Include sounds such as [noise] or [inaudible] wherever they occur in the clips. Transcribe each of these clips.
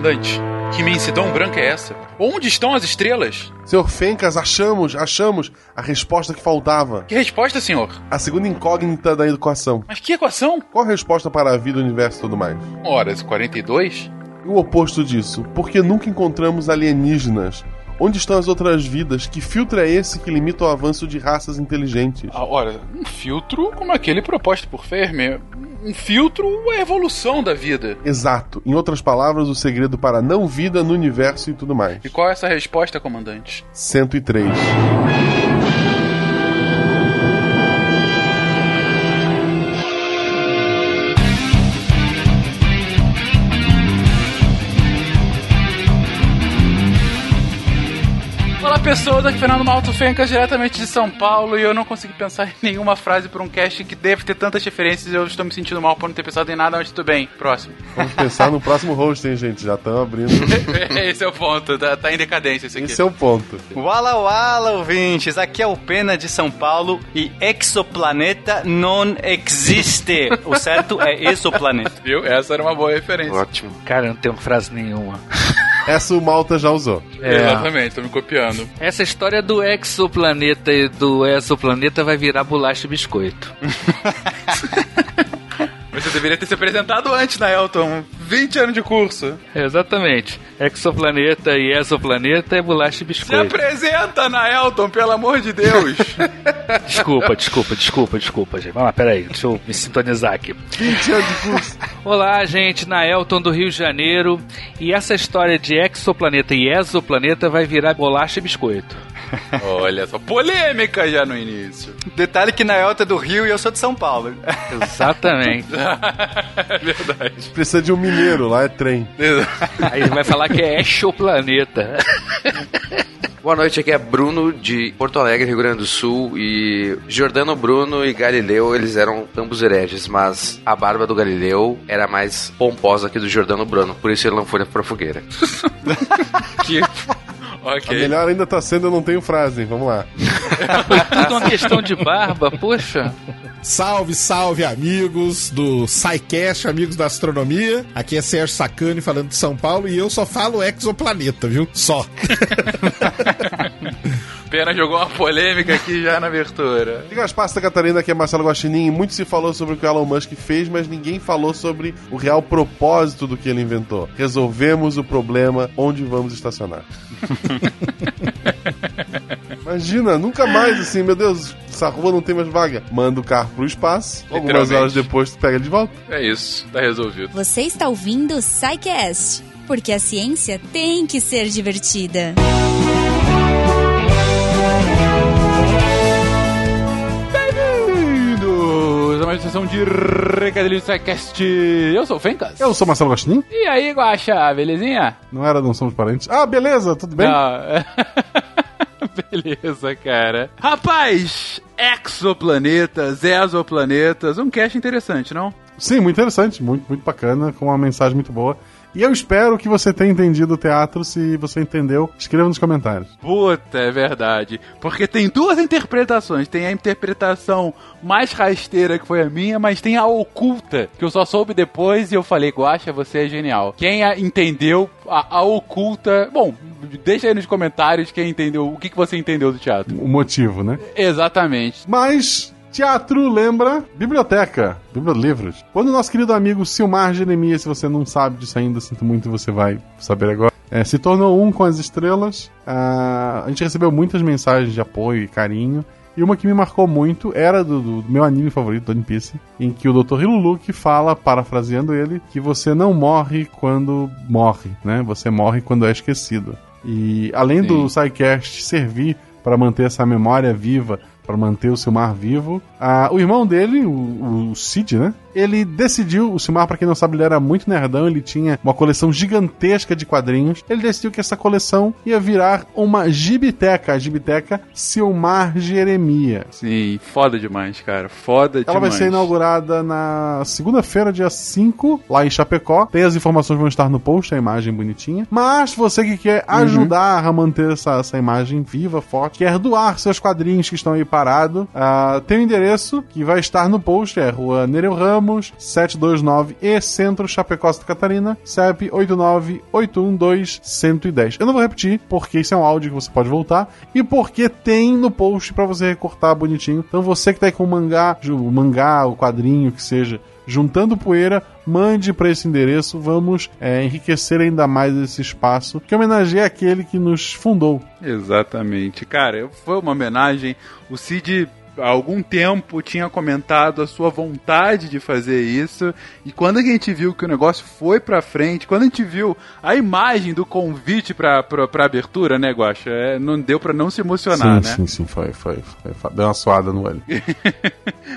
comandante? Que imensidão branca é essa? Onde estão as estrelas? Senhor Fencas, achamos, achamos a resposta que faltava. Que resposta, senhor? A segunda incógnita da equação. Mas que equação? Qual a resposta para a vida, o universo e tudo mais? Horas 42? E o oposto disso? Por que nunca encontramos alienígenas? Onde estão as outras vidas? Que filtro é esse que limita o avanço de raças inteligentes? Ah, ora, um filtro como aquele proposto por Fermi. Um filtro é a evolução da vida. Exato. Em outras palavras, o segredo para a não vida no universo e tudo mais. E qual é essa resposta, comandante? 103. Olá pessoas, aqui é Fernando Malto Fencas, diretamente de São Paulo, e eu não consegui pensar em nenhuma frase para um cast que deve ter tantas referências e eu estou me sentindo mal por não ter pensado em nada, mas tudo bem. Próximo. Vamos pensar no próximo host, hein, gente? Já estão abrindo. [laughs] Esse é o ponto, tá, tá em decadência esse aqui. Esse é o ponto. Wala wala, ouvintes! Aqui é o Pena de São Paulo e exoplaneta não existe. O certo é exoplaneta. Viu? Essa era uma boa referência. Ótimo. Cara, eu não tenho frase nenhuma. [laughs] [laughs] Essa o Malta já usou. É. Exatamente, tô me copiando. Essa história do exoplaneta e do exoplaneta vai virar bolacha e biscoito. [laughs] Você deveria ter se apresentado antes na Elton. 20 anos de curso. Exatamente. Exoplaneta e exoplaneta é bolacha e Se biscoito. apresenta na Elton, pelo amor de Deus. [laughs] Desculpa, desculpa, desculpa, desculpa, gente. Vamos lá, peraí, deixa eu me sintonizar aqui. 20 anos de curso. [laughs] Olá, gente, na Elton do Rio de Janeiro. E essa história de exoplaneta e exoplaneta vai virar bolacha e biscoito. [laughs] Olha só, polêmica já no início. Detalhe que na Elta é do Rio e eu sou de São Paulo. Exatamente. É verdade. Precisa de um mineiro, lá é trem. Aí ele vai falar que é exoplaneta. Boa noite, aqui é Bruno de Porto Alegre, Rio Grande do Sul. E Giordano Bruno e Galileu, eles eram ambos hereges, mas a barba do Galileu era mais pomposa que do Giordano Bruno, por isso ele não foi pra fogueira. [laughs] Que... A Ok. melhor ainda tá sendo eu não tenho frase? Vamos lá. Tudo uma questão de barba, poxa. Salve, salve, amigos do SciCast, amigos da astronomia. Aqui é Sérgio Sacani falando de São Paulo e eu só falo exoplaneta, viu? Só. [laughs] Pena jogou uma polêmica aqui já na abertura. Diga as Santa Catarina, aqui é Marcelo Guaxinim. Muito se falou sobre o que o Elon Musk fez, mas ninguém falou sobre o real propósito do que ele inventou. Resolvemos o problema onde vamos estacionar. [laughs] Imagina, nunca mais assim, meu Deus, essa rua não tem mais vaga. Manda o carro pro espaço, algumas horas depois tu pega ele de volta. É isso, tá resolvido. Você está ouvindo o Psycast, porque a ciência tem que ser divertida. Bem-vindos a mais uma sessão de Recadilho Sidecast. Eu sou o Fencas. Eu sou Marcelo Guaxinim, E aí, Guaxa, belezinha? não era, não somos parentes. Ah, beleza, tudo bem? Não. [laughs] [laughs] Beleza, cara. Rapaz, exoplanetas, exoplanetas, um cast interessante, não? Sim, muito interessante, muito, muito bacana, com uma mensagem muito boa. E eu espero que você tenha entendido o teatro. Se você entendeu, escreva nos comentários. Puta, é verdade. Porque tem duas interpretações. Tem a interpretação mais rasteira, que foi a minha, mas tem a oculta, que eu só soube depois e eu falei, Guaxa, você é genial. Quem a entendeu a, a oculta... Bom, deixa aí nos comentários quem entendeu, o que, que você entendeu do teatro. O motivo, né? Exatamente. Mas teatro lembra biblioteca, bibliolivros. Quando o nosso querido amigo Silmar Jeremias, se você não sabe disso ainda, sinto muito, você vai saber agora. é, se tornou um com as estrelas. ah, a gente recebeu muitas mensagens de apoio e carinho. E uma que me marcou muito era do, do meu anime favorito, One Piece, em que o Dr. Hiluluki fala, parafraseando ele, que você não morre quando morre, né? Você morre quando é esquecido. E além do SciCast servir para manter essa memória viva, para manter o Silmar vivo, ah, o irmão dele, o, o Cid, né? Ele decidiu, o Silmar, para quem não sabe, ele era muito nerdão, ele tinha uma coleção gigantesca de quadrinhos. Ele decidiu que essa coleção ia virar uma gibiteca, a gibiteca Silmar Jeremias. Sim, foda demais, cara. Foda Ela vai demais. ser inaugurada na segunda-feira, dia 5, lá em Chapecó. Tem as informações vão estar no post, a imagem bonitinha. Mas você que quer ajudar a manter essa, essa imagem viva, forte, quer doar seus quadrinhos que estão aí separado. Ah, tem o endereço que vai estar no post, é Rua Nereu Ramos, 729 e Centro Chapecó, Santa Catarina, CEP 89812-110. Eu não vou repetir, porque isso é um áudio que você pode voltar, e porque tem no post para você recortar bonitinho. Então você que tá aí com o mangá, o mangá, o quadrinho, que seja, juntando poeira, mande para esse endereço. Vamos é, enriquecer ainda mais esse espaço, que homenageia aquele que nos fundou. Exatamente. Cara, foi uma homenagem. O Cid há algum tempo tinha comentado a sua vontade de fazer isso e quando a gente viu que o negócio foi pra frente, quando a gente viu a imagem do convite pra, pra, pra abertura, né, Guaxa, é, não deu pra não se emocionar, sim, né? Sim, sim, foi, foi, foi, Deu uma suada no olho. [laughs]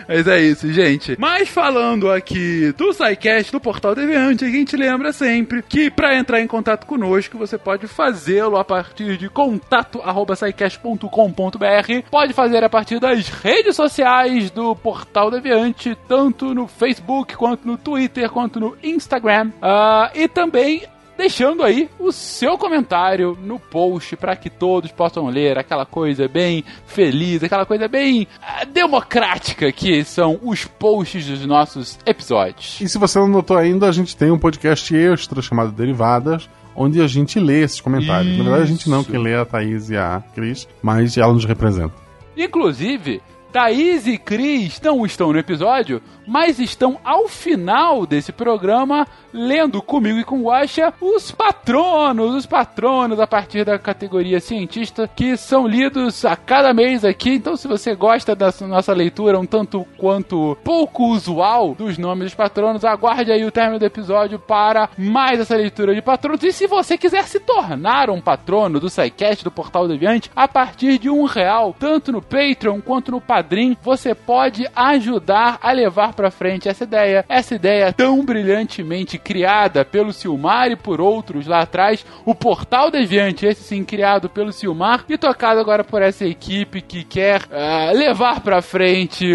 Mas é isso, gente. Mas falando aqui do SciCast, do Portal Deviante, a gente lembra sempre que para entrar em contato conosco, você pode fazê-lo a partir de contato.sicast.com.br, pode fazer a partir das redes sociais do Portal Deviante, tanto no Facebook, quanto no Twitter, quanto no Instagram. Uh, e também deixando aí o seu comentário no post para que todos possam ler aquela coisa bem feliz, aquela coisa bem uh, democrática que são os posts dos nossos episódios. E se você não notou ainda, a gente tem um podcast extra chamado Derivadas, onde a gente lê esses comentários. Isso. Na verdade, a gente não que lê a Thaís e a Cris, mas ela nos representa. Inclusive, Thaís e Cris não estão no episódio, mas estão ao final desse programa lendo comigo e com o Guaxa os patronos, os patronos a partir da categoria cientista que são lidos a cada mês aqui. Então, se você gosta da nossa leitura um tanto quanto pouco usual dos nomes dos patronos, aguarde aí o término do episódio para mais essa leitura de patronos. E se você quiser se tornar um patrono do SciCast do Portal Deviante, a partir de um real, tanto no Patreon quanto no Padrim, você pode ajudar a levar para frente essa ideia, essa ideia tão brilhantemente criada pelo Silmar e por outros lá atrás, o Portal Deviante, esse sim criado pelo Silmar e tocado agora por essa equipe que quer uh, levar para frente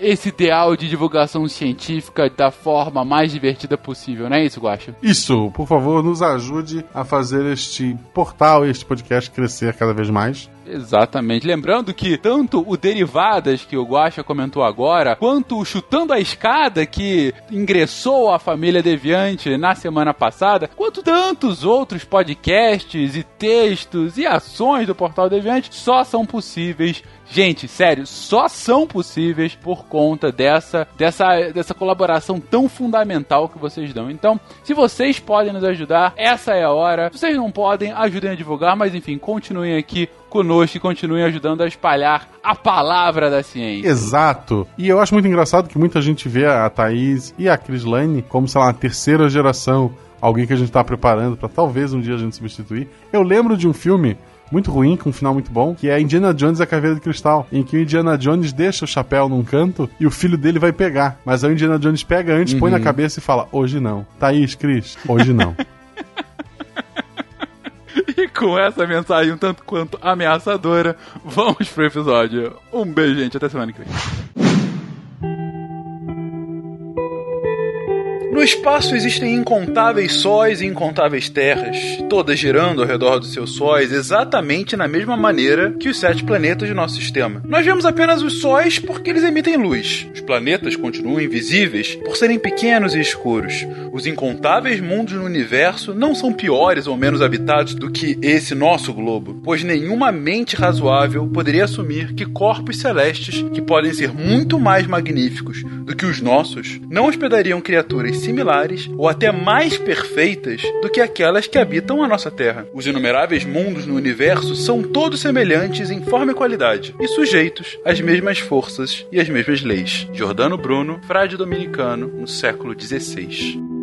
esse ideal de divulgação científica da forma mais divertida possível, não é isso, Guacha? Isso, por favor, nos ajude a fazer este portal, este podcast crescer cada vez mais. Exatamente. Lembrando que tanto o Derivadas, que o Guacha comentou agora, quanto o Chutando a Escada, que ingressou à família Deviante na semana passada, quanto tantos outros podcasts e textos e ações do Portal Deviante só são possíveis Gente, sério, só são possíveis por conta dessa, dessa, dessa colaboração tão fundamental que vocês dão. Então, se vocês podem nos ajudar, essa é a hora. Se vocês não podem, ajudem a divulgar, mas enfim, continuem aqui conosco e continuem ajudando a espalhar a palavra da ciência. Exato. E eu acho muito engraçado que muita gente vê a Thaís e a Chris Lane como, sei lá, uma terceira geração, alguém que a gente está preparando para talvez um dia a gente substituir. Eu lembro de um filme muito ruim, com um final muito bom, que é Indiana Jones e a Caveira de Cristal, em que o Indiana Jones deixa o chapéu num canto e o filho dele vai pegar. Mas aí o Indiana Jones pega antes, uhum. põe na uhum. cabeça e fala: Hoje não. Thaís, Cris, hoje não. [laughs] E com essa mensagem um tanto quanto ameaçadora, vamos pro episódio. Um beijo, gente. Até semana que vem. No espaço existem incontáveis sóis e incontáveis terras, todas girando ao redor dos seus sóis exatamente na mesma maneira que os sete planetas de nosso sistema. Nós vemos apenas os sóis porque eles emitem luz. Os planetas continuam invisíveis por serem pequenos e escuros. Os incontáveis mundos no universo não são piores ou menos habitados do que esse nosso globo, pois nenhuma mente razoável poderia assumir que corpos celestes, que podem ser muito mais magníficos do que os nossos, não hospedariam criaturas similares ou até mais perfeitas do que aquelas que habitam a nossa Terra. Os inumeráveis mundos no universo são todos semelhantes em forma e qualidade e sujeitos às mesmas forças e às mesmas leis. Giordano Bruno, frade dominicano no século XVI.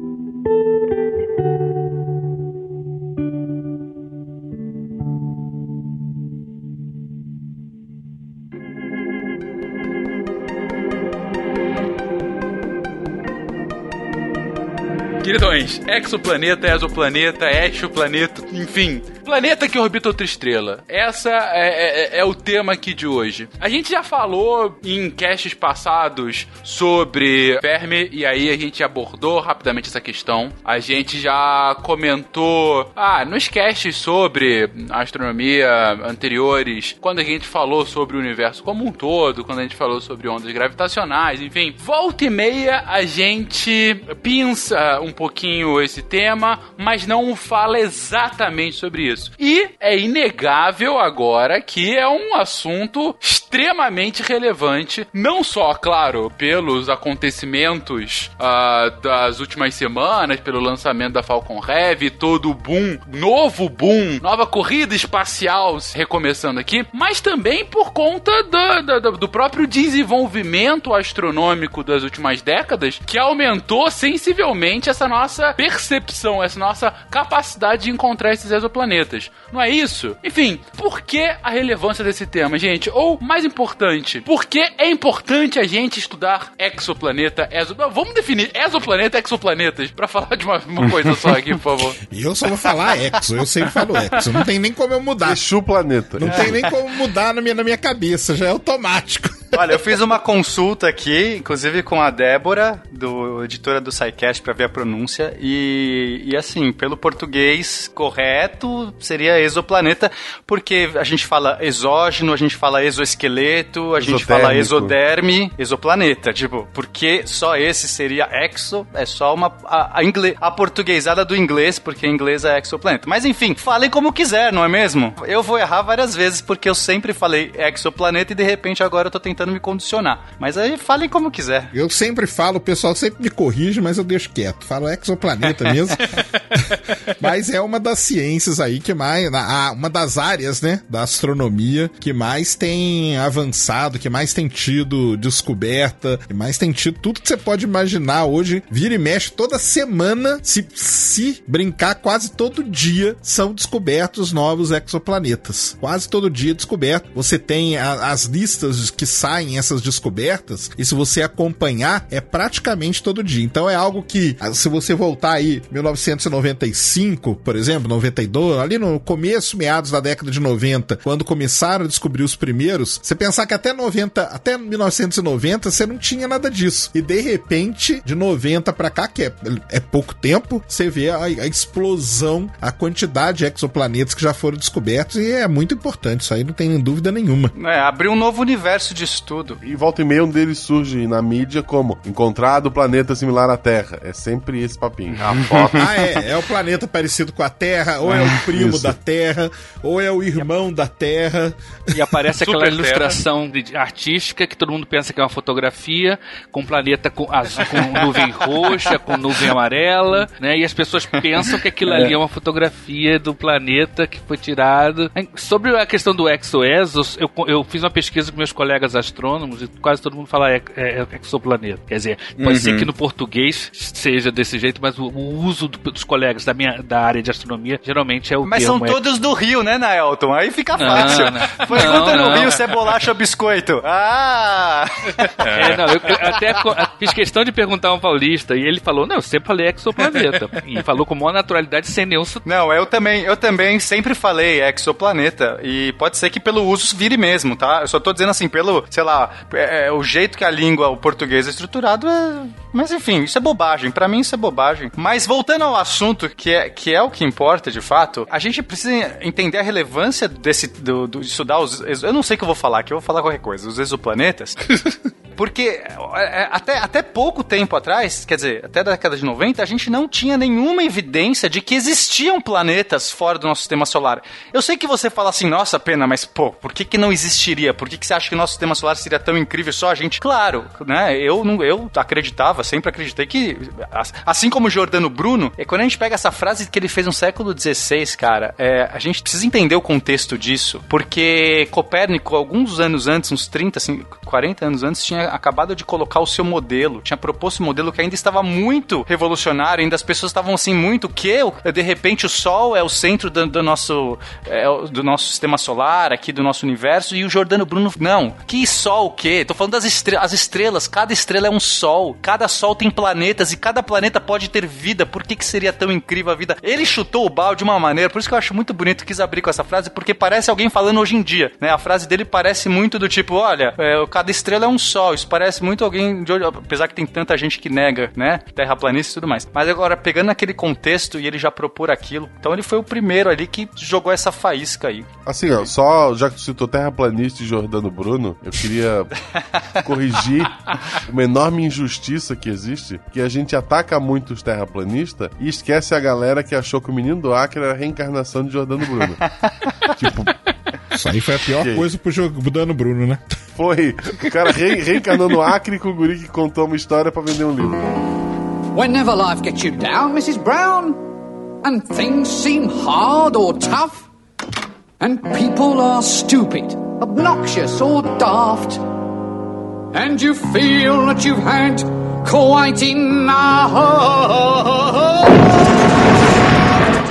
Exoplaneta, exoplaneta, exoplaneta, enfim, Planeta que orbita outra estrela. Essa é, é- é o tema aqui de hoje. A gente já falou em casts passados sobre Verme, e aí a gente abordou rapidamente essa questão. A gente já comentou, ah, nos casts sobre astronomia anteriores, quando a gente falou sobre o universo como um todo, quando a gente falou sobre ondas gravitacionais, enfim. Volta e meia a gente pinça um pouquinho esse tema, mas não fala exatamente sobre isso. E é inegável agora que é um assunto extremamente relevante, não só, claro, pelos acontecimentos ah, das últimas semanas, pelo lançamento da Falcon Heavy, todo o boom, novo boom, nova corrida espacial recomeçando aqui, mas também por conta do, do- do próprio desenvolvimento astronômico das últimas décadas, que aumentou sensivelmente essa nossa percepção, essa nossa capacidade de encontrar esses exoplanetas. Não é isso? Enfim, por que a relevância desse tema, gente? Ou, mais importante, por que é importante a gente estudar exoplaneta, exo... Vamos definir exoplaneta exoplanetas pra falar de uma, uma coisa só aqui, por favor. [laughs] E eu só vou falar exo, eu sempre falo exo. Não tem nem como eu mudar. Deixa o planeta. Não tem nem como mudar na minha, na minha cabeça, já é automático. Olha, eu fiz uma consulta aqui, inclusive com a Débora, do editora do SciCast, pra ver a pronúncia. E, e assim, pelo português correto, seria exoplaneta, porque a gente fala exógeno, a gente fala exoesqueleto, a gente fala exoderme, exoplaneta. Tipo, porque só esse seria exo, é só uma. A, a, ingle, a portuguesada do inglês, porque em inglês é exoplaneta. Mas enfim, falem como quiser, não é mesmo? Eu vou errar várias vezes, porque eu sempre falei exoplaneta e de repente agora eu tô tentando me condicionar. Mas aí falem como quiser. Eu sempre falo, o pessoal sempre me corrige, mas eu deixo quieto. Falo exoplaneta [laughs] mesmo. [laughs] mas é uma das ciências aí que mais. Uma das áreas, né? Da astronomia que mais tem avançado, que mais tem tido descoberta, que mais tem tido tudo que você pode imaginar hoje. Vira e mexe toda semana, se, se brincar, quase todo dia são descobertos novos exoplanetas. Quase todo dia descoberto. Você tem a- as listas que saem essas descobertas, e se você acompanhar, é praticamente todo dia. Então é algo que, ah, se você voltar aí, 1995, por exemplo, 92, ali no começo, meados da década de 90, quando começaram a descobrir os primeiros, você pensar que até 90, até 1990, você não tinha nada disso. E de repente, de 90 pra cá, que é, é pouco tempo, você vê a, a explosão, a quantidade de exoplanetas que já foram descobertos, e é muito importante, isso aí não tem dúvida nenhuma. É, abriu um novo universo de estudo. E volta e meia um deles surge na mídia como encontrado planeta similar à Terra. É sempre esse papinho. A foto. Ah, é. É o planeta parecido com a Terra, ou é o [laughs] primo Isso. da Terra, ou é o irmão da Terra. E aparece aquela Super ilustração de- artística que todo mundo pensa que é uma fotografia com um planeta com, azul, com nuvem roxa, com nuvem amarela, né? E as pessoas pensam que aquilo ali é uma fotografia do planeta que foi tirado. Sobre a questão do exoesos, eu, eu fiz uma pesquisa com meus colegas astrônomos e quase todo mundo fala é, é- é exoplaneta. Quer dizer, pode ser que no português seja desse jeito, mas o, o uso do- dos colegas da minha da área de astronomia geralmente é o Mas são termo todos do Rio, né, Naelton? Aí fica Não, fácil. não. Pergunta Não, no. Rio se é bolacha ou biscoito. Ah! É, não, eu, eu até fiz questão de perguntar a um paulista e ele falou, não, eu sempre falei exoplaneta. E falou com maior naturalidade sem nenhum. Não, eu também, eu também sempre falei exoplaneta. E pode ser que pelo uso vire mesmo, tá? Eu só tô dizendo assim, pelo, sei lá, é, é, o jeito que a língua, o português é estruturado é. Mas enfim, isso é bobagem. Pra mim, isso é bobagem. Mas voltando ao assunto, que é, que é o que importa de fato, a gente precisa entender a relevância desse, do, do, de estudar os. Eu não sei o que eu vou falar aqui, eu vou falar qualquer coisa. Os exoplanetas. [laughs] Porque é, é, até, até pouco tempo atrás, quer dizer, até a década de 90, a gente não tinha nenhuma evidência de que existiam planetas fora do nosso sistema solar. Eu sei que você fala assim, nossa, pena, mas pô, por que, que não existiria? Por que, que você acha que o nosso sistema solar seria tão incrível só a gente? Claro, né? Eu, não, eu acreditava, sempre acreditei que, as- assim como o Jordano Bruno, é quando a gente pega essa frase que ele fez no século XVI, cara, é, a gente precisa entender o contexto disso, porque Copérnico, alguns anos antes, uns 30, assim, 40 anos antes, tinha acabado de colocar o seu modelo, tinha proposto um modelo que ainda estava muito revolucionário, ainda as pessoas estavam assim, muito que de repente o Sol é o centro do, do nosso é, do nosso sistema solar, aqui do nosso universo, e o Jordano Bruno, não. Que Sol o quê? Tô falando das estre as estrelas, cada estrela é um Sol, cada Sol tem planetas e cada planeta pode ter vida. Por que, que seria tão incrível a vida? Ele chutou o balde de uma maneira, por isso que eu acho muito bonito, quis abrir com essa frase, porque parece alguém falando hoje em dia, né? A frase dele parece muito do tipo, olha, é, cada estrela é um Sol, isso parece muito alguém de olho, apesar que tem tanta gente que nega, né? Terraplanista e tudo mais. Mas agora, pegando aquele contexto e ele já propor aquilo, então ele foi o primeiro ali que jogou essa faísca aí. Assim, ó, só já que tu citou terraplanista e Jordano Bruno, eu queria corrigir [laughs] uma enorme injustiça que existe, que a gente ataca muito os terraplanistas e esquece a galera que achou que o menino do Acre era a reencarnação de Jordano Bruno. [laughs] tipo, Isso aí foi a pior Que? coisa pro Jordano Bruno, né? foi o cara re reencarnou no Acre com o guri que contou uma história pra vender um livro. Whenever life gets you down, Mrs. Brown, and things seem hard or tough, and people are stupid, obnoxious, or daft, and you feel that you've had quite enough.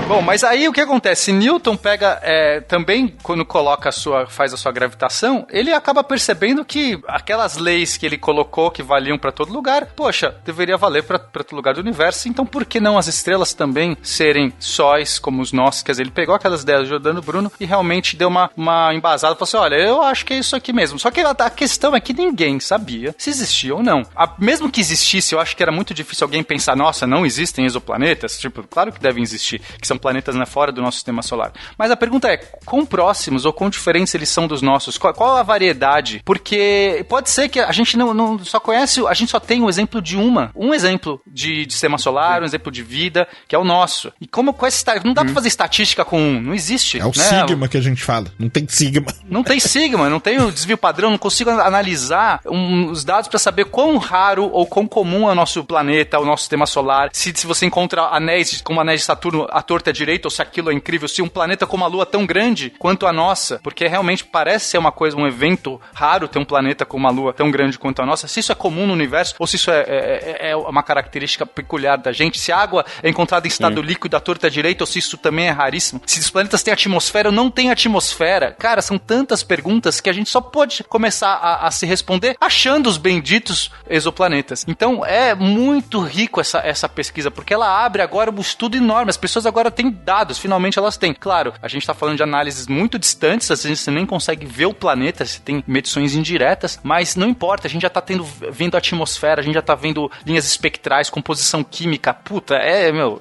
Bom, mas aí o que acontece? Newton pega é, também quando coloca a sua, faz a sua gravitação, ele acaba percebendo que aquelas leis que ele colocou que valiam para todo lugar, poxa, deveria valer para todo lugar do universo. Então por que não as estrelas também serem sóis como os nossos? Quer dizer, ele pegou aquelas ideias do Jordano Bruno e realmente deu uma, uma embasada, falou assim, olha, eu acho que é isso aqui mesmo. Só que a, questão é que ninguém sabia se existia ou não. A- mesmo que existisse, eu acho que era muito difícil alguém pensar, nossa, não existem exoplanetas? Tipo, claro que devem existir, que são planetas né, fora do nosso sistema solar. Mas a pergunta é, quão próximos ou quão diferentes eles são dos nossos? Qual, qual a variedade? Porque pode ser que a gente não, não só conhece, a gente só tem o exemplo de uma, um exemplo de, de sistema solar, um exemplo de vida, que é o nosso. E como com esta- não dá pra fazer estatística com um, não existe. É o né? sigma que a gente fala. Não tem sigma. Não tem sigma, não tem o desvio padrão, não consigo analisar um- os dados para saber quão raro ou quão comum é o nosso planeta, o nosso sistema solar. Se, se você encontra anéis como anéis de Saturno à torta direita, ou se aquilo é incrível, se um planeta como a Lua é tão grande quanto a nossa, porque realmente parece ser uma coisa, um evento raro ter um planeta como a Lua tão grande quanto a nossa. Se isso é comum no universo, ou se isso é, é- é uma característica peculiar da gente, se a água é encontrada em estado líquido à torta direita, ou se isso também é raríssimo. Se os planetas têm atmosfera ou não têm atmosfera. Cara, são tantas perguntas que a gente só pode começar a, a se responder achando os benditos exoplanetas. Então é muito rico essa, essa pesquisa, porque ela abre agora um estudo enorme. As pessoas agora têm dados, finalmente elas têm. Claro, a gente está falando de análises muito distantes, às vezes você nem consegue ver o planeta, você tem medições indiretas, mas não importa, a gente já está tendo, vendo a atmosfera, a gente já está vendo linhas espectrais, composição química. Puta, é, meu,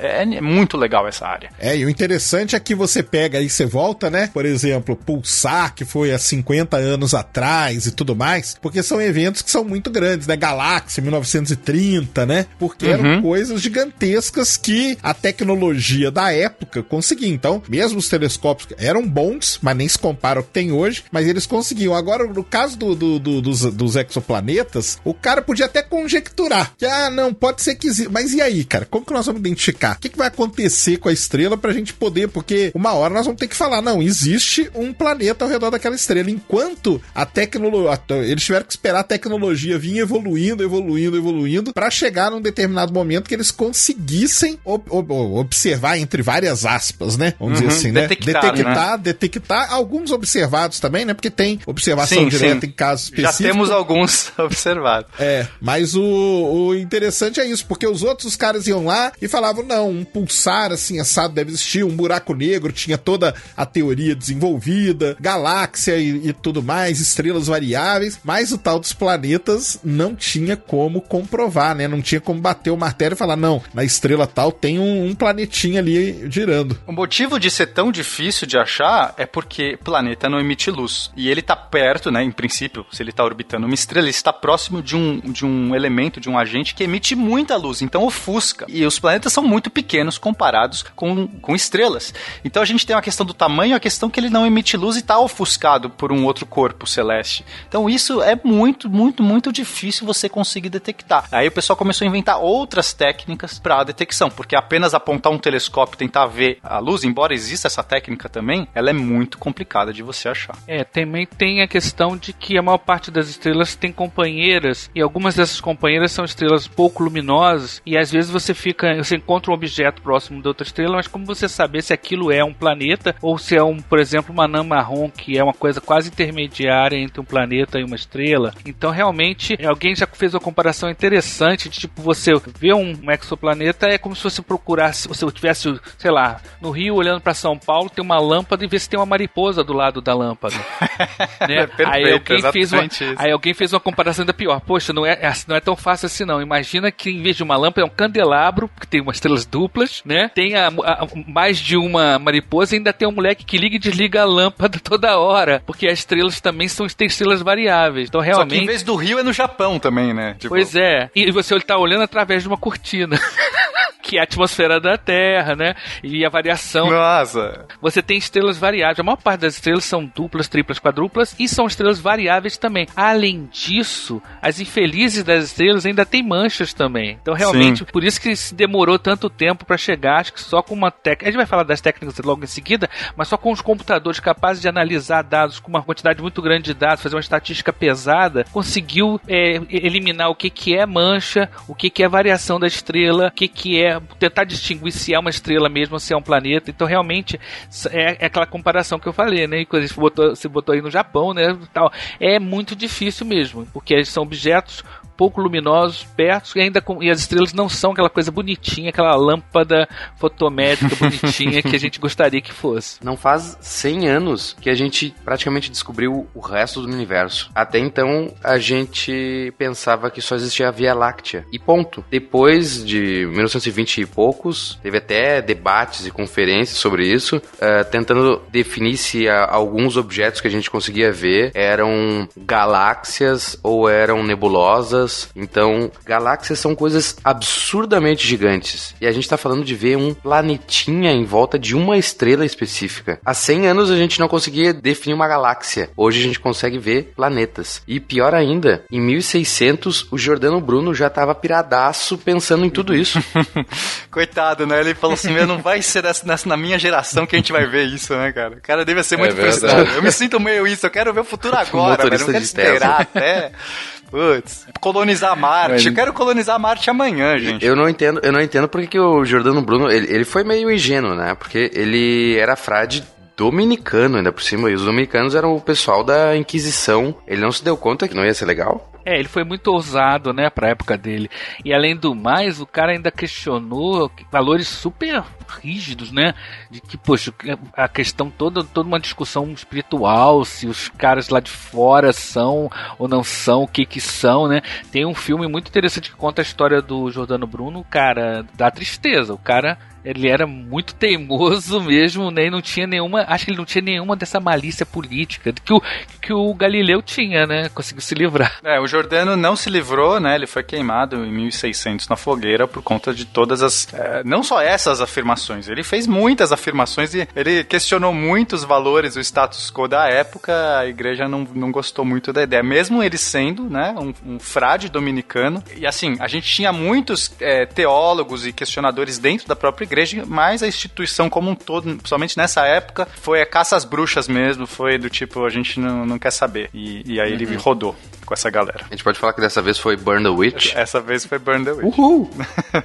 é, é muito legal essa área. É, e o interessante é que você pega aí, você volta, né? Por exemplo, Pulsar, que foi há 50 anos atrás e tudo mais, porque são eventos que são muito grandes, né? Galáxia, 1930, né? Porque eram coisas gigantescas que a tecnologia da época conseguia. Então, mesmo os telescópios eram bons, mas nem se compara ao que tem hoje, mas eles conseguiam. Agora, no caso do, do- do- dos, dos exoplanetas, o cara podia até conjecturar que, ah, não, pode ser que. Mas e aí, cara? Como que nós vamos identificar? O que, que vai acontecer com a estrela pra gente poder? Porque uma hora nós vamos ter que falar, não, existe um planeta ao redor daquela estrela. Enquanto a tecnologia. Eles tiveram que esperar a tecnologia vir evoluindo, evoluindo, evoluindo, pra chegar num determinado momento que eles conseguissem ob- ob- observar, entre várias aspas, né? Vamos dizer assim, né? Detectar, detectar, detectar alguns observados também, né? Porque tem observação Sim, direta sim. em casos Já específicos. temos alguns [laughs] observados. É, mas o, o interessante é isso, porque os outros os caras iam lá e falavam, não, um pulsar assim assado deve existir, um buraco negro tinha toda a teoria desenvolvida, galáxia e, e tudo mais, estrelas variáveis, mas o tal dos planetas não tinha como comprovar, né? Não tinha como bater o martelo e falar, não, na estrela tal tem um, um ali girando. O motivo de ser tão difícil de achar é porque planeta não emite luz. E ele tá perto, né? Em princípio, se ele tá orbitando uma estrela, ele está próximo de um, de um elemento, de um agente que emite muita luz. Então ofusca. E os planetas são muito pequenos comparados com, com estrelas. Então a gente tem uma questão do tamanho, a questão que ele não emite luz e está ofuscado por um outro corpo celeste. Então isso é muito, muito, muito difícil você conseguir detectar. Aí o pessoal começou a inventar outras técnicas para a detecção, porque apenas apontar um telescópio telescópio tentar ver a luz, embora exista essa técnica também, ela é muito complicada de você achar. É, também tem a questão de que a maior parte das estrelas tem companheiras e algumas dessas companheiras são estrelas pouco luminosas e às vezes você fica, você encontra um objeto próximo de outra estrela, mas como você saber se aquilo é um planeta ou se é um, por exemplo, uma anã marrom que é uma coisa quase intermediária entre um planeta e uma estrela? Então realmente alguém já fez uma comparação interessante de tipo você ver um exoplaneta é como se você procurasse, se você tivesse, sei lá, no Rio olhando para São Paulo, tem uma lâmpada e ver se tem uma mariposa do lado da lâmpada. [laughs] né? Perfeito, aí, alguém fez uma, isso. aí alguém fez uma comparação ainda pior. Poxa, não é, é- não é tão fácil assim não. Imagina que em vez de uma lâmpada é um candelabro, que tem umas estrelas duplas, né? Tem a- a- mais de uma mariposa e ainda tem um moleque que liga e desliga a lâmpada [laughs] toda hora. Porque as estrelas também são tem estrelas variáveis. Então Só que realmente. em vez do Rio é no Japão também, né? Tipo, Pois é. E você está olhando através de uma cortina. [laughs] que é a atmosfera da Terra, né? E a variação. Nossa. Você tem estrelas variáveis. A maior parte das estrelas são duplas, triplas, quadruplas e são estrelas variáveis também. Além disso, as infelizes das estrelas ainda têm manchas também. Então, realmente, por isso que se demorou tanto tempo para chegar. Acho que só com uma técnica. A gente vai falar das técnicas logo em seguida, mas só com os computadores capazes de analisar dados com uma quantidade muito grande de dados, fazer uma estatística pesada, conseguiu é, eliminar o que, que é mancha, o que, que é variação da estrela, o que, que é tentar distinguir se é uma estrela mesmo ou se é um planeta. Então, realmente, é, é aquela comparação que eu falei, né? E quando você botou, você botou aí no Japão, né? Tal. É muito difícil mesmo, porque são objetos pouco luminosos, perto, e ainda com, e as estrelas não são aquela coisa bonitinha, aquela lâmpada fotométrica bonitinha que a gente gostaria que fosse. Não faz 100 anos que a gente praticamente descobriu o resto do universo. Até então, a gente pensava que só existia a Via Láctea. E ponto. Depois de 1920 e poucos, teve até debates e conferências sobre isso, eh, tentando definir se ah, alguns objetos que a gente conseguia ver eram galáxias ou eram nebulosas. Então, galáxias são coisas absurdamente gigantes. E a gente tá falando de ver um planetinha em volta de uma estrela específica. Há 100 anos a gente não conseguia definir uma galáxia. Hoje a gente consegue ver planetas. E pior ainda, em 1600 o Jordano Bruno já tava piradaço pensando em tudo isso. [laughs] Coitado, né? Ele falou assim: "Meu, não vai ser nessa, nessa- na minha geração que a gente vai ver isso, né, cara? O cara deve ser muito verdade. frustrado. Eu me sinto meio isso, eu quero ver o futuro [laughs] agora, velho. Eu não quero esperar até. Putz, colonizar Marte. Eu quero colonizar Marte amanhã, gente. Eu não entendo, eu não entendo porque que o Jordano Bruno, ele, ele foi meio ingênuo, né? Porque ele era frade dominicano ainda por cima, e os dominicanos eram o pessoal da Inquisição. Ele não se deu conta que não ia ser legal? É, ele foi muito ousado, né, pra época dele. E além do mais, o cara ainda questionou valores super rígidos, né? De que, poxa, a questão toda, toda uma discussão espiritual, se os caras lá de fora são ou não são, o que que são, né? Tem um filme muito interessante que conta a história do Jordano Bruno, cara, dá tristeza. O cara ele era muito teimoso mesmo, né? E não tinha nenhuma. Acho que ele não tinha nenhuma dessa malícia política que o, que o Galileu tinha, né? Conseguiu se livrar. É, o Jordano não se livrou, né? Ele foi queimado em 1600 na fogueira por conta de todas as. é, não só essas afirmações, ele fez muitas afirmações e ele questionou muitos valores, o status quo da época. A igreja não, não gostou muito da ideia, mesmo ele sendo, né? Um, um frade dominicano. E assim, a gente tinha muitos é, teólogos e questionadores dentro da própria igreja, mas a instituição como um todo, principalmente nessa época, foi a caça às bruxas mesmo. Foi do tipo, a gente não, não quer saber. E, e aí ele rodou com essa galera. A gente pode falar que dessa vez foi Burn the Witch. [laughs] Essa vez foi Burn the Witch. Uhul! [laughs]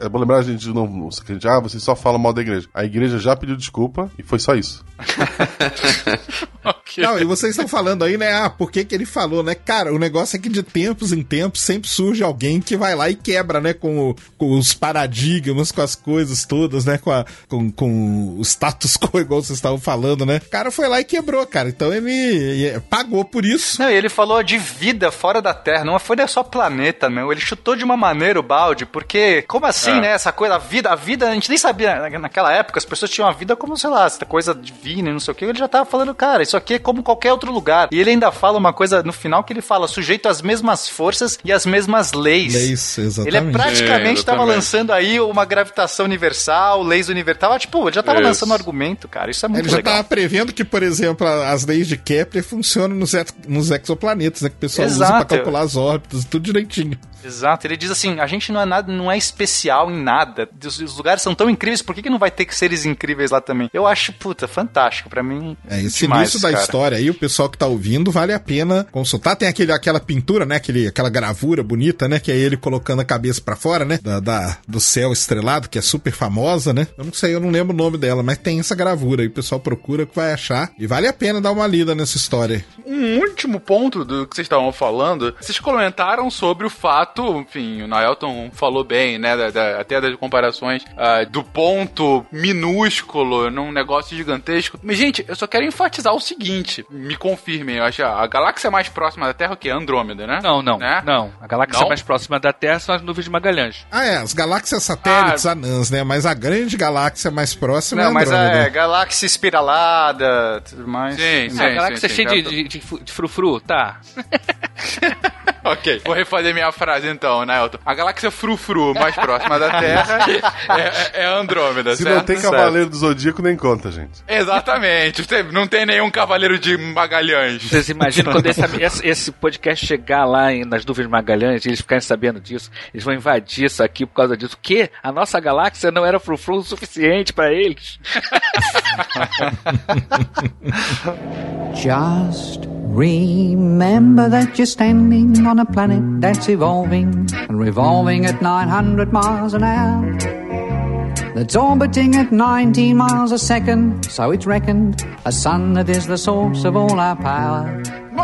É bom lembrar, gente, de novo, você acredita, ah, vocês só falam mal da igreja. A igreja já pediu desculpa e foi só isso. [laughs] [laughs] Não, e vocês estão falando aí, né? Ah, por que, que ele falou, né? Cara, o negócio é que de tempos em tempos sempre surge alguém que vai lá e quebra, né? Com, o- com os paradigmas, com as coisas todas, né? Com, a- com, com o status [laughs] quo, igual vocês estavam falando, né? O cara foi lá e quebrou, cara. Então ele e- pagou por isso. Não, e ele falou de vida fora da Terra, não foi só planeta, meu. Ele chutou de uma maneira o balde, porque, como assim, né? Essa coisa, a vida, a vida, a gente nem sabia, na- naquela época, as pessoas tinham a vida como, sei lá, essa coisa divina e não sei o que. Ele já tava falando, cara, isso aqui é como qualquer outro lugar. E ele ainda fala uma coisa no final que ele fala, sujeito às mesmas forças e às mesmas leis. Leis, exatamente. Ele é praticamente É, tava exatamente. lançando aí uma gravitação universal, leis universal. Tipo, ele já tava Isso. lançando um argumento, cara. Isso é muito Ele já legal. tava prevendo que, por exemplo, as leis de Kepler funcionam nos, ex- nos exoplanetas, né? Que o pessoal usa Exato. pra calcular as órbitas, tudo direitinho. Exato, ele diz assim: a gente não é nada, não é especial em nada. Os, os lugares são tão incríveis, por que, que não vai ter seres incríveis lá também? Eu acho, puta, fantástico. Pra mim. É, esse demais, início da cara. história aí, o pessoal que tá ouvindo, vale a pena consultar. Tem aquele, aquela pintura, né? Aquele, aquela gravura bonita, né? Que é ele colocando a cabeça pra fora, né? Da, da- do céu estrelado, que é super famosa, né? Eu não sei, eu não lembro o nome dela, mas tem essa gravura aí. O pessoal procura que vai achar. E vale a pena dar uma lida nessa história. Um último ponto do que vocês estavam falando, vocês comentaram sobre o fato, enfim, o Naelton falou bem, né, da- da- até das comparações ah, do ponto minúsculo num negócio gigantesco. Mas, gente, eu só quero enfatizar o seguinte, me confirmem, eu acho a galáxia mais próxima da Terra é o que? Andrômeda, né? Não, não, Né? não. A galáxia Não? mais próxima da Terra são as nuvens de Magalhães. Ah, é, as galáxias satélites Ah. anãs, né? Mas a grande galáxia mais próxima Não, é mas Andrômeda. é galáxia espiralada, tudo mais. Sim, sim. a galáxia é sim, cheia de, de, de frufru, tá. [laughs] Ok, vou refazer minha frase então, Naelton. A galáxia frufru mais próxima da Terra [laughs] é, é a Andrômeda, Se certo? não tem Certo. Cavaleiro do Zodíaco, nem conta, gente. Exatamente. Não tem nenhum cavaleiro de Magalhães. Vocês imaginam quando esse, esse, esse podcast chegar lá em- nas nuvens de Magalhães e eles ficarem sabendo disso, eles vão invadir isso aqui por causa disso. O quê? A nossa galáxia não era frufru o suficiente pra eles? [laughs] Just remember that you're standing on a planet that's evolving and revolving at 900 miles an hour. That's orbiting at 19 miles a second, so it's reckoned a sun that is the source of all our power.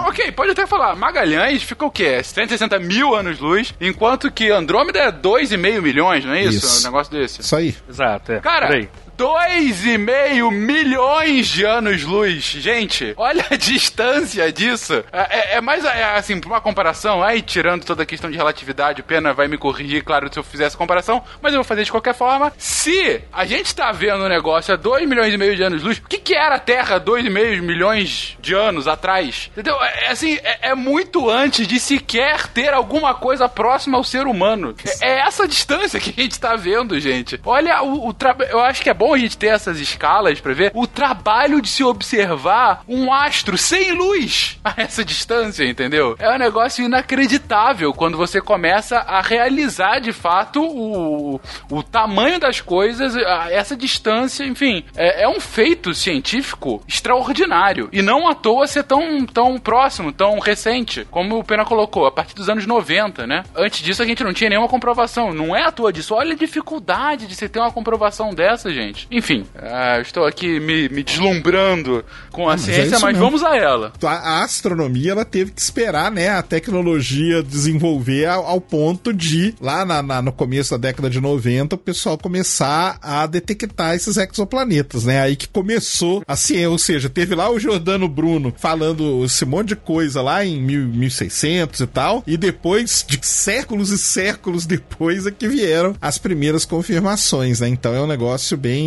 Ok, pode até falar. Magalhães fica o quê? 160 mil anos-luz, enquanto que Andrômeda é 2,5 milhões, não é isso? Isso. Um negócio desse. Isso aí. Exato, é. Cara. 2,5 milhões de anos-luz. Gente, olha a [laughs] distância disso. É, é- é mais, é, assim, pra uma comparação, aí tirando toda a questão de relatividade, o Pena vai me corrigir, claro, se eu fizer essa comparação, mas eu vou fazer de qualquer forma. Se a gente tá vendo o negócio a 2 milhões e meio de anos-luz, o que, que era a Terra 2,5 milhões de anos atrás? Entendeu? É, é assim, é, é muito antes de sequer ter alguma coisa próxima ao ser humano. É, é essa distância que a gente tá vendo, gente. Olha o, o trabalho. Eu acho que é bom a gente ter essas escalas pra ver o trabalho de se observar um astro sem luz a essa distância, entendeu? É um negócio inacreditável quando você começa a realizar de fato o, o tamanho das coisas, a- essa distância, enfim. É, é um feito científico extraordinário. E não à toa ser tão, tão próximo, tão recente, como o Pena colocou, a partir dos anos 90, né? Antes disso a gente não tinha nenhuma comprovação. Não é à toa disso. Olha a dificuldade de você ter uma comprovação dessa, gente. Enfim, ah, eu estou aqui me, me deslumbrando com a mas é ciência, mas vamos a ela. A, a astronomia ela teve que esperar, né, a tecnologia desenvolver ao, ao ponto de lá na- na- no começo da década de 90 o pessoal começar a detectar esses exoplanetas, né? Aí que começou a ciência, ou seja, teve lá o Giordano Bruno falando esse monte de coisa lá em mil- 1600 e tal, e depois de séculos e séculos depois é que vieram as primeiras confirmações, né? Então é um negócio bem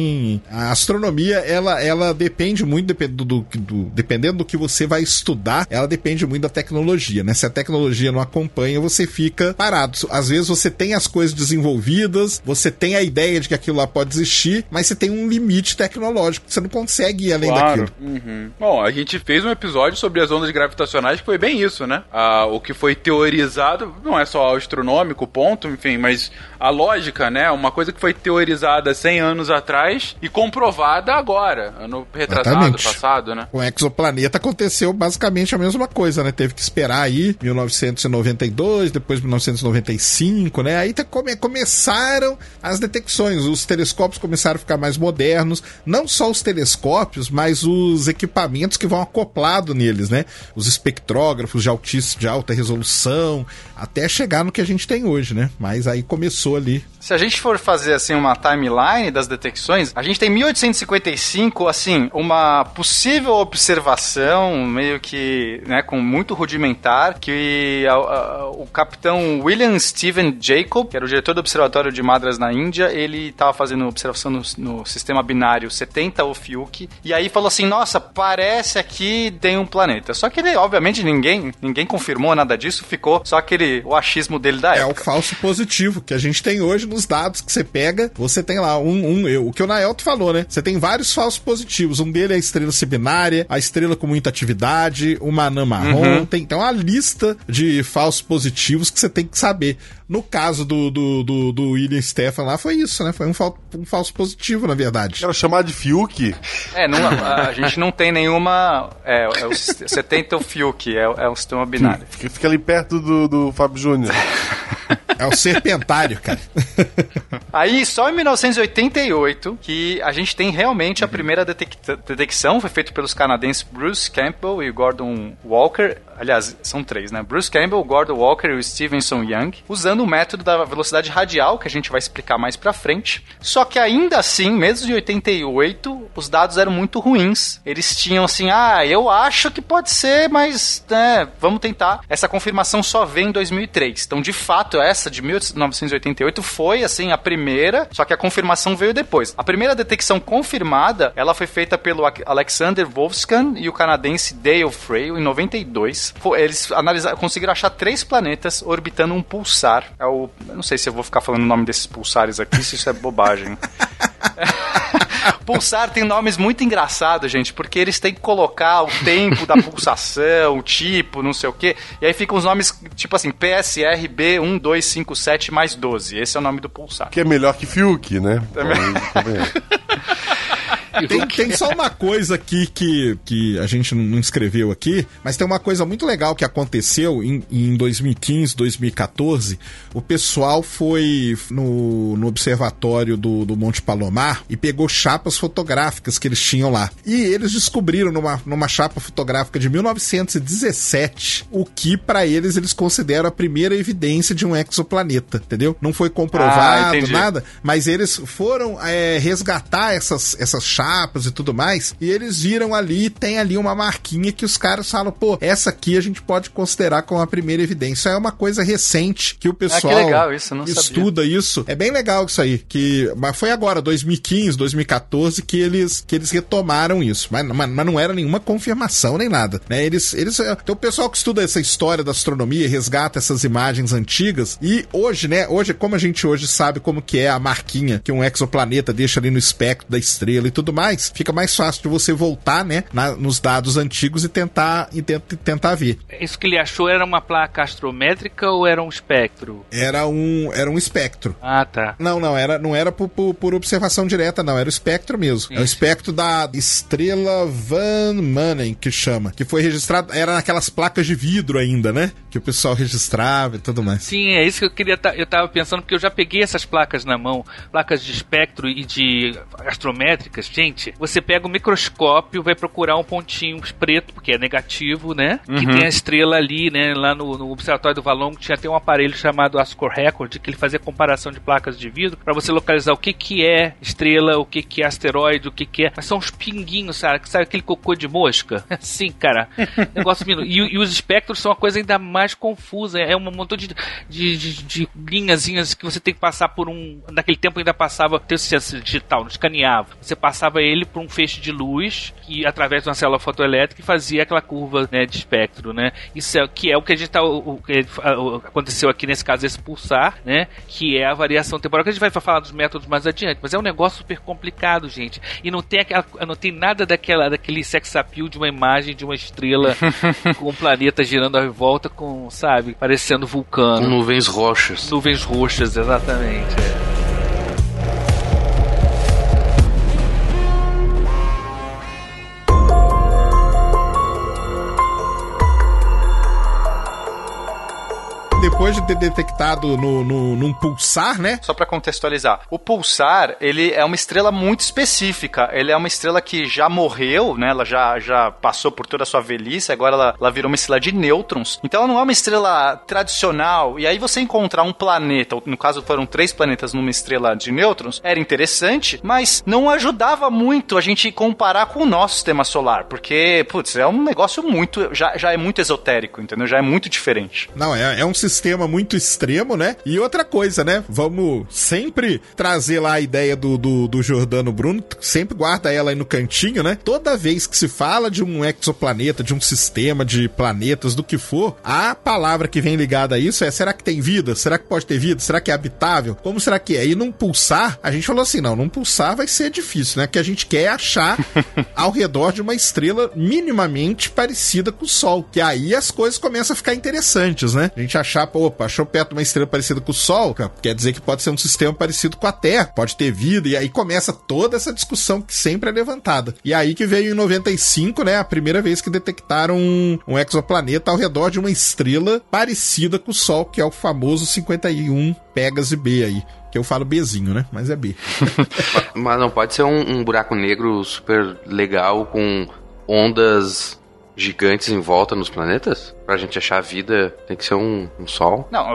a astronomia ela ela depende muito dependendo do, do dependendo do que você vai estudar, ela depende muito da tecnologia, né? Se a tecnologia não acompanha, você fica parado. Às vezes você tem as coisas desenvolvidas, você tem a ideia de que aquilo lá pode existir, mas você tem um limite tecnológico, você não consegue ir além daquilo. Uhum. Bom, a gente fez um episódio sobre as ondas gravitacionais que foi bem isso, né? Ah, o que foi teorizado, não é só astronômico, ponto, enfim, mas a lógica, né? Uma coisa que foi teorizada 100 anos atrás e comprovada agora, ano retrasado, Exatamente. passado, né? Com o exoplaneta aconteceu basicamente a mesma coisa, né? Teve que esperar aí 1992, depois 1995, né? Aí tá come- começaram as detecções, os telescópios começaram a ficar mais modernos, não só os telescópios, mas os equipamentos que vão acoplado neles, né? Os espectrógrafos de altíssima, de alta resolução, até chegar no que a gente tem hoje, né? Mas aí começou ali. Se a gente for fazer assim uma timeline das detecções, a gente tem 1855, assim, uma possível observação meio que, né, com muito rudimentar, que a- a- o capitão William Steven Jacob, que era o diretor do observatório de Madras na Índia, ele estava fazendo observação no, no sistema binário 70 Ophiuchi, e aí falou assim: "Nossa, parece aqui tem um planeta". Só que ele, obviamente, ninguém, ninguém confirmou nada disso, ficou só aquele o achismo dele da É o época. falso positivo que a gente tem hoje nos dados que você pega. Você tem lá um. um eu, o que o Naelto falou, né? Você tem vários falsos positivos. Um dele é a estrela seminária, a estrela com muita atividade, uma anã marrom. Tem, tem uma lista de falsos positivos que você tem que saber. No caso do, do, do, do William Stefan lá, foi isso, né? Foi um, fal, um falso positivo, na verdade. Quero chamar de Fiuk. É, não, a, a gente não tem nenhuma. É, é o, você tenta o Fiuk, é, é um sistema binário. Fica, fica ali perto do, do Fábio Júnior. É o serpentário, cara. [laughs] [laughs] Aí, só em 1988, que a gente tem realmente a primeira detecta- detecção, foi feito pelos canadenses Bruce Campbell e Gordon Walker. Aliás, são três, né? Bruce Campbell, Gordon Walker e o Stevenson Young, usando o método da velocidade radial, que a gente vai explicar mais pra frente. Só que ainda assim, mesmo em 88, os dados eram muito ruins. Eles tinham assim, ah, eu acho que pode ser, mas, né, vamos tentar. Essa confirmação só veio em 2003. Então, de fato, essa de 1988 foi, assim, a primeira, só que a confirmação veio depois. A primeira detecção confirmada, ela foi feita pelo Alexander Wolfskan e o canadense Dale Frail em 92. Eles analisaram, conseguiram achar três planetas orbitando um pulsar. É o, eu não sei se eu vou ficar falando o nome desses pulsares aqui, se isso é bobagem. [laughs] Pulsar tem nomes muito engraçados, gente, porque eles têm que colocar o tempo da pulsação, o tipo, não sei o quê. E aí ficam os nomes, tipo assim, PSR B1257 mais 12. Esse é o nome do pulsar. Que é melhor que Fiuk, né? Então, também. [laughs] Tem, tem só uma coisa aqui que, que a gente não escreveu aqui, mas tem uma coisa muito legal que aconteceu em, em 2015, 2014. O pessoal foi no, no observatório do, do Monte Palomar e pegou chapas fotográficas que eles tinham lá. E eles descobriram numa, numa chapa fotográfica de 1917 o que para eles eles consideram a primeira evidência de um exoplaneta, entendeu? Não foi Ah, comprovado, entendi. nada, mas eles foram é, resgatar essas, essas chapas e tudo mais, e eles viram ali, tem ali uma marquinha que os caras falam, pô, essa aqui a gente pode considerar como a primeira evidência. É uma coisa recente que o pessoal Ah, legal isso, não sabia. estuda isso. É bem legal isso aí, que mas foi agora, 2015, 2014, que eles, que eles retomaram isso. Mas, mas, mas não era nenhuma confirmação nem nada, né? Eles, eles, tem o pessoal que estuda essa história da astronomia e resgata essas imagens antigas, e hoje, né, hoje, como a gente hoje sabe como que é a marquinha que um exoplaneta deixa ali no espectro da estrela e tudo mais, fica mais fácil de você voltar, né, na- nos dados antigos e tentar, e tent- tentar ver. Isso que ele achou era uma placa astrométrica ou era um espectro? Era um, era um espectro. Ah, tá. Não, não, era, não era por, por, por observação direta, não. Era o espectro mesmo. É o espectro da estrela Van Manen, que chama. Que foi registrado. Era naquelas placas de vidro ainda, né? Que o pessoal registrava e tudo mais. Sim, é isso que eu queria. eu tava pensando, porque eu já peguei essas placas na mão, placas de espectro e de astrométricas. Gente, você pega o microscópio, vai procurar um pontinho preto, porque é negativo, né? Que tem a estrela ali, né? Lá no, no Observatório do Valongo tinha até um aparelho chamado Ascor Record, que ele fazia comparação de placas de vidro para você localizar o que, que é estrela, o que, que é asteroide, o que, que é. Mas são uns pinguinhos, sabe? Sabe aquele cocô de mosca? [laughs] Sim, cara. Negócio minu- e, e os espectros são uma coisa ainda mais confusa. É um montão de, de, de, de linhazinhas que você tem que passar por um. Naquele tempo ainda passava, tem o digital, não escaneava. Você passava ele por um feixe de luz que através de uma célula fotoelétrica e fazia aquela curva né, de espectro, né? Isso é, que é o que a gente tá. O, que aconteceu aqui nesse caso, esse pulsar, né? Que é a variação temporal, que a gente vai falar dos métodos mais adiante, mas é um negócio super complicado, gente. E não tem aquela, não tem nada daquela, daquele sex appeal de uma imagem de uma estrela [laughs] com um planeta girando à volta com, sabe, parecendo Com vulcano. nuvens roxas. Nuvens roxas, exatamente. é. Ter detectado no, no, num pulsar, né? Só pra contextualizar, o pulsar, ele é uma estrela muito específica. Ele é uma estrela que já morreu, né? Ela já, já passou por toda a sua velhice, agora ela, ela virou uma estrela de nêutrons. Então ela não é uma estrela tradicional. E aí você encontrar um planeta, no caso foram três planetas numa estrela de nêutrons, era interessante, mas não ajudava muito a gente comparar com o nosso sistema solar, porque, putz, é um negócio muito, já, já é muito esotérico, entendeu? Já é muito diferente. Não, é, é um sistema sistema muito extremo, né? E outra coisa, né? Vamos sempre trazer lá a ideia do, do, do Jordano Bruno, sempre guarda ela aí no cantinho, né? Toda vez que se fala de um exoplaneta, de um sistema de planetas, do que for, a palavra que vem ligada a isso é: será que tem vida? Será que pode ter vida? Será que é habitável? Como será que é? E num pulsar, a gente falou assim: não, num pulsar vai ser difícil, né? Que a gente quer achar [laughs] ao redor de uma estrela minimamente parecida com o Sol. Que aí as coisas começam a ficar interessantes, né? A gente achar, opa, achou perto de uma estrela parecida com o Sol, cara, quer dizer que pode ser um sistema parecido com a Terra, pode ter vida, e aí começa toda essa discussão que sempre é levantada. E aí que veio em 95, né, a primeira vez que detectaram um, um exoplaneta ao redor de uma estrela parecida com o Sol, que é o famoso 51 Pegasus B aí. Que eu falo Bzinho, né? Mas é B. [laughs] Mas não pode ser um, um buraco negro super legal com ondas gigantes em volta nos planetas? Pra gente achar a vida, tem que ser um, um sol. Não,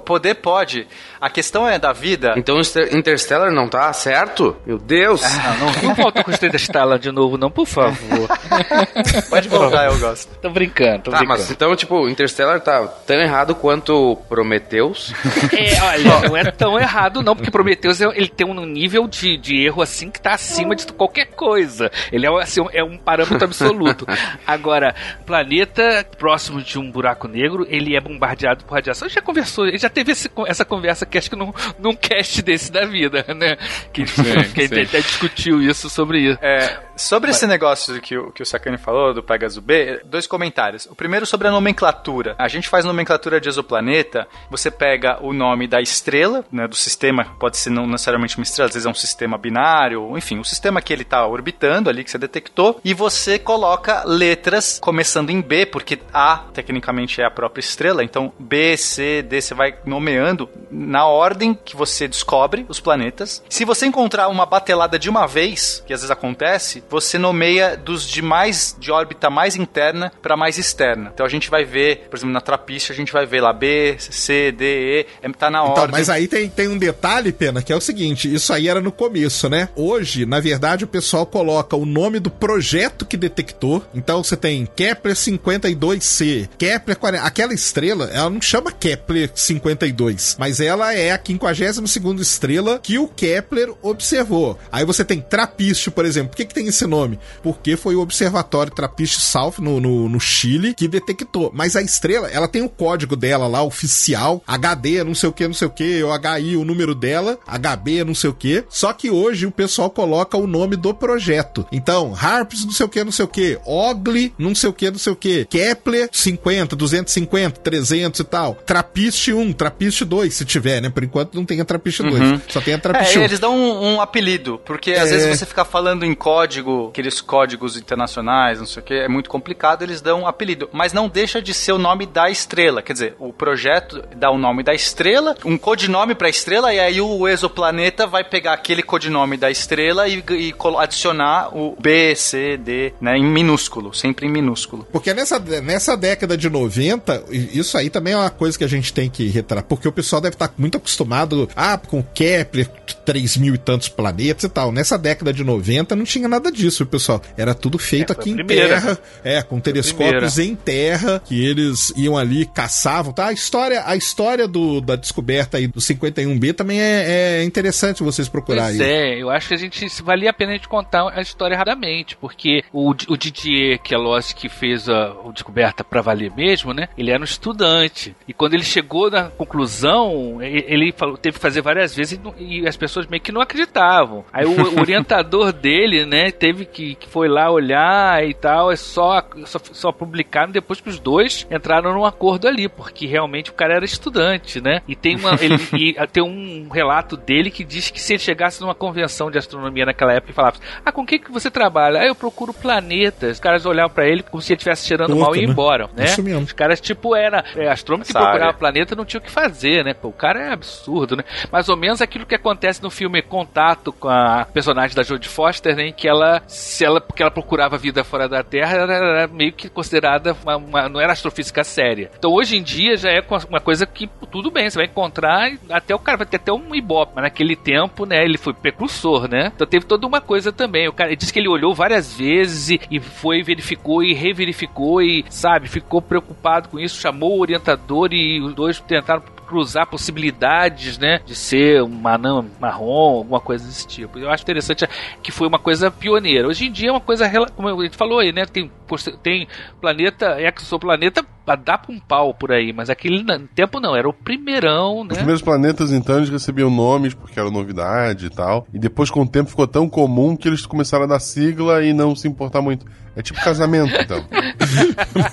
poder pode. A questão é da vida. Então Inter- Interstellar não tá certo? Meu Deus! Não, não, não volta com o Interstellar de novo, não, por favor. [laughs] Pode voltar, eu gosto. Tô brincando, tô Tá, brincando. mas então, tipo, Interstellar tá tão errado quanto Prometheus. É, olha, não é tão errado não, porque Prometheus é- ele tem um nível de, de erro assim que tá acima de qualquer coisa. Ele é, assim, um- é um parâmetro absoluto. [laughs] Agora, planeta próximo de um buraco negro, ele é bombardeado por radiação. A gente já conversou, a gente já teve esse- essa conversa que acho que num, num cast desse da vida, né? Que, [laughs] que a gente até discutiu isso sobre isso. É, sobre esse negócio que o, que o Sakane falou, do Pegasus B, dois comentários. O primeiro sobre a nomenclatura. A gente faz nomenclatura de exoplaneta, você pega o nome da estrela, né, do sistema, pode ser não necessariamente uma estrela, às vezes é um sistema binário, enfim, o sistema que ele está orbitando ali, que você detectou, e você coloca letras começando em B, porque A, tecnicamente, é a própria estrela, então B, C, D, você vai nomeando na ordem que você descobre os planetas. Se você encontrar uma batelada de uma vez, que às vezes acontece, você nomeia dos de mais de órbita mais interna para mais externa. Então a gente vai ver, por exemplo, na trapiche a gente vai ver lá B, C, D, E, é, tá na Então, ordem. mas aí tem, tem um detalhe, Pena, que é o seguinte: isso aí era no começo, né? Hoje, na verdade, o pessoal coloca o nome do projeto que detectou. Então você tem Kepler 52c, Kepler 40. Aquela estrela, ela não chama Kepler 52, mas ela é a 52 estrela que o Kepler observou. Aí você tem Trapiche, por exemplo. Por que, que tem esse nome? Porque foi o Observatório Trapiche South no, no, no Chile que detectou. Mas a estrela, ela tem o código dela lá, oficial, HD, não sei o que, não sei o que, o HI, o número dela, HB, não sei o que. Só que hoje o pessoal coloca o nome do projeto. Então, Harps, não sei o que, não sei o que, Ogli, não sei o que, não sei o que, Kepler, 50, 250, 300 e tal. Trapiche 1, Trapiche 2, se tiver, né? Por enquanto não tem a Trapiche 2, só tem a Trapiche É, 1. eles dão um, um apelido, porque às É. vezes você fica falando em código, aqueles códigos internacionais, não sei o que, é muito complicado, eles dão um apelido. Mas não deixa de ser o nome da estrela. Quer dizer, o projeto dá o nome da estrela, um codinome pra estrela, e aí o exoplaneta vai pegar aquele codinome da estrela e, e adicionar o B, C, D, né, em minúsculo, sempre em minúsculo. Porque nessa, nessa década de 90, e- isso aí também é uma coisa que a gente tem que retratar, porque o pessoal deve estar muito acostumado, ah, com Kepler, 3 mil e tantos planetas e tal. Nessa década de 90 não tinha nada disso, pessoal. Era tudo feito É, aqui em terra, é, com telescópios em terra, que eles iam ali, caçavam, tá? A história, a história do, da descoberta aí do 51B também é, é interessante vocês procurarem. Pois é, eu acho que a gente valia a pena a gente contar a história rapidamente, porque o, o Didier Queloz que fez a, a descoberta pra valer mesmo, né? Ele era um estudante e quando ele chegou na conclusão, ele falou, teve que fazer várias vezes e as pessoas meio que não acreditavam. Aí o, orientador [laughs] dele, né, teve que, que foi lá olhar e tal, é só só, só publicaram depois que os dois entraram num acordo ali, porque realmente o cara era estudante, né? E tem uma ele, e tem um relato dele que diz que se ele chegasse numa convenção de astronomia naquela época e falasse: "Ah, com o que que você trabalha?" "Ah, eu procuro planetas." Os caras olhavam pra ele como se ele estivesse cheirando Puta, mal e ia né? embora, né? Isso mesmo. Os caras tipo era é, astrônomo que Essa procurava planeta não tinha o que fazer, né? Pô, o cara é absurdo, né? Mais ou menos aquilo que acontece no filme Contato com a personagem da Jodie Foster, né? Que ela, se ela, porque ela procurava vida fora da Terra, ela era meio que considerada uma, uma- não era astrofísica séria. Então hoje em dia já é uma coisa que tudo bem, você vai encontrar até o cara vai ter até um ibope, mas naquele tempo, né? Ele foi precursor, né? Então teve toda uma coisa também. O cara ele disse que ele olhou várias vezes e, e foi verificou e reverificou e sabe ficou ficou preocupado com isso, chamou o orientador e os dois tentaram cruzar possibilidades, né, de ser um anã marrom, alguma coisa desse tipo. Eu acho interessante que foi uma coisa pioneira. Hoje em dia é uma coisa, como a gente falou aí, né, tem, tem planeta, exoplaneta dá pra um pau por aí, mas aquele tempo não, era o primeirão, né? Os primeiros planetas, então, eles recebiam nomes porque era novidade e tal, e depois com o tempo ficou tão comum que eles começaram a dar sigla e não se importar muito. É tipo casamento, então.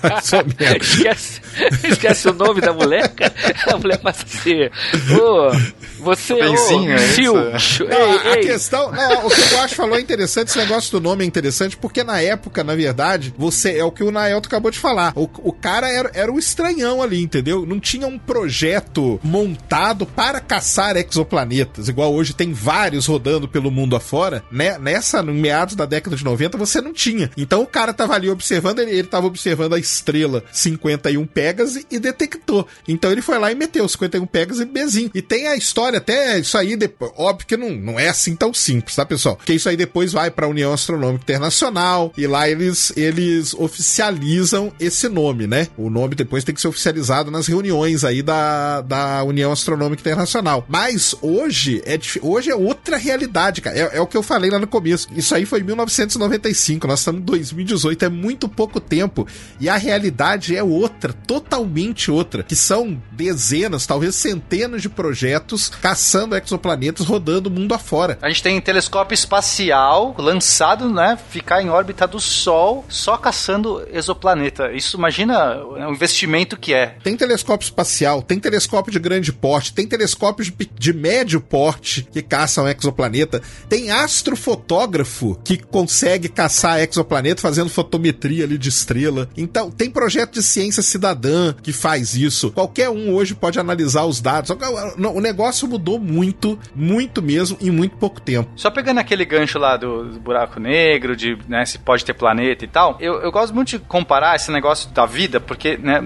Mais ou menos. Esquece, esquece o nome da mulher, cara. A mulher passa a ser. Ô, você, é Sil, isso? ei, Não, a ei. questão. Não, o que o Guacho falou é interessante, esse negócio do nome é interessante, porque na época, na verdade, você. É o que o Naelto acabou de falar. O, o cara era, era o estranhão ali, entendeu? Não tinha um projeto montado para caçar exoplanetas, igual hoje tem vários rodando pelo mundo afora. Né? Nessa, no meados da década de 90, você não tinha. Então o cara tava ali observando, ele, ele tava observando a estrela 51 Pegasus e detectou. Então ele foi lá e meteu 51 Pegasus e Bezinho. E tem a história, até isso aí, depois, óbvio que não, não é assim tão simples, tá, pessoal? Porque isso aí depois vai pra União Astronômica Internacional e lá eles, eles oficializam esse nome, né? O nome depois tem que ser oficializado nas reuniões aí da, da União Astronômica Internacional. Mas hoje é, hoje é outra realidade, cara. É, é o que eu falei lá no começo. Isso aí foi em 1995, nós estamos em 2018, é muito pouco tempo. E a realidade é outra, totalmente outra. Que são dezenas, talvez centenas de projetos caçando exoplanetas rodando o mundo afora. A gente tem telescópio espacial lançado, né? Ficar em órbita do Sol só caçando exoplaneta. Isso imagina o investimento que é. Tem telescópio espacial, tem telescópio de grande porte, tem telescópios de, de médio porte que caçam exoplaneta, tem astrofotógrafo que consegue caçar exoplaneta fazendo fotometria ali de estrela. Então, tem projeto de ciência cidadã que faz isso. Qualquer um hoje pode analisar os dados. O negócio mudou muito, muito mesmo, em muito pouco tempo. Só pegando aquele gancho lá do, buraco negro, de né, se pode ter planeta e tal, eu, eu gosto muito de comparar esse negócio da vida, porque né,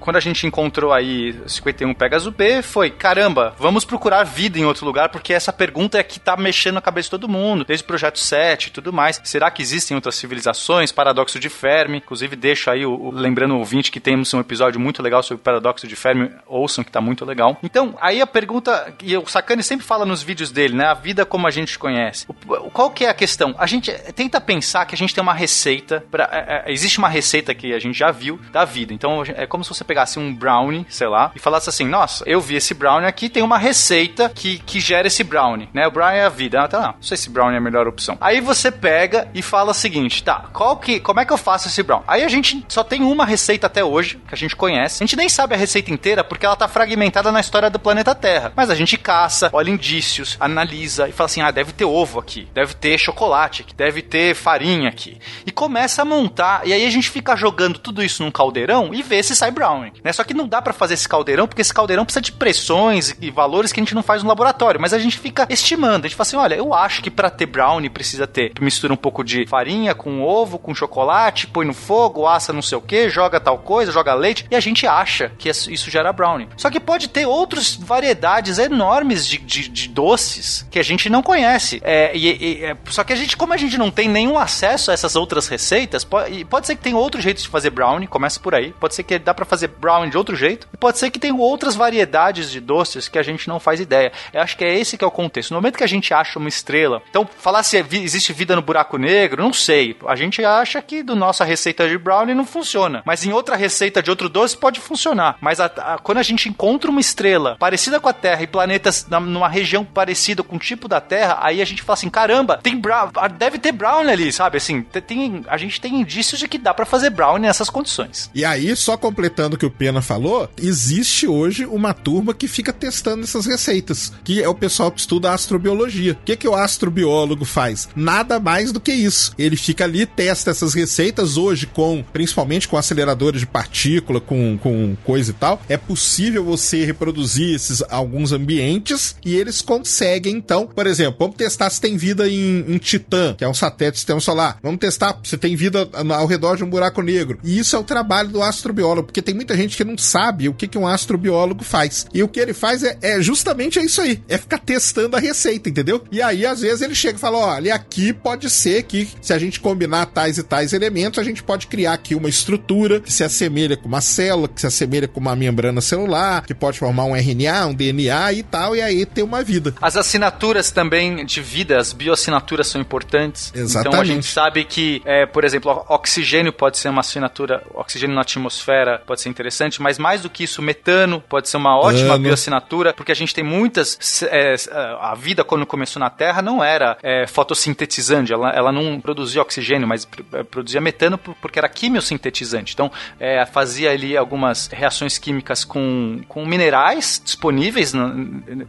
quando a gente encontrou aí 51 Pegasus B, foi caramba, vamos procurar vida em outro lugar, porque essa pergunta é que tá mexendo a cabeça de todo mundo, desde o projeto 7 e tudo mais. Será que existem outras civilizações? Paradoxo de Fermi, inclusive deixo aí, o, o- lembrando o ouvinte que temos um episódio muito legal sobre o paradoxo de Fermi, ouçam que tá muito legal. Então, aí a pergunta, e o Sakane sempre fala nos vídeos dele, né? A vida como a gente conhece. O- qual que é a questão? A gente tenta pensar que a gente tem uma receita, pra, é, é, existe uma receita que a gente já viu da vida. Então, é como se você pegasse um brownie, sei lá, e falasse assim, nossa, eu vi esse brownie aqui, tem uma receita que, que gera esse brownie, né? O brownie é a vida. Ah, tá, não, não sei se brownie é a melhor opção. Aí você pega e fala o seguinte, tá, qual que, como é que eu faço esse brownie? Aí a gente só tem uma receita até hoje, que a gente conhece. A gente nem sabe a receita inteira porque ela tá fragmentada na história do planeta Terra. Mas a gente caça, olha indícios, analisa e fala assim, ah, deve ter ovo aqui, deve ter chocolate aqui, deve ter farinha aqui. E começa a montar, e aí a gente fica jogando tudo isso num caldeirão e vê se sai brownie. Né? Só que não dá pra fazer esse caldeirão, porque esse caldeirão precisa de pressões e valores que a gente não faz no laboratório. Mas a gente fica estimando. A gente fala assim: olha, eu acho que pra ter brownie precisa ter. Mistura um pouco de farinha com ovo, com chocolate, põe no fogo, assa não sei o que, joga tal coisa, joga leite. E a gente acha que isso isso gera brownie. Só que pode ter outras variedades enormes de, de, de doces que a gente não conhece. É, e, e- é, só que a gente, como a gente não tem nenhum acesso a essas outras receitas, pode, pode ser que tenha outros jeitos de fazer brownie, começa por aí. Pode ser que dá pra fazer brownie de outro jeito. E pode ser que tenha outras variedades de doces que a gente não faz ideia. Eu acho que é esse que é o contexto. No momento que a gente acha uma estrela, então falar se é existe vida no buraco negro, não sei. A gente acha que do nossa receita de brownie não funciona. Mas em outra receita de outro doce pode funcionar. Mas a- a- quando a gente encontra uma estrela parecida com a Terra e planetas na- numa região parecida com o tipo da Terra, aí a gente fala assim: caramba, tem brown, deve ter brownie ali, sabe? Assim, te- tem, a gente tem indícios de que dá pra fazer brownie nessas condições. E aí, só completando o que o Pena falou, existe hoje uma turma que fica testando essas receitas, que é o pessoal que estuda astrobiologia. O que, que o astrobiólogo faz? Nada mais do que isso. Ele fica ali, testa essas receitas hoje com, principalmente com aceleradores de partícula, com, com coisa e tal. É possível você reproduzir esses alguns ambientes e eles conseguem, então, por exemplo, vamos testar se tem vida em, em Titã, que é um satélite do sistema solar. Vamos testar se tem vida ao redor de um buraco negro. E isso é o trabalho do astrobiólogo, porque tem muita gente que não sabe o que, que um astrobiólogo faz. E o que ele faz é, é justamente isso aí: é ficar testando a receita, entendeu? E aí, às vezes, ele chega e fala: olha, aqui pode ser que se a gente combinar tais tais e tais elementos, a gente pode criar aqui uma estrutura que se assemelha com uma célula, que se assemelha com uma membrana celular, que pode formar um RNA, um DNA e tal, e aí ter uma vida. As assinaturas também de vida, as bioassinaturas são importantes. Então a Exatamente. gente sabe que, é, por exemplo, oxigênio pode ser uma assinatura, oxigênio na atmosfera pode ser interessante, mas mais do que isso, metano pode ser uma ótima Metano. bioassinatura, porque a gente tem muitas. é, a vida, quando começou na Terra, não era é, fotossintetizante, ela, ela não produzia oxigênio, mas pr- é, produzia metano por- porque era quimiosintetizante. Então, é, fazia ali algumas reações químicas com, com minerais disponíveis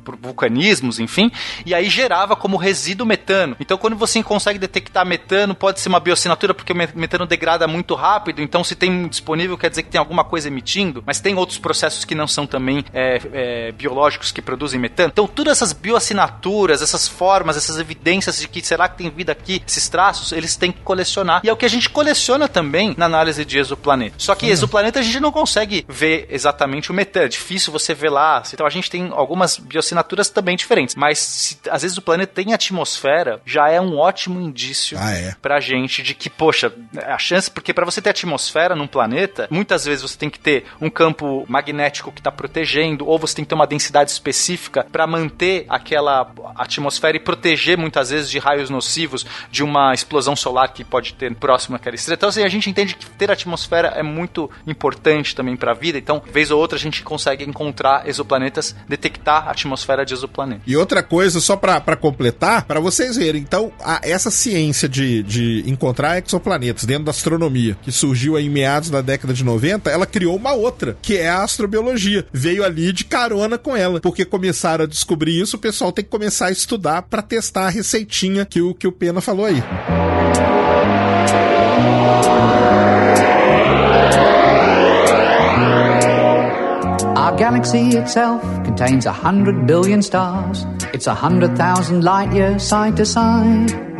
por vulcanismos, enfim, e aí gerava como resíduo metano. Então, quando você consegue detectar metano, pode ser uma bioassinatura, porque o me- metano degrada muito rápido, então se tem disponível quer dizer que tem alguma coisa emitindo, mas tem outros processos que não são também é, é, biológicos que produzem metano. Então, todas essas bioassinaturas, essas formas, essas evidências de que será que tem vida aqui, esses traços, eles têm que colecionar. E é o que a gente coleciona também na análise de exoplaneta. Só que exoplaneta a gente não consegue ver exatamente o metano. É difícil você ver lá. Então a gente tem algumas bioassinaturas também diferentes. Mas se, às vezes o planeta tem atmosfera, já é um ótimo indício Ah, é. pra gente de que, poxa, a chance, porque pra você ter atmosfera num planeta, muitas vezes você tem que ter um campo magnético que tá protegendo, ou você tem que ter uma densidade específica pra manter aquela atmosfera e proteger muitas vezes de raios nocivos de uma explosão solar que pode ter próximo àquela estrela. Então, assim, a gente entende que ter atmosfera é muito importante também pra vida. Então, vez ou outra, a gente consegue encontrar exoplanetas, detectar a atmosfera de exoplaneta. E outra coisa, só pra completar, pra vocês verem, então, a- essa ciência de, de encontrar exoplanetas dentro da astronomia, que surgiu em meados da década de 90, ela criou uma outra, que é a astrobiologia. Veio ali de carona com ela, porque começaram a descobrir isso, o pessoal tem que começar a estudar pra testar a receitinha que o, que o Pena falou aí. Our galaxy itself contains a hundred billion stars. It's a hundred thousand light years side to side.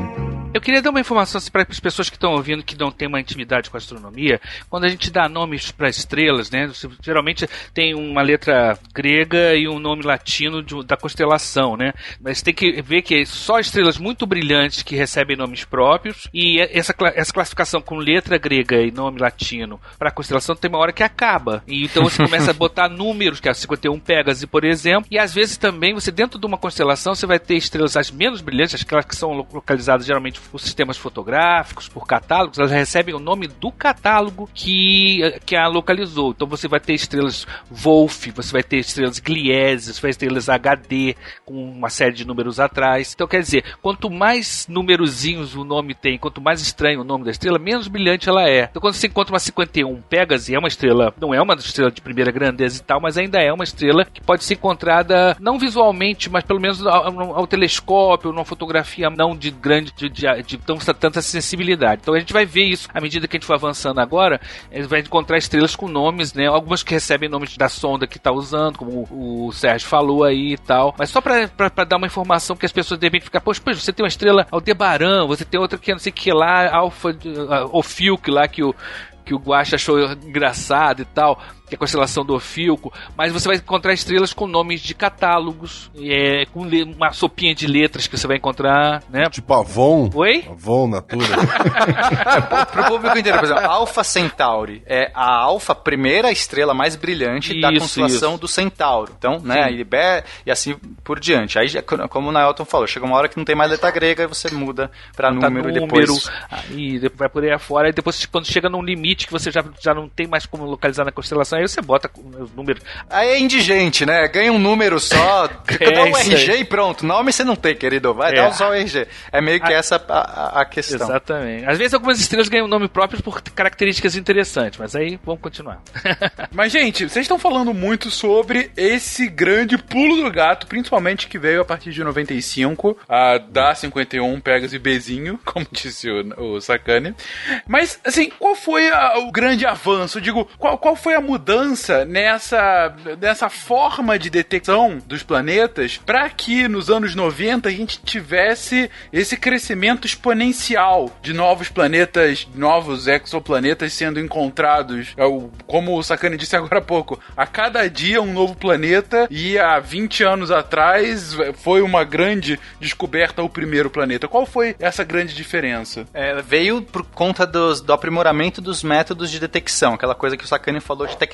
Eu queria dar uma informação assim, para as pessoas que estão ouvindo que não têm uma intimidade com a astronomia. Quando a gente dá nomes para estrelas, né? Geralmente tem uma letra grega e um nome latino de- da constelação, né? Mas tem que ver que só estrelas muito brilhantes que recebem nomes próprios e essa, essa classificação com letra grega e nome latino para a constelação tem uma hora que acaba. E então você começa a botar [laughs] números, que é a 51 Pégase, por exemplo, e às vezes também você dentro de uma constelação você vai ter estrelas as menos brilhantes, aquelas que são lo- localizadas geralmente por sistemas fotográficos, por catálogos, elas recebem o nome do catálogo que, que a localizou. Então você vai ter estrelas Wolf, você vai ter estrelas Gliese, você vai ter estrelas HD com uma série de números atrás. Então quer dizer, quanto mais numerozinhos o nome tem, quanto mais estranho o nome da estrela, menos brilhante ela é. Então quando você encontra uma 51 Pégase, é uma estrela, não é uma estrela de primeira grandeza e tal, mas ainda é uma estrela que pode ser encontrada não visualmente, mas pelo menos ao, ao telescópio, numa fotografia não de grande, de, de, de tão, tanta sensibilidade. Então a gente vai ver isso à medida que a gente for avançando agora, a gente vai encontrar estrelas com nomes, né? Algumas que recebem nomes da sonda que está usando, como o, o Sérgio falou aí e tal. Mas só para dar uma informação que as pessoas devem ficar, poxa, poxa, você tem uma estrela Aldebaran, você tem outra que é não sei que lá, Alfa, uh, Ofiuc lá que o que o Guacha achou engraçado e tal, que é a constelação do Ofilco, mas você vai encontrar estrelas com nomes de catálogos, é, com uma sopinha de letras que você vai encontrar, né? Tipo Avon. Oi? Avon, Natura. [laughs] Pro público inteiro, por exemplo, Alpha Centauri é a Alpha, primeira estrela mais brilhante da Isso, constelação isso. do Centauro. Então, né, e, Bé- e assim por diante. Aí, como o Naelton falou, chega uma hora que não tem mais letra grega e você muda pra Tá número, e depois... aí depois vai por aí afora, e depois quando chega num limite que você já, já não tem mais como localizar na constelação, aí você bota os números. Aí é indigente, né? Ganha um número só, [laughs] É dá um RG aí. e pronto. Nome você não tem, querido. Vai É. dar só o RG. É meio que Ah. essa a, a- a questão. Exatamente. Às vezes algumas estrelas ganham nome próprio por características interessantes, mas aí vamos continuar. [laughs] Mas, gente, vocês estão falando muito sobre esse grande pulo do gato, principalmente que veio a partir de 95, a da 51 Pegas e Bezinho, [laughs] como disse o, o Sakane. Mas, assim, qual foi a- o grande avanço? Digo, qual, qual foi a mudança mudança nessa, nessa forma de detecção dos planetas para que nos anos 90 a gente tivesse esse crescimento exponencial de novos planetas, novos exoplanetas sendo encontrados. É Como o Sakane disse agora há pouco, a cada dia um novo planeta e há 20 anos atrás foi uma grande descoberta o primeiro planeta. Qual foi essa grande diferença? É, veio por conta dos- do aprimoramento dos métodos de detecção, aquela coisa que o Sakane falou de tecnologia.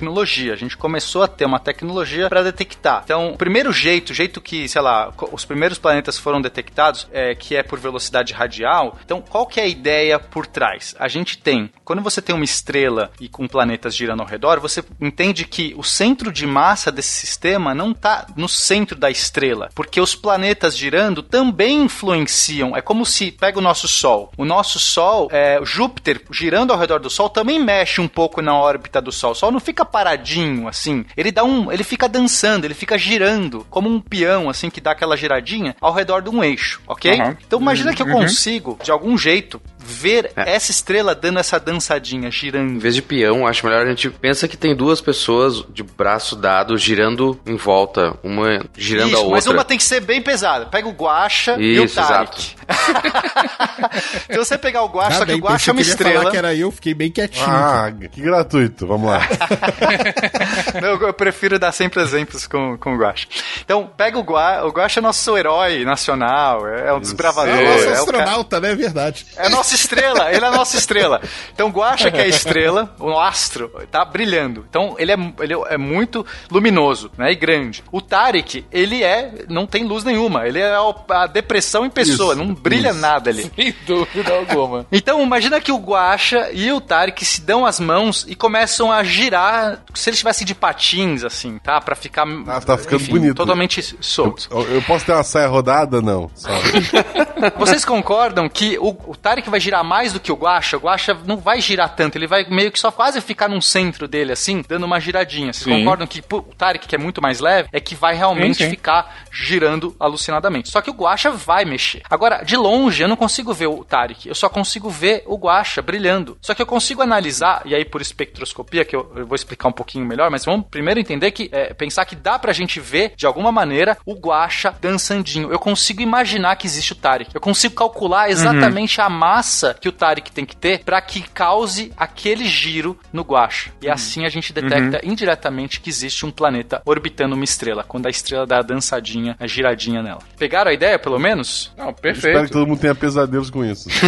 A gente começou a ter uma tecnologia para detectar. Então, o primeiro jeito, o jeito que, sei lá, os primeiros planetas foram detectados, é, que é por velocidade radial. Então, qual que é a ideia por trás? A gente tem, quando você tem uma estrela e com planetas girando ao redor, você entende que o centro de massa desse sistema não está no centro da estrela, porque os planetas girando também influenciam. É como se pega o nosso Sol. O nosso Sol, é, Júpiter girando ao redor do Sol também mexe um pouco na órbita do Sol. O Sol não fica paradinho assim. Ele dá um, ele fica dançando, ele fica girando como um peão assim que dá aquela giradinha ao redor de um eixo, ok? Uhum. Então imagina que eu consigo de algum jeito ver essa estrela dando essa dançadinha, Em girando. vez de peão, acho melhor a gente pensa que tem duas pessoas de braço dado girando em volta, uma girando a Isso, mas outra. uma tem que ser bem pesada. Pega o Guacha e o Tarek. [laughs] Se você pegar o Guacha, só que o Guacha é uma estrela. falar que era eu, fiquei bem quietinho. Ah, que gratuito. Vamos lá. [laughs] Não, eu prefiro dar sempre exemplos com, com o Guacha. Então, pega o Guacha. O Guacha é nosso herói nacional, é um desbravador. é o nosso é o astronauta, né? É verdade. É a nossa estrela, ele é a nossa estrela. Então, o Guacha, que é a [laughs] estrela, o astro, tá brilhando. Então, ele é, ele é muito luminoso, né? E grande. O Tarek, ele é. não tem luz nenhuma. Ele é a depressão em pessoa, Isso, não brilha isso. nada ali. Sem dúvida alguma. [laughs] Então, imagina que o Guacha e o Tarek se dão as mãos e começam a girar, se eles estivessem de patins, assim, tá? Pra ficar. Ah, tá ficando bonito. Totalmente solto. Eu, eu posso ter uma saia rodada? Não. Só. [laughs] Vocês concordam que o, o Tarek vai girar mais do que o Guacha? O Guacha não vai girar tanto, ele vai meio que só quase ficar num centro dele, assim, dando uma giradinha. Vocês Sim. concordam que pô, o Tarek, que é muito mais leve, é que vai realmente Sim, sim. ficar girando alucinadamente. Só que o Guacha vai mexer. Agora, de longe, eu não consigo ver o Tarek, eu só consigo ver o Guacha brilhando. Só que eu consigo analisar, e aí por espectroscopia, que eu, eu vou explicar um pouquinho melhor, mas vamos primeiro entender que, é, pensar que dá pra gente ver, de alguma maneira, o Guacha dançandinho. Eu consigo imaginar que existe o Tarek. Eu consigo calcular exatamente a massa que o Tarek tem que ter pra que cause aquele giro no Guacha. E assim a gente detecta indiretamente que existe um planeta orbitando uma estrela, quando a estrela dá a dançadinha, a giradinha nela. Pegaram a ideia, pelo menos? Não, Espero que perfeito. todo mundo tenha pesadelos com isso. [laughs]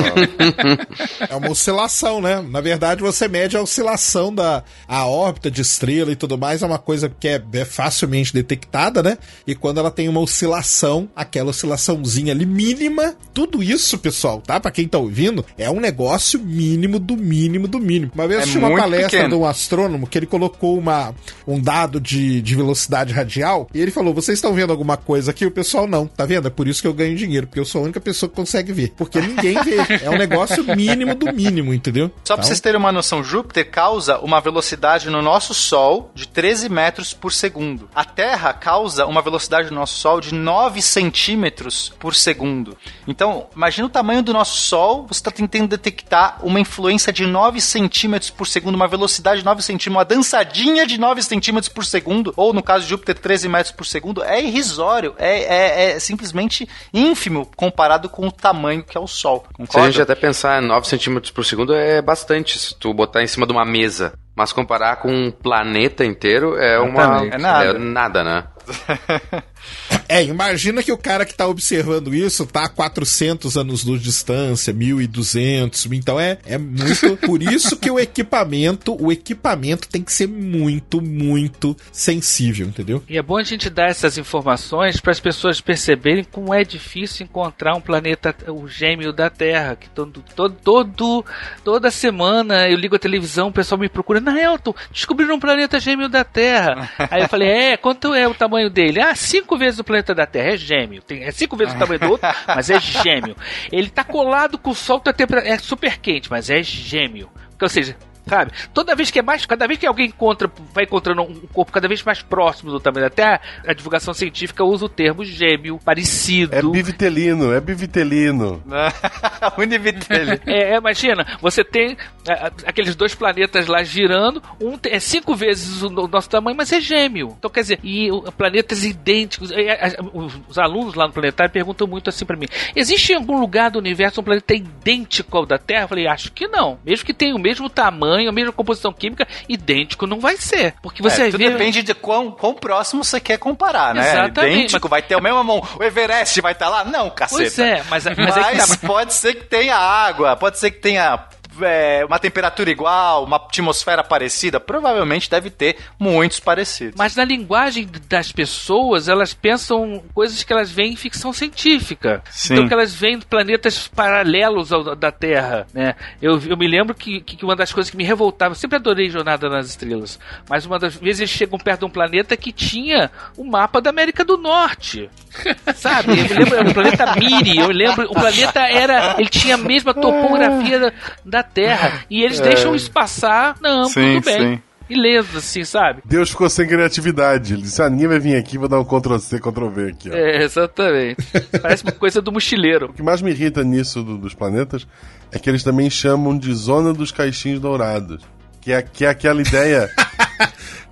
É uma oscilação, né? Na verdade, você mede a oscilação da a órbita de estrela e tudo mais, é uma coisa que é, é facilmente detectada, né? E quando ela tem uma oscilação, aquela oscilaçãozinha ali mínima, tudo isso, pessoal, tá? Pra quem tá ouvindo, é um negócio mínimo do mínimo do mínimo. Uma vez É eu uma palestra pequeno. de um astrônomo que ele colocou uma, um dado de, de velocidade radial e ele falou: Vocês estão vendo alguma coisa aqui? O pessoal não, tá vendo? É por isso que eu ganho dinheiro, porque eu sou a única pessoa que consegue ver. Porque ninguém vê. É um negócio mínimo do mínimo, entendeu? Só pra Então, vocês terem uma noção, Júpiter causa uma velocidade no nosso Sol de 13 metros por segundo. A Terra causa uma velocidade no nosso Sol de 9 centímetros por segundo. Então, imagina o tamanho do nosso Sol, está tentando detectar uma influência de 9 centímetros por segundo, uma velocidade de 9 centímetros, uma dançadinha de 9 centímetros por segundo, ou no caso de Júpiter, 13 metros por segundo, é irrisório, é, é- é simplesmente ínfimo comparado com o tamanho que é o Sol. Se a Concorda? gente até pensar 9 centímetros por segundo é bastante se tu botar em cima de uma mesa. Mas comparar com um planeta inteiro é uma. É nada. É nada, né? [laughs] É, imagina que o cara que tá observando isso tá a 400 anos luz de distância, 1200, então é, é muito... Por isso que o equipamento, o equipamento tem que ser muito, muito sensível, entendeu? E é bom a gente dar essas informações para as pessoas perceberem como é difícil encontrar um planeta, o gêmeo da Terra. Que todo, todo, todo- toda semana eu ligo a televisão, o pessoal me procura, Naelton, descobriram um planeta gêmeo da Terra. [laughs] Aí eu falei, é, quanto é o tamanho dele? Ah, cinco vezes o planeta da Terra, é gêmeo. Tem, é cinco vezes o tamanho do outro, [laughs] mas é gêmeo. Ele tá colado com o Sol, tá tempera- é super quente, mas é gêmeo. Ou seja, Sabe? Toda vez que é mais. Cada vez que alguém encontra, vai encontrando um corpo cada vez mais próximo do tamanho da Terra, a divulgação científica usa o termo gêmeo, parecido. É bivitelino, é bivitelino. [laughs] Univitelli. É, é, imagina, você tem é, aqueles dois planetas lá girando, um é cinco vezes o, no- nosso tamanho, mas é gêmeo. Então, quer dizer, e o- planetas idênticos. É, é, os, os alunos lá no planetário perguntam muito assim pra mim: existe em algum lugar do universo um planeta idêntico ao da Terra? Eu falei, acho que não. Mesmo que tenha o mesmo tamanho, a mesma composição química, idêntico não vai ser. Porque você É, vai tudo ver. depende de quão, quão próximo você quer comparar, né? Exatamente, Idêntico, vai ter o mesmo mão. O Everest vai estar lá? Não, caceta. Pois é, mas, mas, Mas, é tá, pode ser que tenha água, pode ser que tenha é, uma temperatura igual, uma atmosfera parecida. Provavelmente deve ter muitos parecidos. Mas na linguagem das pessoas, elas pensam coisas que elas veem em ficção científica. Sim. Então que elas veem planetas paralelos ao da Terra, né? Eu, eu me lembro que, que uma das coisas que me revoltava, eu sempre adorei Jornada nas Estrelas, mas uma das vezes eles chegam perto de um planeta que tinha o mapa da América do Norte. [laughs] Sabe? Eu me lembro, o planeta Miri, eu lembro, o planeta era, ele tinha a mesma topografia da, da Terra, e eles deixam isso passar, não, Sim, tudo bem. sim. Ileso, assim, sabe? Deus ficou sem criatividade. Ele disse: ah, ninguém vai vir aqui, vou dar um Ctrl-C, Ctrl-V aqui. Ó. É, exatamente. [laughs] Parece uma coisa do mochileiro. O que mais me irrita nisso do- dos planetas é que eles também chamam de zona dos caixinhos dourados. Que é, que é aquela ideia. [laughs]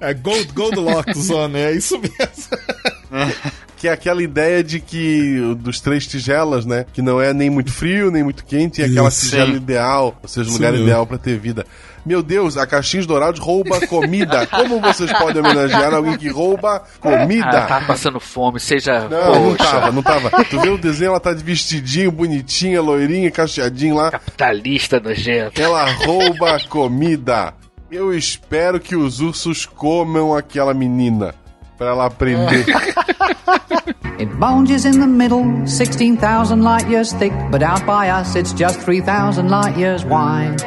É Gold, Goldilocks Zone, é isso mesmo. [laughs] que é aquela ideia de que dos três tigelas, né? Que não é nem muito frio, nem muito quente, é aquela Isso. tigela Sim. ideal, ou seja, o Isso lugar mesmo. ideal pra ter vida. Meu Deus, a Caixinhos Dourados rouba comida. [laughs] Como vocês podem homenagear alguém que rouba Ah, comida? tá passando fome, seja. Não, não Poxa, tava, não tava. Tu vê o desenho, ela tá de vestidinho, bonitinha, loirinha, cacheadinho lá. Capitalista nojento. Ela rouba comida. Eu espero que os ursos comam aquela menina. Pra ela aprender. [laughs] It bulges in the middle, 16,000 light years thick, but out by us it's just 3,000 light years wide.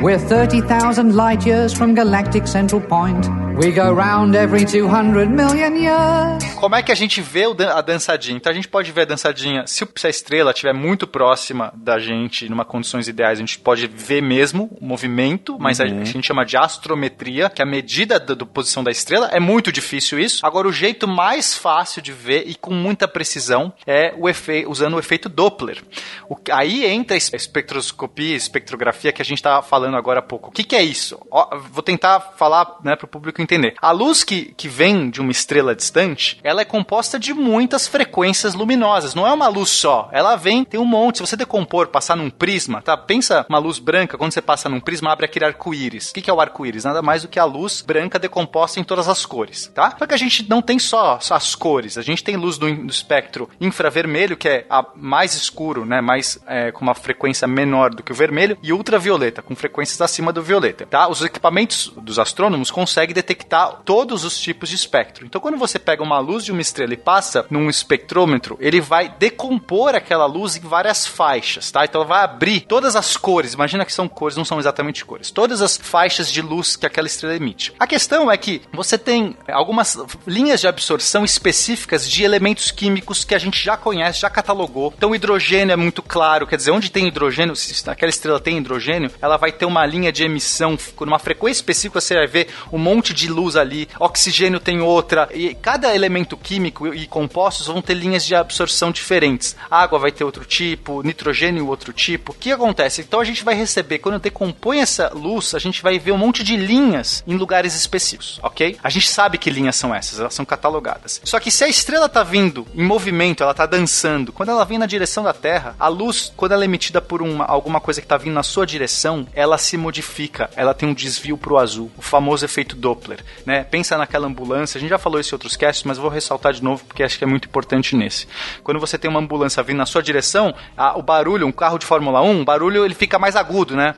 We're 30,000 light years from galactic central point. We go round every 200 million years. Como é que a gente vê a dançadinha? Então a gente pode ver a dançadinha, se a estrela estiver muito próxima da gente, numa condições ideais, a gente pode ver mesmo o movimento, mas a, a gente chama de astrometria, que é a medida da do posição da estrela. É muito difícil isso. Agora, o jeito mais fácil de ver e com muita precisão é o efe, usando o efeito Doppler. O aí entra a es- espectroscopia, espectrografia que a gente estava falando agora há pouco. O que, que é isso? Ó, vou tentar falar né, para o público entender. A luz que, que vem de uma estrela distante, ela é composta de muitas frequências luminosas. Não é uma luz só. Ela vem, tem um monte. Se você decompor, passar num prisma, tá? Pensa uma luz branca, quando você passa num prisma, abre aquele arco-íris. O que, é o arco-íris? Nada mais do que a luz branca decomposta em todas as cores, tá? Só que a gente não tem só, só as cores. A gente tem luz do, do espectro infravermelho, que é a mais escuro, né? Mais é, com uma frequência menor do que o vermelho, e ultravioleta, com frequências acima do violeta, tá? Os equipamentos dos astrônomos conseguem detectar todos os tipos de espectro. Então, quando você pega uma luz de uma estrela e passa num espectrômetro, ele vai decompor aquela luz em várias faixas, tá? Então, ela vai abrir todas as cores. Imagina que são cores, não são exatamente cores. Todas as faixas de luz que aquela estrela emite. A questão é que você tem algumas linhas de absorção específicas de elementos químicos que a gente já conhece, já catalogou. Então, hidrogênio é muito claro, quer dizer, onde tem hidrogênio, se aquela estrela tem hidrogênio, ela vai ter uma linha de emissão, numa frequência específica, você vai ver um monte de luz ali, oxigênio tem outra, e cada elemento químico e compostos vão ter linhas de absorção diferentes. Água vai ter outro tipo, nitrogênio outro tipo. O que acontece? Então a gente vai receber, quando decompõe essa luz, a gente vai ver um monte de linhas em lugares específicos, ok? A gente sabe que linhas são essas, elas são catalogadas. Só que se a estrela tá vindo em movimento, ela tá dançando, quando ela vem na direção da Terra, a luz, quando ela é emitida por uma, alguma coisa que tá vindo na sua direção, ela se modifica, ela tem um desvio pro azul, o famoso efeito Doppler, né? Pensa naquela ambulância, a gente já falou isso em outros casts, mas vou ressaltar de novo porque acho que é muito importante nesse. Quando você tem uma ambulância vindo na sua direção, a- o barulho, um carro de Fórmula 1, o barulho ele fica mais agudo, né?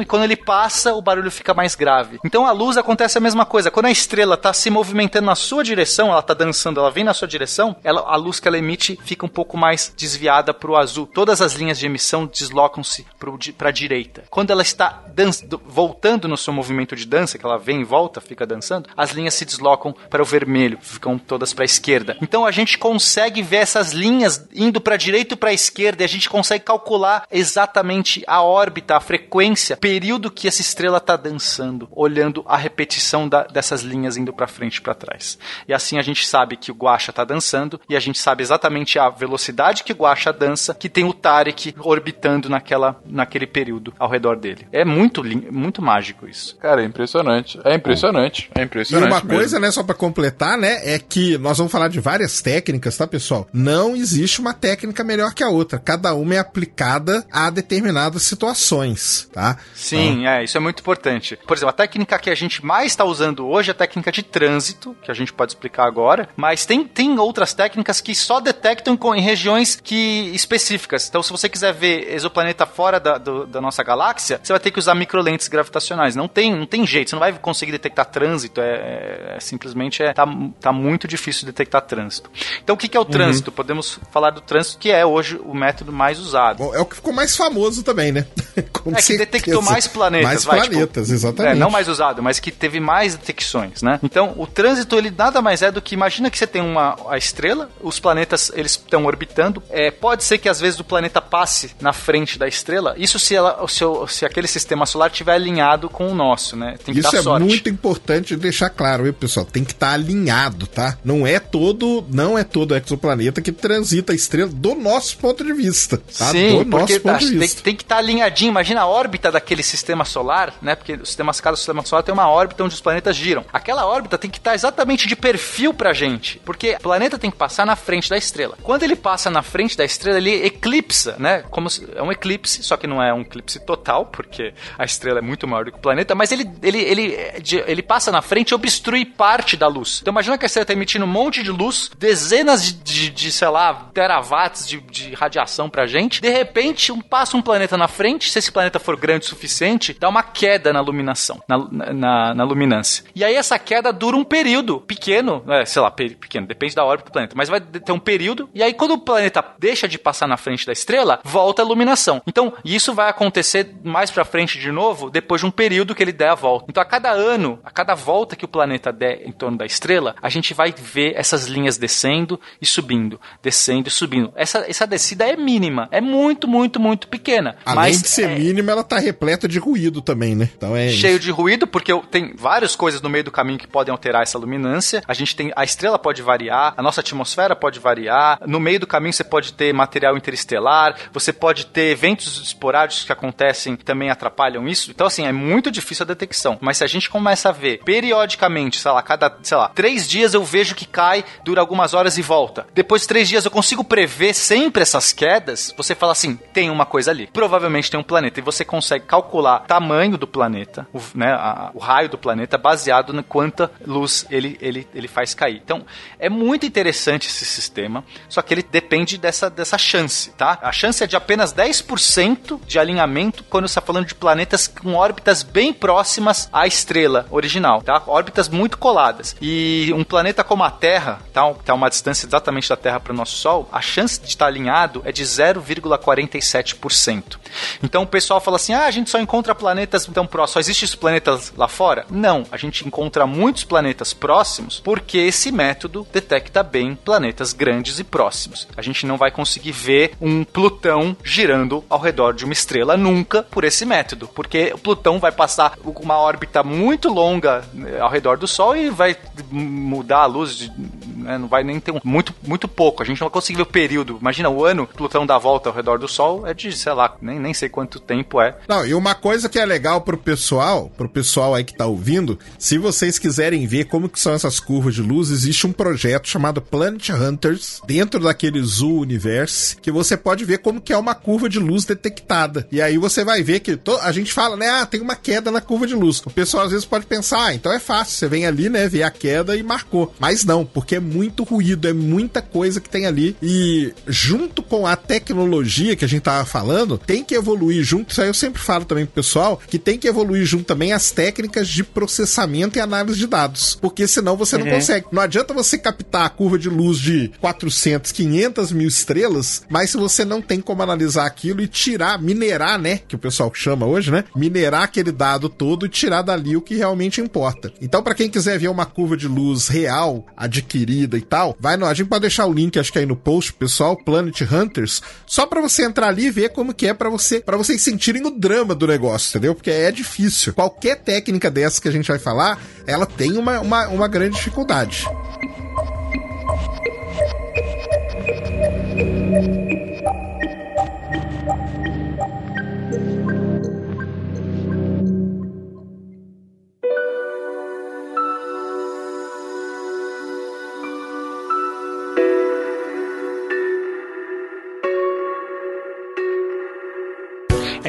E quando ele passa, o barulho fica mais grave. Então a luz acontece a mesma coisa. Quando a estrela está se movimentando na sua direção, ela está dançando, ela vem na sua direção, ela, a luz que ela emite fica um pouco mais desviada para o azul. Todas as linhas de emissão deslocam-se para a direita. Quando ela está dan- do- voltando no seu movimento de dança, que ela vem e volta, fica dançando, as linhas se deslocam para o vermelho, ficam todas para a esquerda. Então a gente consegue ver essas linhas indo para a direita e para a esquerda e a gente consegue calcular exatamente a órbita, a frequência período que essa estrela tá dançando, olhando a repetição da- dessas linhas indo pra frente e pra trás. E assim a gente sabe que o Guaxa tá dançando e a gente sabe exatamente a velocidade que o Guaxa dança, que tem o Tarek orbitando naquela, naquele período ao redor dele. É muito, muito mágico isso. Cara, é impressionante. É impressionante. É E impressionante. uma mesmo. coisa, né, só pra completar, né, é que nós vamos falar de várias técnicas, tá, pessoal? Não existe uma técnica melhor que a outra. Cada uma é aplicada a determinadas situações, tá? Sim, é, isso é muito importante. Por exemplo, a técnica que a gente mais está usando hoje é a técnica de trânsito, que a gente pode explicar agora, mas tem, tem outras técnicas que só detectam com- em regiões que específicas. Então, se você quiser ver exoplaneta fora da, do- da nossa galáxia, você vai ter que usar microlentes gravitacionais. Não tem, não tem jeito, você não vai conseguir detectar trânsito, é, é- é simplesmente é, tá, tá muito difícil detectar trânsito. Então, o que, que é o trânsito? Podemos falar do trânsito, que é hoje o método mais usado. Bom, é o que ficou mais famoso também, né? [laughs] É que detectou mais planetas, Mais vai, tipo, planetas, exatamente. É, não mais usado, mas que teve mais detecções, né? Então, o trânsito, ele nada mais é do que, imagina que você tem uma a estrela, os planetas, eles estão orbitando, é, pode ser que às vezes o planeta passe na frente da estrela, isso se, ela, se, se aquele sistema solar estiver alinhado com o nosso, né? Tem que Isso dar é sorte. muito importante deixar claro, viu, pessoal? Tem que estar alinhado, tá? Não é todo, não é todo exoplaneta que transita a estrela do nosso ponto de vista, tá? Sim, do nosso porque ponto tá, de tem, vista. tem que estar alinhadinho. Imagina a órbita daquele sistema solar, né? Porque o sistema, cada sistema solar tem uma órbita onde os planetas giram. Aquela órbita tem que estar exatamente de perfil pra gente, porque o planeta tem que passar na frente da estrela. Quando ele passa na frente da estrela, ele eclipsa, né? Como se- é um eclipse, só que não é um eclipse total, porque a estrela é muito maior do que o planeta, mas ele, ele, ele, ele passa na frente e obstrui parte da luz. Então imagina que a estrela está emitindo um monte de luz, dezenas de, de, de, sei lá, terawatts de, de radiação pra gente. De repente, um, passa um planeta na frente, se esse planeta for grande suficiente, dá uma queda na iluminação, na, na, na luminância. E aí essa queda dura um período pequeno, é, sei lá, pe- pequeno, depende da órbita do planeta, mas vai ter um período, e aí quando o planeta deixa de passar na frente da estrela, volta a iluminação. Então, isso vai acontecer mais pra frente de novo, depois de um período que ele der a volta. Então, a cada ano, a cada volta que o planeta der em torno da estrela, a gente vai ver essas linhas descendo e subindo, descendo e subindo. Essa, essa descida é mínima, é muito, muito, muito pequena. Além mas de ser é- mínima, ela tá repleta de ruído também, né? Então é cheio de ruído, porque tem várias coisas no meio do caminho que podem alterar essa luminância. A gente tem a estrela pode variar, a nossa atmosfera pode variar. No meio do caminho você pode ter material interestelar, você pode ter eventos esporádicos que acontecem que também atrapalham isso. Então assim é muito difícil a detecção. Mas se a gente começa a ver periodicamente, sei lá, cada sei lá três dias eu vejo que cai, dura algumas horas e volta. Depois de três dias eu consigo prever sempre essas quedas. Você fala assim, tem uma coisa ali. Provavelmente tem um planeta e você consegue calcular o tamanho do planeta, o, né, a- o raio do planeta baseado no quanta luz ele, ele, ele faz cair. Então, é muito interessante esse sistema, só que ele depende dessa, dessa chance, tá? A chance é de apenas 10% de alinhamento quando você está falando de planetas com órbitas bem próximas à estrela original, tá? Órbitas muito coladas. E um planeta como a Terra, tá, tá uma distância exatamente da Terra para o nosso Sol, a chance de estar alinhado é de 0,47%. Então o pessoal fala assim: ah, a gente só encontra planetas tão próximos, só existem planetas lá fora? Não, a gente encontra muitos planetas próximos porque esse método detecta bem planetas grandes e próximos. A gente não vai conseguir ver um Plutão girando ao redor de uma estrela nunca por esse método, porque o Plutão vai passar uma órbita muito longa né, ao redor do Sol e vai mudar a luz de né, não vai nem ter um, muito, muito pouco. A gente não vai conseguir ver o período. Imagina o ano, Plutão dá volta ao redor do Sol, é de, sei lá, nem, nem sei quanto tempo é. Não, e uma coisa que é legal pro pessoal, pro pessoal aí que tá ouvindo, se vocês quiserem ver como que são essas curvas de luz, existe um projeto chamado Planet Hunters, dentro daquele Zoo Universe, que você pode ver como que é uma curva de luz detectada. E aí você vai ver que to- a gente fala, né, ah, tem uma queda na curva de luz. O pessoal às vezes pode pensar, ah, então é fácil, você vem ali, né, vê a queda e marcou. Mas não, porque é muito ruído, é muita coisa que tem ali. E junto com a tecnologia que a gente tava falando, tem que evoluir junto. Isso aí eu sempre falo também pro pessoal, que tem que evoluir junto também as técnicas de processamento e análise de dados. Porque senão você não consegue. Não adianta você captar a curva de luz de 400, 500 mil estrelas, mas se você não tem como analisar aquilo e tirar, minerar, né? Que o pessoal chama hoje, né? Minerar aquele dado todo e tirar dali o que realmente importa. Então, para quem quiser ver uma curva de luz real, adquirir colorida e tal, vai no, a gente pode deixar o link, acho que aí no post, pessoal, Planet Hunters, só pra você entrar ali e ver como que é pra você, para vocês sentirem o drama do negócio, entendeu? Porque é difícil. Qualquer técnica dessa que a gente vai falar, ela tem uma, uma, uma grande dificuldade.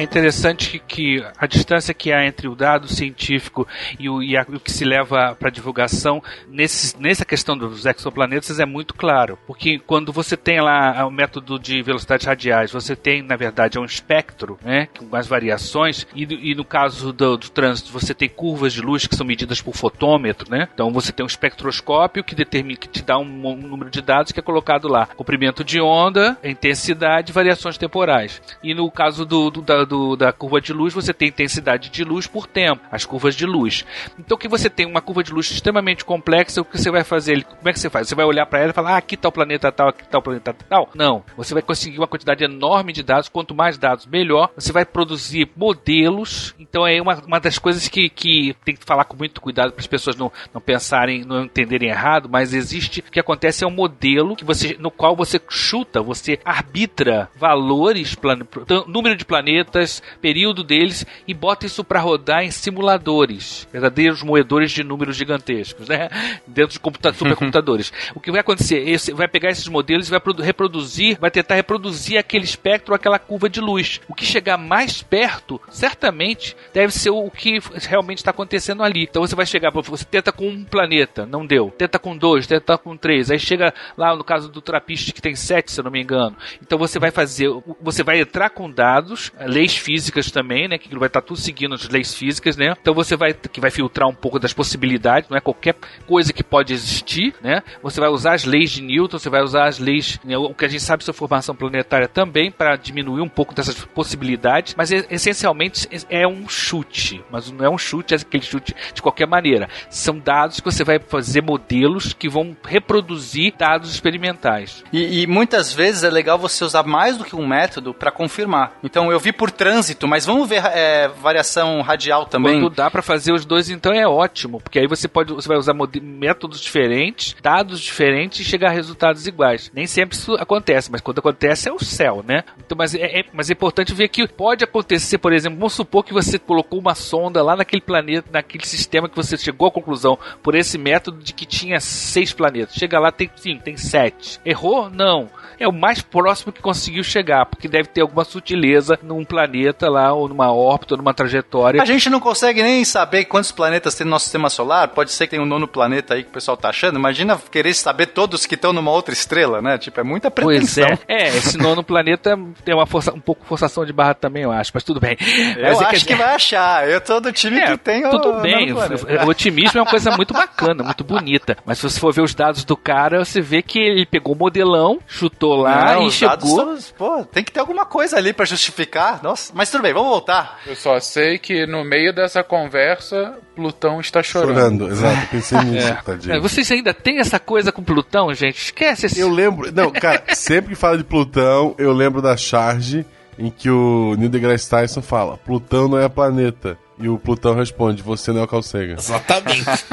É interessante que a distância que há entre o dado científico e o, e a- o que se leva para divulgação nesse, nessa questão dos exoplanetas é muito claro. Porque quando você tem lá o método de velocidades radiais, você tem, na verdade, é um espectro, né, com as variações, e, e no caso do, do trânsito, você tem curvas de luz que são medidas por fotômetro, né? Então você tem um espectroscópio que determina, que te dá um, um número de dados que é colocado lá. Comprimento de onda, intensidade, variações temporais. E no caso do, do- do- da curva de luz, você tem intensidade de luz por tempo, as curvas de luz. Então que você tem uma curva de luz extremamente complexa, o que você vai fazer? Como é que você faz? Você vai olhar para ela e falar, ah, aqui está o planeta tal, aqui está o planeta tal? Não. Você vai conseguir uma quantidade enorme de dados. Quanto mais dados, melhor. Você vai produzir modelos. Então é uma, uma das coisas que, que tem que falar com muito cuidado para as pessoas não, não pensarem, não entenderem errado, mas existe. O que acontece é um modelo que você, no qual você chuta, você arbitra valores, plane, então, número de planetas, período deles e bota isso para rodar em simuladores, verdadeiros moedores de números gigantescos, né? Dentro de computa [laughs] supercomputadores. o que vai acontecer? Esse vai pegar esses modelos e vai produ- reproduzir, vai tentar reproduzir aquele espectro, aquela curva de luz. O que chegar mais perto, certamente, deve ser o que realmente está acontecendo ali. Então você vai chegar, você tenta com um planeta, não deu. Tenta com dois, tenta com três. Aí chega lá no caso do Trappist que tem sete, se eu não me engano. Então você vai fazer, você vai entrar com dados, leis físicas também, né? Que vai estar tudo seguindo as leis físicas, né? Então você vai que vai filtrar um pouco das possibilidades, não é qualquer coisa que pode existir, né? Você vai usar as leis de Newton, você vai usar as leis, né, o que a gente sabe sobre formação planetária também para diminuir um pouco dessas possibilidades, mas é- essencialmente é um chute, mas não é um chute, é aquele chute de qualquer maneira. São dados que você vai fazer modelos que vão reproduzir dados experimentais. E, e muitas vezes é legal você usar mais do que um método para confirmar. Então eu vi por trânsito, mas vamos ver é, variação radial também. Quando dá para fazer os dois, então é ótimo, porque aí você pode, você vai usar métodos diferentes, dados diferentes e chegar a resultados iguais. Nem sempre isso acontece, mas quando acontece é o céu, né? Então, mas é, é- mas é importante ver que pode acontecer, por exemplo, vamos supor que você colocou uma sonda lá naquele planeta, naquele sistema que você chegou à conclusão por esse método de que tinha seis planetas. Chega lá, tem cinco, tem sete. Errou? Não. É o mais próximo que conseguiu chegar, porque deve ter alguma sutileza num planeta lá, ou numa órbita, ou numa trajetória. A gente não consegue nem saber quantos planetas tem no nosso sistema solar. Pode ser que tem um nono planeta aí que o pessoal tá achando. Imagina querer saber todos que estão numa outra estrela, né? Tipo, é muita Pois pretensão. é. É, esse nono planeta tem uma força, um pouco forçação de barra também, eu acho, mas tudo bem. Eu Mas é acho que vai achar. Eu tô do time É, que tem o tudo bem, o otimismo é uma coisa muito bacana, muito bonita. Mas se você for ver os dados do cara, você vê que ele pegou o modelão, chutou lá Não, e os dados chegou. são- pô, tem que ter alguma coisa ali pra justificar. Nossa, mas tudo bem, vamos voltar. Eu só sei que no meio dessa conversa, Plutão está chorando. Chorando, exato. Pensei [laughs] nisso, É, tadinho. vocês ainda têm essa coisa com Plutão, gente? Esquece esse. Eu lembro. Não, cara, [laughs] sempre que fala de Plutão, eu lembro da charge em que o Neil deGrasse Tyson fala: Plutão não é planeta. E o Plutão responde: Você não é o Calcega. Exatamente. [laughs]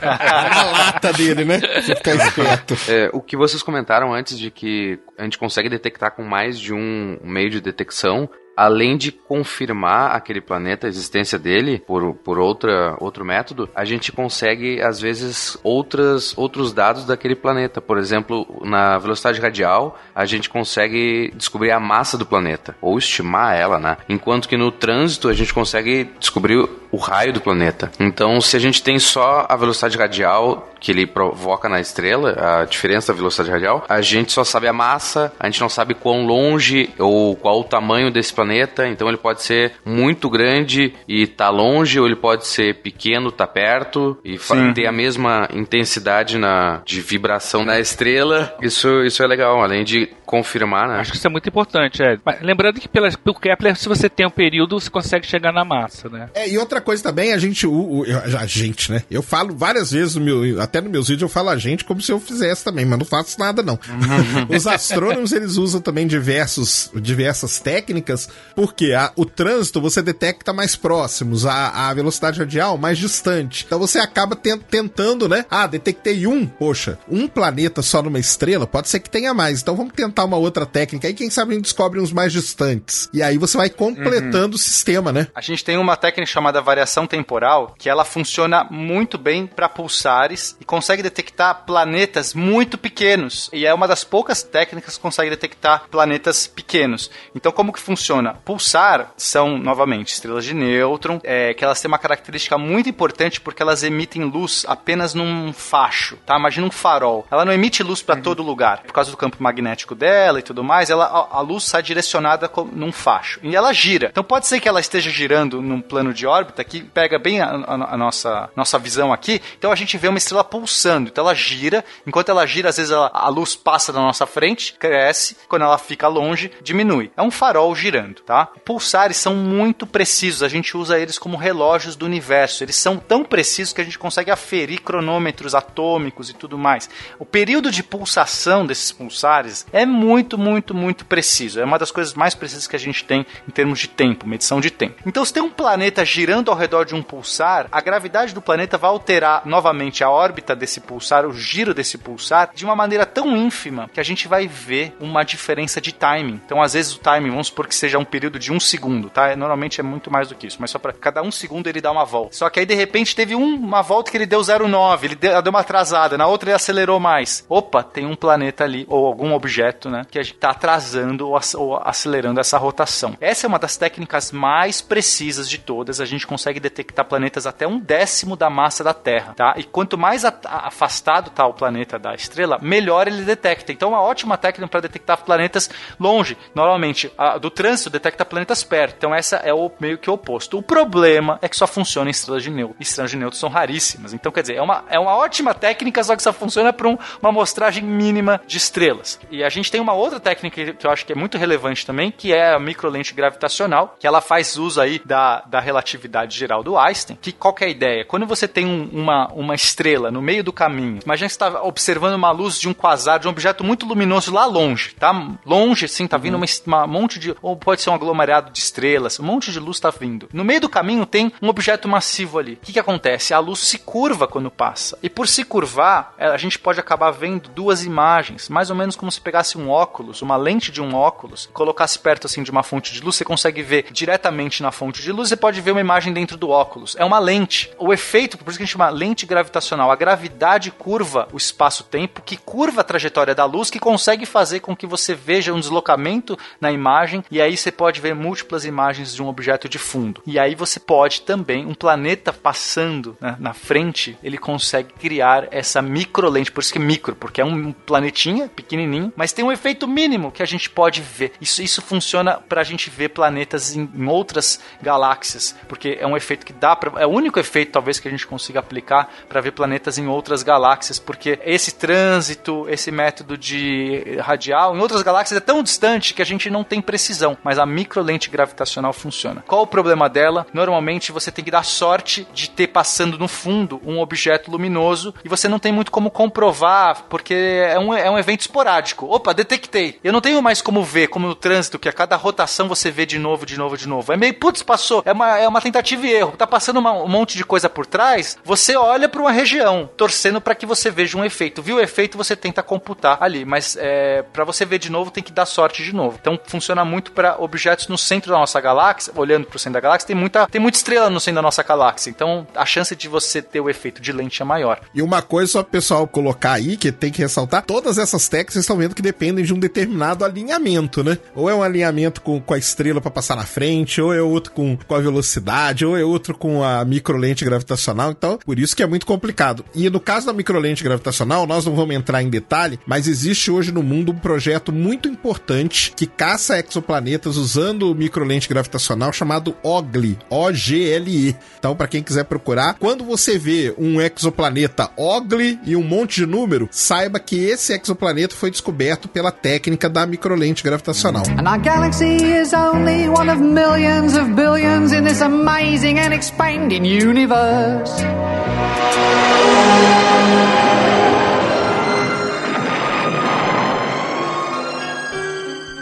Na lata dele, né? Você ficar esperto. É, o que vocês comentaram antes de que a gente consegue detectar com mais de um meio de detecção, além de confirmar aquele planeta, a existência dele, por, por outra, outro método, a gente consegue, às vezes, outras, outros dados daquele planeta. Por exemplo, na velocidade radial, a gente consegue descobrir a massa do planeta, ou estimar ela, né? Enquanto que no trânsito, a gente consegue descobrir o raio do planeta. Então, se a gente tem só a velocidade radial que ele provoca na estrela, a diferença da velocidade radial, a gente só sabe a massa, a gente não sabe quão longe ou qual o tamanho desse planeta, então ele pode ser muito grande e tá longe, ou ele pode ser pequeno, tá perto e Sim. ter a mesma intensidade na, de vibração na estrela. Isso, isso é legal, além de confirmar, né? Acho que isso é muito importante, é. Mas lembrando que pela, pelo Kepler, se você tem um período, você consegue chegar na massa, né? É, e outra outra coisa também, a gente, o, o- a gente, né? Eu falo várias vezes, no meu, até nos meus vídeos eu falo a gente como se eu fizesse também, mas não faço nada não. [laughs] Os astrônomos, eles usam também diversos, diversas técnicas, porque a- o trânsito você detecta mais próximos, a, a velocidade radial mais distante. Então você acaba ten- tentando, né? Ah, detectei um, poxa, um planeta só numa estrela, pode ser que tenha mais. Então vamos tentar uma outra técnica. Aí quem sabe a gente descobre uns mais distantes. E aí você vai completando o sistema, né? A gente tem uma técnica chamada variação temporal, que ela funciona muito bem para pulsares e consegue detectar planetas muito pequenos. E é uma das poucas técnicas que consegue detectar planetas pequenos. Então, como que funciona? Pulsar são, novamente, estrelas de nêutron, é, que elas têm uma característica muito importante porque elas emitem luz apenas num facho, tá? Imagina um farol. Ela não emite luz para todo lugar. Por causa do campo magnético dela e tudo mais, ela, a, a luz sai direcionada num facho. E ela gira. Então pode ser que ela esteja girando num plano de órbita que pega bem a, a- a nossa, nossa visão aqui. Então a gente vê uma estrela pulsando. Então ela gira. Enquanto ela gira, às vezes ela- a luz passa na nossa frente, cresce. Quando ela fica longe, diminui. É um farol girando, tá? Pulsares são muito precisos. A gente usa eles como relógios do universo. Eles são tão precisos que a gente consegue aferir cronômetros atômicos e tudo mais. O período de pulsação desses pulsares é muito, muito, muito preciso. É uma das coisas mais precisas que a gente tem em termos de tempo, medição de tempo. Então, se tem um planeta girando ao redor de um pulsar, a gravidade do planeta vai alterar novamente a órbita desse pulsar, o giro desse pulsar, de uma maneira tão ínfima que a gente vai ver uma diferença de timing. Então, às vezes, o timing, vamos supor que seja um período de um segundo, tá? Normalmente é muito mais do que isso, mas só para cada um segundo ele dá uma volta. Só que aí, de repente, teve um- uma volta que ele deu 0,9, ele deu, deu uma atrasada, na outra ele acelerou mais. Opa, tem um planeta ali, ou algum objeto, né, que a gente tá atrasando ou acelerando essa rotação. Essa é uma das técnicas mais precisas de todas. A gente consegue detectar planetas até um décimo da massa da Terra, tá? E quanto mais afastado tá o planeta da estrela, melhor ele detecta. Então, é uma ótima técnica para detectar planetas longe. Normalmente, a do trânsito detecta planetas perto. Então, essa é o meio que o oposto. O problema é que só funciona em estrelas de neutro. Estrelas de neutro são raríssimas. Então, quer dizer, é uma, é uma ótima técnica, só que só funciona para um- uma amostragem mínima de estrelas. E a gente tem uma outra técnica que eu acho que é muito relevante também, que é a microlente gravitacional, que ela faz uso aí da, da relatividade geral do Einstein. Que qual que é a ideia? Quando você tem um- uma, uma estrela no meio do caminho, imagina que você está observando uma luz de um quasar, de um objeto muito luminoso lá longe, tá? Longe, assim, tá vindo uma, es- uma monte de. Ou pode ser um aglomerado de estrelas, um monte de luz tá vindo. No meio do caminho tem um objeto massivo ali. O que, que acontece? A luz se curva quando passa. E por se curvar, eh, a gente pode acabar vendo duas imagens, mais ou menos como se pegasse um óculos, uma lente de um óculos, colocasse perto assim de uma fonte de luz, você consegue ver diretamente na fonte de luz, você pode ver uma imagem dentro do óculos. É uma lente. O efeito, por isso que a gente chama lente gravitacional, a gravidade curva o espaço-tempo, que curva a trajetória da luz, que consegue fazer com que você veja um deslocamento na imagem, e aí você pode ver múltiplas imagens de um objeto de fundo. E aí você pode também, um planeta passando né, na frente, ele consegue criar essa microlente, por isso que é micro, porque é um planetinha pequenininho, mas tem um efeito mínimo que a gente pode ver. Isso, isso funciona para a gente ver planetas em, em outras galáxias, porque é um efeito que dá para, é o único efeito talvez que a gente consiga aplicar para ver planetas em outras galáxias, porque esse trânsito, esse método de radial em outras galáxias é tão distante que a gente não tem precisão, mas a microlente gravitacional funciona. Qual o problema dela? Normalmente você tem que dar sorte de ter passando no fundo um objeto luminoso e você não tem muito como comprovar, porque é um, é um evento esporádico. Opa, detectei. Eu não tenho mais como ver, como no trânsito, que a cada rotação você vê de novo, de novo, de novo. É meio, putz, passou. É uma, é uma tentativa e erro. Tá passando uma- um monte de coisa por trás, você olha para uma região, torcendo para que você veja um efeito. Viu o efeito, você tenta computar ali, mas é, para você ver de novo, tem que dar sorte de novo. Então funciona muito para objetos no centro da nossa galáxia, olhando para o centro da galáxia, tem muita, tem muita estrela no centro da nossa galáxia. Então a chance de você ter o efeito de lente é maior. E uma coisa só pro pessoal colocar aí, que tem que ressaltar, todas essas técnicas vocês estão vendo que dependem de um determinado alinhamento, né? Ou é um alinhamento com, com a estrela para passar na frente, ou é outro com, com a velocidade, ou é outro com a microlente gravitacional. Então, por isso que é muito complicado. E no caso da microlente gravitacional, nós não vamos entrar em detalhe, mas existe hoje no mundo um projeto muito importante que caça exoplanetas usando microlente gravitacional chamado OGLE, O-G-L-E. Então, para quem quiser procurar, quando você vê um exoplaneta OGLE e um monte de número, saiba que esse exoplaneta foi descoberto pela técnica da microlente gravitacional. And our galaxy is only one of millions of billions in this amazing amazing and expanding universe.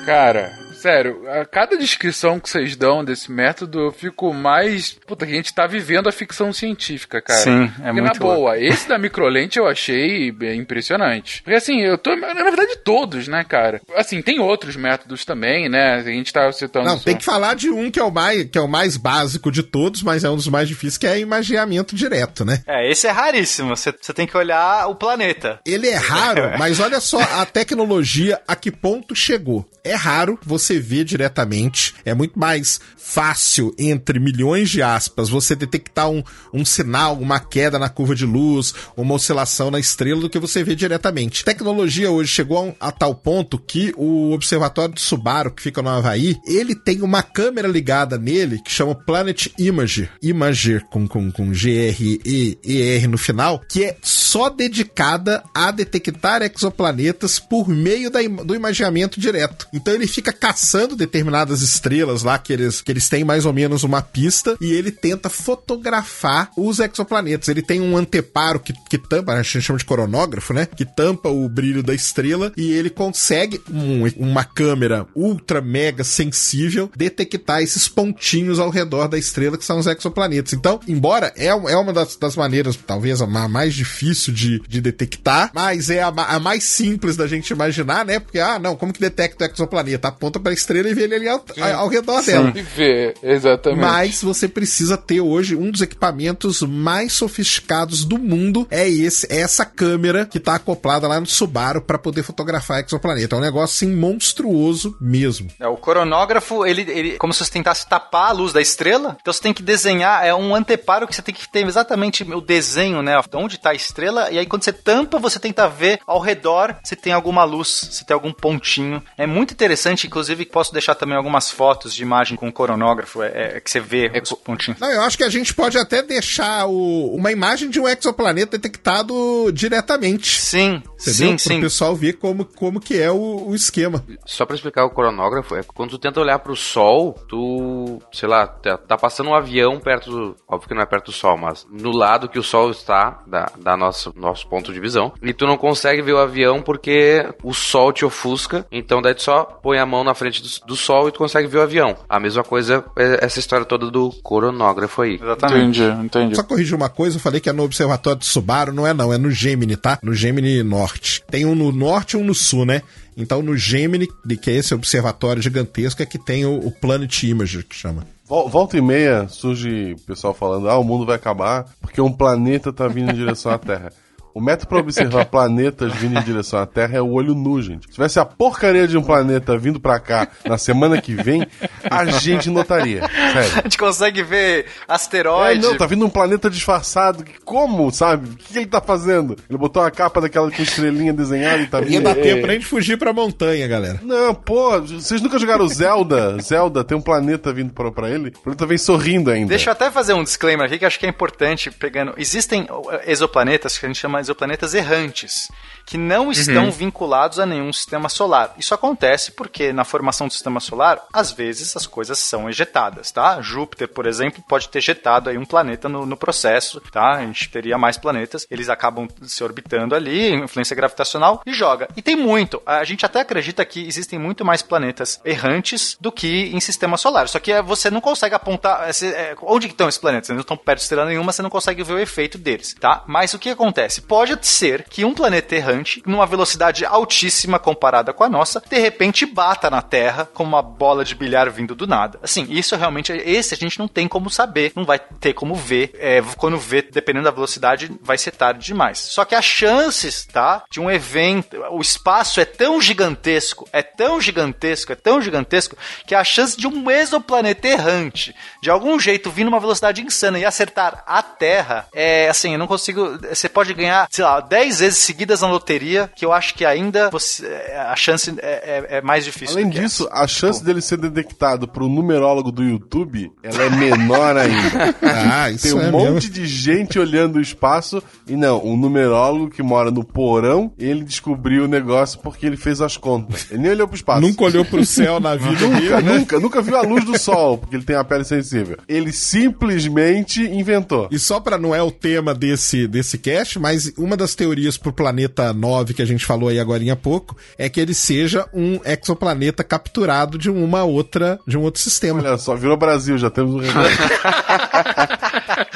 Cara, sério, a cada descrição que vocês dão desse método, eu fico mais. Puta, que a gente tá vivendo a ficção científica, cara. Sim, é Porque, muito na boa, esse da microlente eu achei bem impressionante. Porque assim, eu tô. Na verdade, todos, né, cara? Assim, tem outros métodos também, né? A gente tá citando. Não, só- tem que falar de um que é o mais, que é o mais básico de todos, mas é um dos mais difíceis, que é imagiamento direto, né? É, esse é raríssimo. Você você tem que olhar o planeta. Ele é raro, [laughs] mas olha só a tecnologia a que ponto chegou. É raro você ver diretamente. É muito mais fácil, entre milhões de aspas, você detectar um, um sinal, uma queda na curva de luz, uma oscilação na estrela, do que você vê diretamente. Tecnologia hoje chegou a, um- a tal ponto que o observatório de Subaru, que fica no Havaí, ele tem uma câmera ligada nele que chama Planet Imager. Imager com, com, com G-R-E-E-R no final, que é só dedicada a detectar exoplanetas por meio da do imageamento direto. Então ele fica caçando determinadas estrelas lá que eles, que eles têm mais ou menos uma pista e ele tenta fotografar os exoplanetas. Ele tem um anteparo que, que tampa, a gente chama de coronógrafo, né? Que tampa o brilho da estrela e ele consegue, um- uma câmera ultra mega sensível, detectar esses pontinhos ao redor da estrela que são os exoplanetas. Então, embora é, é uma das, das maneiras, talvez a ma- mais difícil de, de detectar, mas é a, a mais simples da gente imaginar, né? Porque, ah, não, como que detecta o exoplaneta? Aponta pra estrela e vê ele ali ao, ao redor dela. E ver, exatamente. Mas você precisa ter hoje um dos equipamentos mais sofisticados do mundo. É esse, é essa câmera que tá acoplada lá no Subaru para poder fotografar exoplaneta. É um negócio assim monstruoso mesmo. É, o coronógrafo, ele, ele como se você tentasse tapar a luz da estrela. Então você tem que desenhar, é um anteparo que você tem que ter exatamente o desenho, né? Onde tá a estrela. E aí quando você tampa, você tenta ver ao redor se tem alguma luz, se tem algum pontinho. É muito interessante, inclusive posso deixar também algumas fotos de imagem com o coronógrafo, é, é que você vê os pontinhos. Não, eu acho que a gente pode até deixar o- uma imagem de um exoplaneta detectado diretamente. Sim, Entendeu? sim, Para sim. o pessoal ver como, como que é o, o esquema. Só pra explicar o coronógrafo, é que quando tu tenta olhar pro sol, tu, sei lá, tá, tá passando um avião perto do. Óbvio que não é perto do sol, mas no lado que o sol está, da, da nosso, nosso ponto de visão, e tu não consegue ver o avião porque o sol te ofusca, então daí tu só põe a mão na frente do, do sol e tu consegue ver o avião. A mesma coisa é essa história toda do coronógrafo aí. Exatamente. Entendi, entendi. Só corrigir uma coisa, eu falei que é no Observatório de Subaru, não é não, é no Gemini, tá? No Gemini Norte. Tem um no Norte e um no Sul, né? Então no Gemini, que é esse observatório gigantesco, é que tem o, o Planet Imager, que chama. Vol- Volta e meia surge pessoal falando: ah, o mundo vai acabar porque um planeta tá vindo em direção à Terra. O método pra observar [laughs] planetas vindo em direção à Terra é o olho nu, gente. Se tivesse a porcaria de um planeta vindo pra cá na semana que vem, a gente notaria. Sério. A gente consegue ver É, asteroide. não, tá vindo um planeta disfarçado. Como, sabe? O que ele tá fazendo? Ele botou a capa daquela com estrelinha desenhada e tá Ia vindo. dar tempo pra gente fugir pra montanha, galera. Não, pô, vocês nunca jogaram Zelda? Zelda tem um planeta vindo pra, pra ele. O planeta vem sorrindo ainda. Deixa eu até fazer um disclaimer aqui que eu acho que é importante pegando. Existem uh, exoplanetas que a gente chama de exoplanetas errantes, que não estão vinculados a nenhum sistema solar. Isso acontece porque na formação do sistema solar, às vezes as coisas são ejetadas, tá? Júpiter, por exemplo, pode ter jetado aí um planeta no, no processo, tá? A gente teria mais planetas, eles acabam se orbitando ali, influência gravitacional e joga. E tem muito. A gente até acredita que existem muito mais planetas errantes do que em sistema solar. Só que é, você não consegue apontar é, é, onde estão esses planetas. Eles não estão perto de estrela nenhuma, você não consegue ver o efeito deles, tá? Mas o que acontece? Pode ser que um planeta errante, numa velocidade altíssima comparada com a nossa, de repente bata na Terra como uma bola de bilhar vindo do nada. Assim, isso realmente, esse a gente não tem como saber, não vai ter como ver. É, quando vê, dependendo da velocidade, vai ser tarde demais. Só que as chances, tá? De um evento, o espaço é tão gigantesco, é tão gigantesco, é tão gigantesco, que a chance de um exoplaneta errante, de algum jeito vir numa velocidade insana e acertar a Terra, é assim, eu não consigo. Você pode ganhar ganhar, sei lá, 10 vezes seguidas na loteria, que eu acho que ainda você, a chance é, é- é mais difícil. Além disso, a chance dele ser detectado por um numerólogo do YouTube, ela é menor [laughs] ainda. Ah, Tem isso um é monte mesmo. de gente olhando o espaço e não, um numerólogo que mora no porão, ele descobriu o negócio porque ele fez as contas. Ele nem olhou pro espaço. Nunca olhou pro céu na [laughs] vida Nunca, dele, né? nunca, nunca viu a luz do sol, porque ele tem a pele sensível. Ele simplesmente inventou. E só pra não é o tema desse, desse cast, mas uma das teorias pro planeta 9 que a gente falou aí agora há pouco é que ele seja um exoplaneta capturado de uma outra, de um outro sistema. Olha só, virou Brasil, já temos um. [laughs]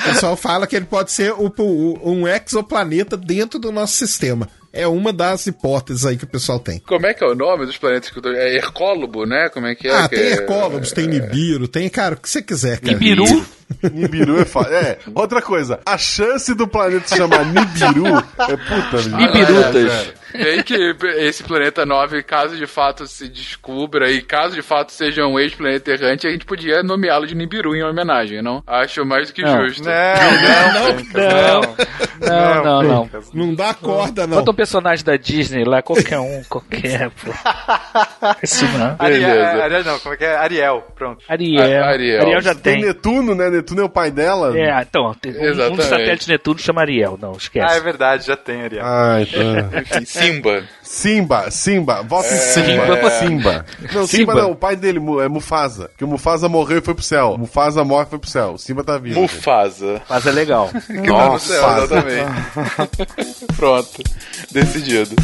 O pessoal fala que ele pode ser o- o- um exoplaneta dentro do nosso sistema. É uma das hipóteses aí que o pessoal tem. Como é que é o nome dos planetas que eu tô... É Hercólobo, né? Como é que é? ah, que tem é... Hercólogos, tem Nibiru, tem, cara, o que você quiser, cara. Nibiru? Nibiru é fácil. É, outra coisa, a chance do planeta se chamar Nibiru é puta. Nibirutas. Bem que esse planeta 9, caso de fato se descubra e caso de fato seja um ex-planeta errante, a gente podia nomeá-lo de Nibiru em homenagem, não? Acho mais do que Não. justo. Não, Não, não, não. Não dá corda, não. Bota um personagem da Disney lá, qualquer um, qualquer, pô. [laughs] Isso não. Ariel. Ariel não, como é que é? Ariel, pronto. Ariel. A- Ariel. já Tem tem. Netuno, né? Netuno é o pai dela. É, então, tem- um, um dos satélites de Netuno chama Ariel, não, Ah, é esquece. verdade, já tem Ariel. [laughs] Ah, então. Simba. Simba, Simba, vota em Simba. Simba. Simba. Não, Simba. Simba. não, o pai dele é Mufasa. Porque o Mufasa morreu e foi pro céu. Mufasa morre e foi pro céu. O Simba tá vivo. Mufasa. Mas é legal. [laughs] Que tá no céu, Mufasa. exatamente. [laughs] Pronto. Decidido.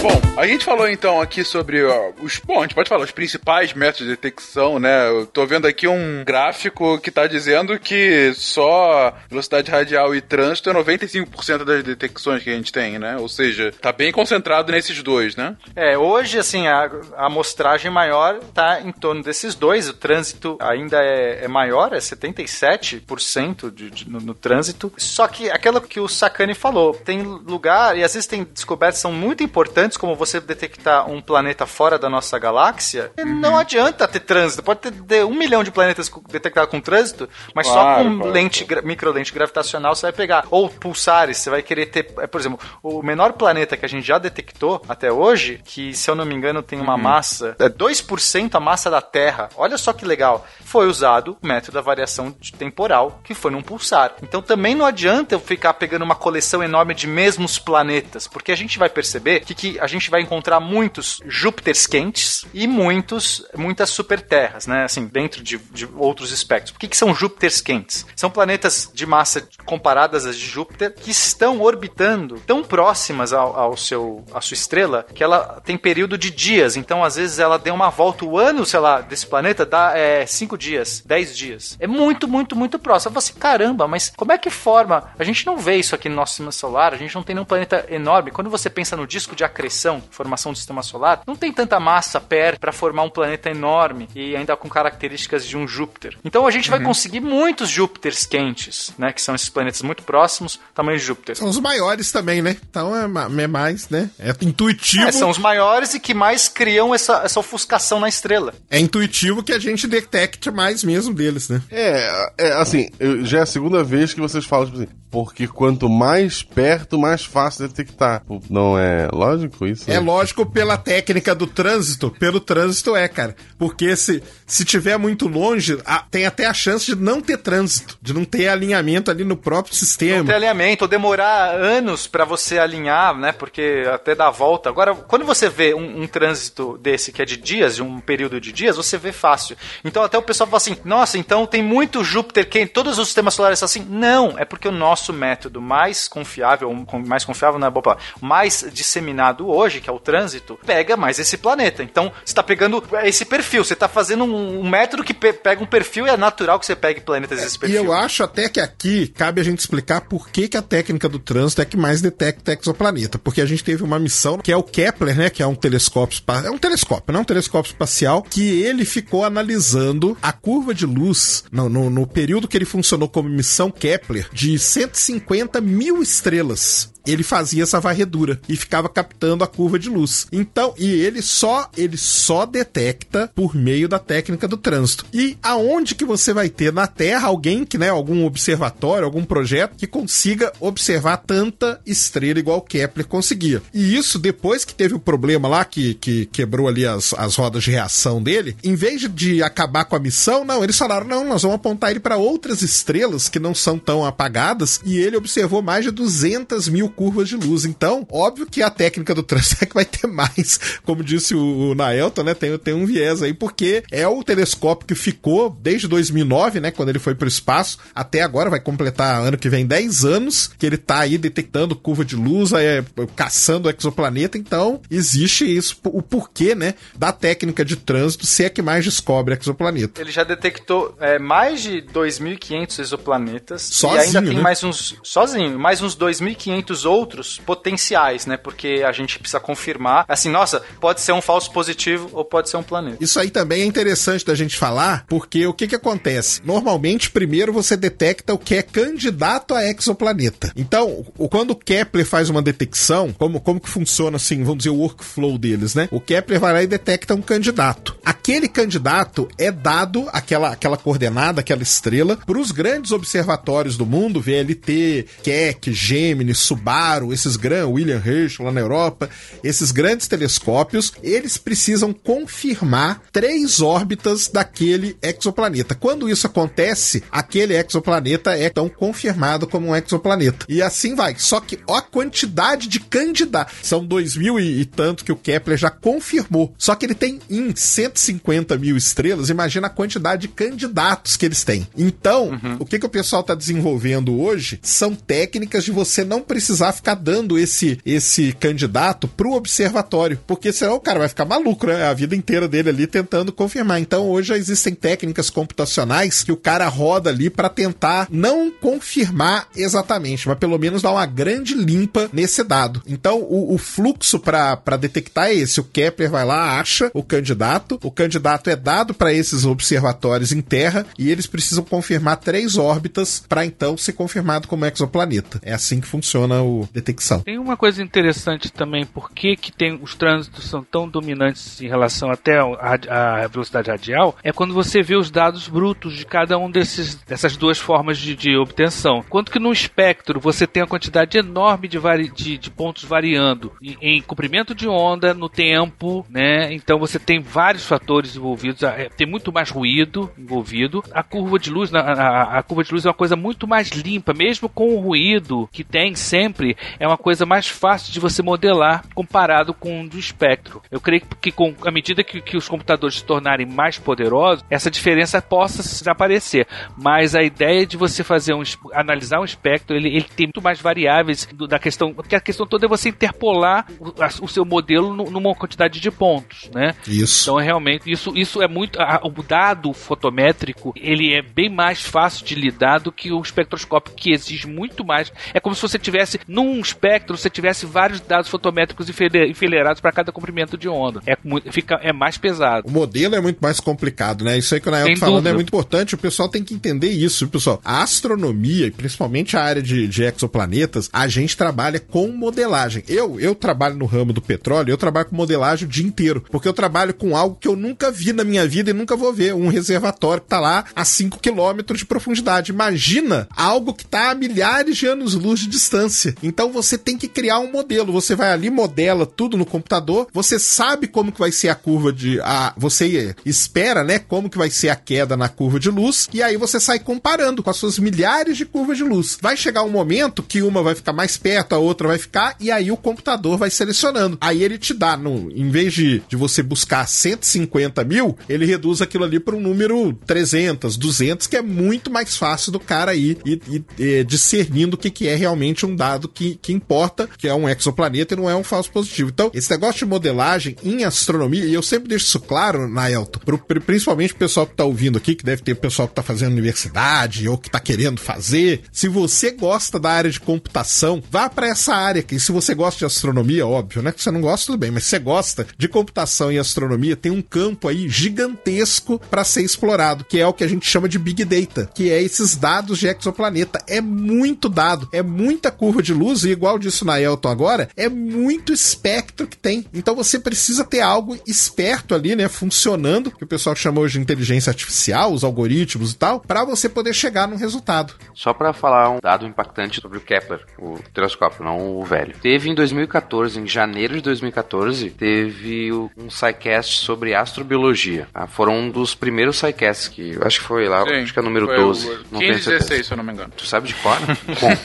Bom, a gente falou então aqui sobre ó, os. Bom, a gente pode falar os principais métodos de detecção, né? Eu tô vendo aqui um gráfico que tá dizendo que só velocidade radial e trânsito é 95% das detecções que a gente tem, né? Ou seja, tá bem concentrado nesses dois, né? É, hoje, assim, a, amostragem maior tá em torno desses dois. O trânsito ainda é, é maior, é 77% de, de- no, no trânsito. Só que aquilo que o Sakane falou, tem lugar, e às vezes tem descobertas são muito importantes, como você detectar um planeta fora da nossa galáxia. e Não adianta ter trânsito. Pode ter, um milhão de planetas detectados com trânsito, mas só Claro, com claro, lente, microlente gravitacional você vai pegar. Ou pulsares, você vai querer ter. é, Por exemplo, o menor planeta que a gente já detectou até hoje, que se eu não me engano tem uma massa. É 2% a massa da Terra. Olha só que legal. Foi usado o método da variação temporal, que foi num pulsar. Então também não adianta eu ficar pegando uma coleção enorme de mesmos planetas, porque a gente vai perceber que, que a gente vai encontrar muitos Júpiters quentes e muitos, muitas superterras, né? Assim, dentro de, de outros espectros. Por que, que são Júpiters quentes? São planetas de massa comparadas às de Júpiter que estão orbitando tão próximas ao, ao seu, à sua estrela que ela tem período de dias. Então, às vezes, ela deu uma volta. O ano, sei lá, desse planeta dá é, cinco dias, dez dias. É muito, muito, muito próximo. Você, caramba, mas como é que forma? A gente não vê isso aqui no nosso sistema solar, a gente não tem nenhum planeta enorme. Quando você pensa no disco de acreção, formação do sistema solar, não tem tanta massa perto para formar um planeta enorme e ainda com características de um Júpiter. Então a gente vai conseguir muitos Júpiters quentes, né? Que são esses planetas muito próximos, tamanho de Júpiter. São os maiores também, né? Então é, é mais, né? É intuitivo. É, são os maiores e que mais criam essa, essa ofuscação na estrela. É intuitivo que a gente detecte mais mesmo deles, né? É, é, assim, eu- já é a segunda vez que vocês falam, tipo assim, porque quanto mais perto, mais fácil detectar. Não é lógico isso? É lógico pela técnica do trânsito, pelo trânsito é, cara. Porque se, se tiver muito longe, a- tem até a chance de não ter trânsito, de não ter alinhamento ali no próprio Não sistema. ter alinhamento, ou demorar anos pra você alinhar, né? Porque até dar a volta. Agora, quando você vê um, um trânsito desse que é de dias, de um período de dias, você vê fácil. Então até o pessoal fala assim: nossa, então tem muito Júpiter quente, todos os sistemas solares são assim. Não, é porque o nosso método mais confiável, mais confiável não é boa palavra, mais disseminado hoje, que é o trânsito, pega mais esse planeta. Então você tá pegando esse perfil, você tá fazendo um, um método que pe- pega um perfil e é natural que você pegue planetas desse E perfil. eu acho até que aqui cabe a gente explicar por que, que a técnica do trânsito é que mais detecta exoplaneta. Porque a gente teve uma missão que é o Kepler, né? Que é um telescópio É um telescópio, não é um telescópio espacial, que ele ficou analisando a curva de luz no, no, no período que ele funcionou como missão Kepler de 150 mil estrelas. Ele fazia essa varredura e ficava captando a curva de luz. Então, e ele só ele só detecta por meio da técnica do trânsito. E aonde que você vai ter na Terra alguém que, né, algum observatório, algum projeto que consiga observar tanta estrela igual Kepler conseguia. E isso depois que teve o problema lá que, que quebrou ali as, as rodas de reação dele, em vez de acabar com a missão, não, eles falaram: "Não, nós vamos apontar ele para outras estrelas que não são tão apagadas", e ele observou mais de 200 mil curvas de luz. Então, óbvio que a técnica do Transec [laughs] vai ter mais, como disse o, o Naelton, né? Tem, tem um viés aí, porque é o telescópio que ficou desde 2009, né? Quando ele foi para o espaço, até agora, vai completar ano que vem 10 anos, que ele tá aí detectando curva de luz, é, caçando o exoplaneta. Então, existe isso, o porquê, né? Da técnica de trânsito, se é que mais descobre exoplaneta. Ele já detectou é, mais de 2.500 exoplanetas. Sozinho, e ainda tem né? mais uns. Sozinho, mais uns 2.500 outros potenciais, né? Porque a gente precisa confirmar. Assim, nossa, pode ser um falso positivo ou pode ser um planeta. Isso aí também é interessante da gente falar, porque o que que acontece? Normalmente, primeiro você detecta o que é candidato a exoplaneta. Então, quando o Kepler faz uma detecção, como, como que funciona assim, vamos dizer, o workflow deles, né? O Kepler vai lá e detecta um candidato. Aquele candidato é dado, aquela, aquela coordenada, aquela estrela, para os grandes observatórios do mundo, VLT, Keck, Gemini, Subaru, esses grandes, William Herschel lá na Europa, esses grandes telescópios, eles precisam confirmar três órbitas daquele exoplaneta. Quando isso acontece, aquele exoplaneta é então confirmado como um exoplaneta. E assim vai. Só que ó a quantidade de candidatos. São dois mil e, e tanto que o Kepler já confirmou. Só que ele tem em 150 mil estrelas. Imagina a quantidade de candidatos que eles têm. Então, o que, que o pessoal está desenvolvendo hoje são técnicas de você não precisar ficar dando esse, esse candidato pro observatório. Porque senão o cara vai ficar maluco, né? A vida inteira dele ali tentando confirmar. Então, hoje já existem técnicas computacionais que o cara roda ali para tentar não confirmar exatamente, mas pelo menos dar uma grande limpa nesse dado. Então, o, o fluxo para detectar é esse. O Kepler vai lá, acha o candidato, o candidato é dado para esses observatórios em Terra e eles precisam confirmar três órbitas para então ser confirmado como exoplaneta. É assim que funciona o detecção. Tem uma coisa interessante também, por que, que tem, os trânsitos são tão dominantes em relação até à à velocidade radial, é quando você vê os dados brutos de cada um desses, dessas duas formas de, de obtenção. Quanto que no espectro você tem uma quantidade enorme de, vari, de, de pontos variando em, em comprimento de onda, no tempo, né? Então você tem vários fatores envolvidos, é, tem muito mais ruído envolvido. A curva de luz, na- a, a curva de luz é uma coisa muito mais limpa, mesmo com o ruído que tem sempre, é uma coisa mais fácil de você modelar comparado com o do espectro. Eu creio que com à medida que, que os computadores se tornarem mais poderosos, essa diferença possa se aparecer. Mas a ideia de você fazer um analisar um espectro, ele, ele tem muito mais variáveis do- da questão, porque a questão toda é você interpolar o, a- o seu modelo nu- numa quantidade de pontos, né? Isso. Então, é realmente, isso, isso é muito. a- o dado fotométrico, ele é bem mais fácil de lidar do que o espectroscópio, que exige muito mais. É como se você tivesse, num espectro, você tivesse vários dados fotométricos enfile- enfileirados para cada comprimento de onda. É, fica, é mais pesado. O modelo é muito mais complicado, né? Isso aí que o Nael falando dúvida. é muito importante. O pessoal tem que entender isso, pessoal. A astronomia, e principalmente a área de, de exoplanetas, a gente trabalha com modelagem. Eu, eu trabalho no ramo do petróleo, eu trabalho com modelagem o dia inteiro. Porque eu trabalho com algo que eu nunca vi na minha vida e nunca vou ver. Um reservatório que tá lá a 5 quilômetros de profundidade. Imagina algo que tá a milhares de anos-luz de distância. Então você tem que criar um modelo. Você vai ali, modela tudo no computador, você sabe como que vai ser a curva de. A, você espera, né? Como que vai ser a queda na curva de luz, e aí você sai comparando com as suas milhares de curvas de luz. Vai chegar um momento que uma vai ficar mais perto, a outra vai ficar, e aí o computador vai selecionando. Aí ele te dá, no, em vez de, de você buscar 150 mil, ele reduz aquilo ali para um número 300, 200, que é muito mais fácil do cara ir e, e, e discernindo o que, que é realmente um dado que, que importa, que é um exoplaneta e não é um falso positivo. Então, esse negócio de modelagem em astronomia, e eu sempre deixo isso claro, Naelton, pro, pri- principalmente o pessoal que tá ouvindo aqui, que deve ter pessoal que tá fazendo universidade ou que tá querendo fazer. Se você gosta da área de computação, vá para essa área aqui. Se você gosta de astronomia, óbvio, né? Que você não gosta, tudo bem, mas se você gosta de computação e astronomia, tem um campo aí gigantesco para ser explorado, que é o que a gente chama de Big Data, que é esses dados de exoplaneta. É muito dado, é muita curva de luz, e igual disse o Naelton agora, é muito espectro que tem. Então você precisa ter algo esperto ali, né, funcionando, que o pessoal chama hoje de inteligência artificial, os algoritmos e tal, para você poder chegar num resultado. Só pra falar um dado impactante sobre o Kepler, o telescópio, não o velho. Teve em 2014, em janeiro de 2014, teve um SciCast sobre astrobiologia. Ah, foram um dos primeiros SciCasts que eu acho que foi lá, acho que é o número foi 12. o não tenho 15, certeza. 16, se eu não me engano. Tu sabe de cor? Bom,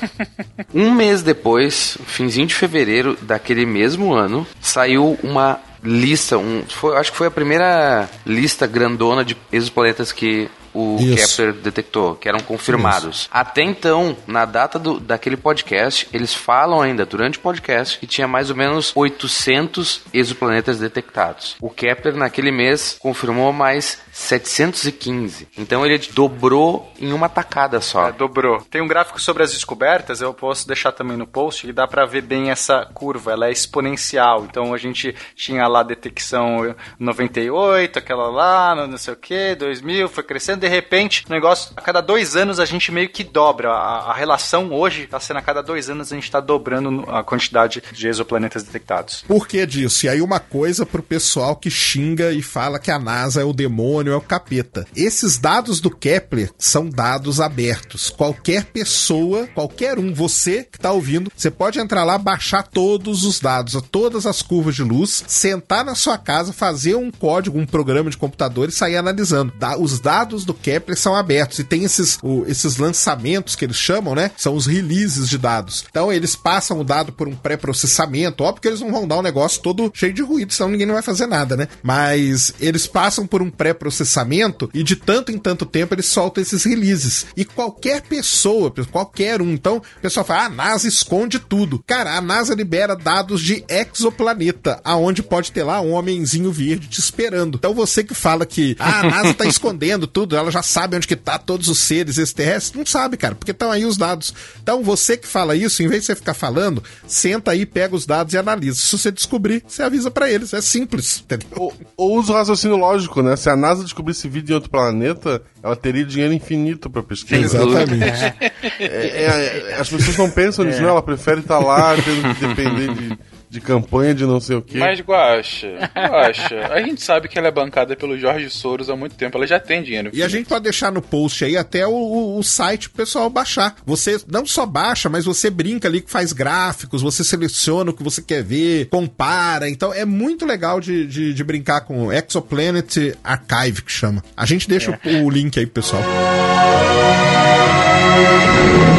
[laughs] um mês depois, finzinho de fevereiro daquele mesmo ano, saiu uma lista, um, foi, acho que foi a primeira lista grandona de exoplanetas que o Isso. Kepler detectou, que eram confirmados. Até então, na data do, daquele podcast, eles falam ainda, durante o podcast, que tinha mais ou menos 800 exoplanetas detectados. O Kepler, naquele mês, confirmou mais 715. Então ele dobrou em uma tacada só. É, dobrou. Tem um gráfico sobre as descobertas, eu posso deixar também no post, que dá pra ver bem essa curva, ela é exponencial. Então a gente tinha lá a detecção 98, aquela lá, não sei o que, 2000, foi crescendo, de repente, o negócio, a cada dois anos a gente meio que dobra. A, a relação hoje tá sendo a cada dois anos a gente tá dobrando a quantidade de exoplanetas detectados. Por que disso? E aí uma coisa pro pessoal que xinga e fala que a NASA é o demônio, é o capeta. Esses dados do Kepler são dados abertos. Qualquer pessoa, qualquer um, você que tá ouvindo, você pode entrar lá, baixar todos os dados, todas as curvas de luz, sentar na sua casa, fazer um código, um programa de computador e sair analisando. Da- os dados do Kepler são abertos e tem esses, o- esses lançamentos que eles chamam, né? São os releases de dados. Então eles passam o dado por um pré-processamento. Óbvio que eles não vão dar um negócio todo cheio de ruído, senão ninguém não vai fazer nada, né? Mas eles passam por um pré-processamento e de tanto em tanto tempo eles soltam esses releases. E qualquer pessoa, qualquer um. Então o pessoal fala, ah, a NASA esconde tudo. Cara, a NASA libera dados de exoplaneta, aonde pode ter lá um homenzinho verde te esperando. Então você que fala que ah, a NASA tá [laughs] escondendo tudo, ela já sabe onde que tá todos os seres extraterrestres, não sabe, cara, porque estão aí os dados. Então você que fala isso, em vez de você ficar falando, senta aí, pega os dados e analisa. Se você descobrir, você avisa pra eles. É simples, entendeu? Ou, ou usa o raciocínio lógico, né? Se a NASA descobrisse vida em outro planeta, ela teria dinheiro infinito pra pesquisa. Exatamente. É, é, é, as pessoas não pensam nisso, não. Ela prefere estar lá tendo que depender de, de campanha de não sei o quê. Mas Guaxa, Guaxa, a gente sabe que ela é bancada pelo Jorge Soros há muito tempo, ela já tem dinheiro. E a gente pode deixar no post aí até o, o- o site pro pessoal baixar. Você não só baixa, mas você brinca ali que faz gráficos, você seleciona o que você quer ver, compara. Então é muito legal de, de, de brincar com o Exoplanet Archive, que chama. A gente deixa o, o link aí pro pessoal.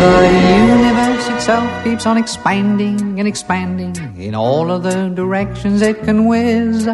The universe itself keeps on expanding and expanding in all of the directions it can whiz.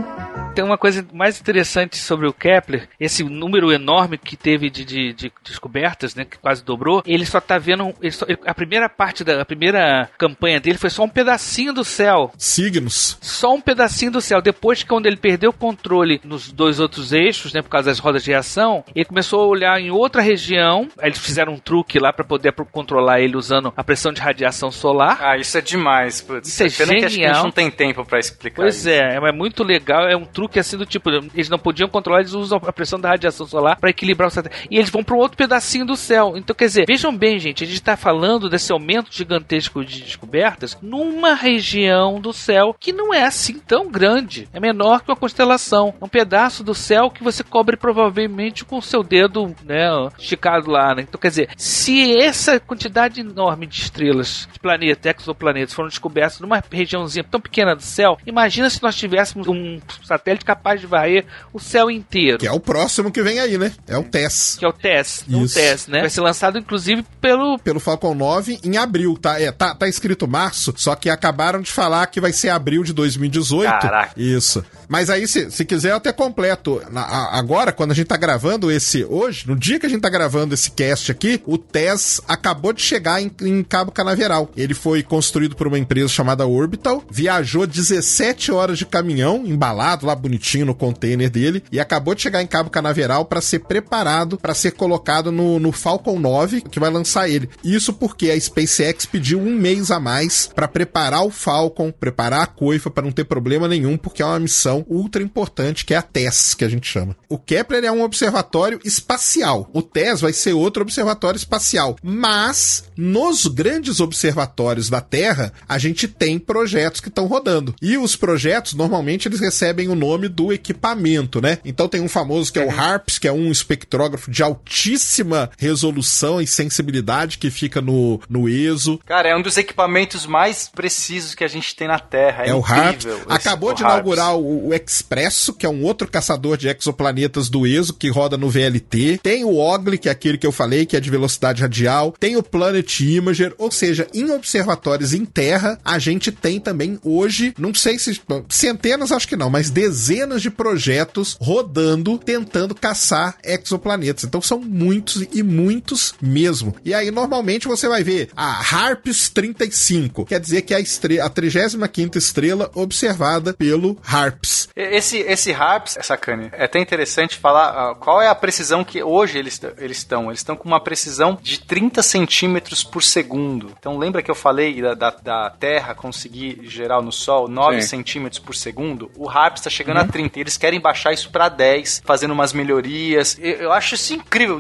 Tem uma coisa mais interessante sobre o Kepler, esse número enorme que teve de, de- de descobertas, né, que quase dobrou, ele só tá vendo, ele só- ele- a primeira parte da a primeira campanha dele foi só um pedacinho do céu, Signos. só um pedacinho do céu. Depois que quando ele perdeu o controle nos dois outros eixos, né, por causa das rodas de reação, ele começou a olhar em outra região. Aí eles fizeram um truque lá para poder controlar ele usando a pressão de radiação solar. Ah, isso é demais, putz. Isso é Pena que acho que a gente genial. não tem tempo pra explicar Pois isso. é, é muito legal, é um truque assim do tipo, eles não podiam controlar, eles usam a pressão da radiação solar para equilibrar o satélite. E eles vão para um outro pedacinho do céu. Então, quer dizer, vejam bem, gente, a gente tá falando desse aumento gigantesco de descobertas numa região do céu que não é assim tão grande. É menor que uma constelação. É um pedaço do céu que você cobre provavelmente com o seu dedo, né, esticado lá, né? Então, quer dizer, se essa quantidade enorme de estrelas, de planetas, exoplanetas foram descobertos numa regiãozinha tão pequena do céu, imagina se nós tivéssemos um satélite capaz de varrer o céu inteiro. Que é o próximo que vem aí, né? É o TESS. Que é o TESS, o Isso. TESS, né? Vai ser lançado, inclusive, pelo Pelo Falcon 9 em abril, tá? É, tá, tá escrito março, só que acabaram de falar que vai ser abril de 2018. Caraca. Isso. Mas aí, se, se quiser, eu até completo. Na- a- agora, quando a gente tá gravando esse hoje, no dia que a gente tá gravando esse cast aqui, o TESS acabou de chegar em, em Cabo Canaveral. Ele foi construído por uma empresa chamada Orbital, viajou 17 horas de caminhão, embalado lá, bonitinho no container dele e acabou de chegar em Cabo Canaveral para ser preparado para ser colocado no, no Falcon 9, que vai lançar ele. Isso porque a SpaceX pediu um mês a mais para preparar o Falcon, preparar a coifa para não ter problema nenhum, porque é uma missão ultra importante que é a TESS, que a gente chama. O Kepler é um observatório espacial. O TESS vai ser outro observatório espacial. Mas nos grandes observatórios da Terra, a gente tem projetos que estão rodando. E os projetos, normalmente, eles recebem o nome do equipamento, né? Então tem um famoso que é o HARPS, que é um espectrógrafo de altíssima resolução e sensibilidade que fica no, no ESO. Cara, é um dos equipamentos mais precisos que a gente tem na Terra. É, É o HARPS. Acabou o de HARPS. inaugurar o, o Expresso, que é um outro caçador de exoplanetas do ESO, que roda no VLT. Tem o OGLE, que é aquele que eu falei, que é de velocidade radial. Tem o Planet Imager. Ou seja, em observatórios em Terra, a gente tem também hoje, não sei se centenas, acho que não, mas dezenas de projetos rodando, tentando caçar exoplanetas. Então são muitos e muitos mesmo. E aí, normalmente, você vai ver a HARPS 35, quer dizer que é a, estre- a 35 estrela observada pelo HARPS. Esse, esse HARPS, Sacane, é até interessante falar ah, qual é a precisão que hoje eles eles estão. Eles estão com uma precisão de 30 centímetros por segundo. Então lembra que eu falei da, da, da Terra conseguir gerar no Sol 9 Sim. centímetros por segundo? O HARPS está chegando a 30 e eles querem baixar isso para 10, fazendo umas melhorias. Eu, eu acho isso incrível.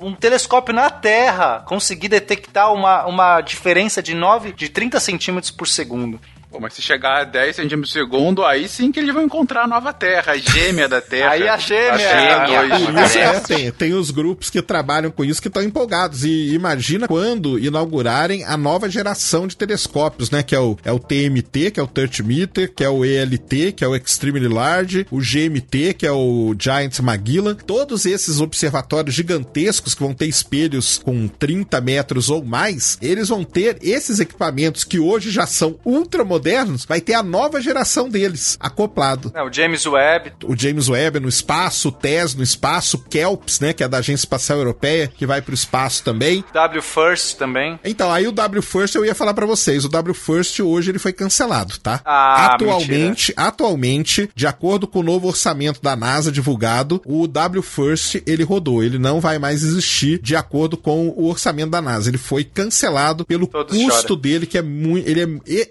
Um telescópio na Terra conseguir detectar uma, uma diferença de 9, de 30 centímetros por segundo. Pô, mas se chegar a 10 centímetros por segundo, aí sim que eles vão encontrar a nova Terra, a gêmea da Terra. [laughs] Aí a gêmea. A gêmea. Ah, Por isso, é, tem, tem os grupos que trabalham com isso que estão empolgados. E imagina quando inaugurarem a nova geração de telescópios, né? Que é o, é o TMT, que é o Touch Meter, que é o ELT, que é o Extremely Large, o GMT, que é o Giant Magellan. Todos esses observatórios gigantescos que vão ter espelhos com 30 metros ou mais, eles vão ter esses equipamentos que hoje já são ultramodernos, vai ter a nova geração deles acoplado Não, o James Webb, o James Webb no espaço, o TESS no espaço, o KELPS, né, que é da Agência Espacial Europeia, que vai pro espaço também. W First também. Então, aí o W First eu ia falar pra vocês, o W First hoje ele foi cancelado, tá? Ah, atualmente, atualmente, de acordo com o novo orçamento da NASA divulgado, o W First ele rodou, ele não vai mais existir de acordo com o orçamento da NASA. Ele foi cancelado pelo Todos custo choram. dele que é muito, ele é e-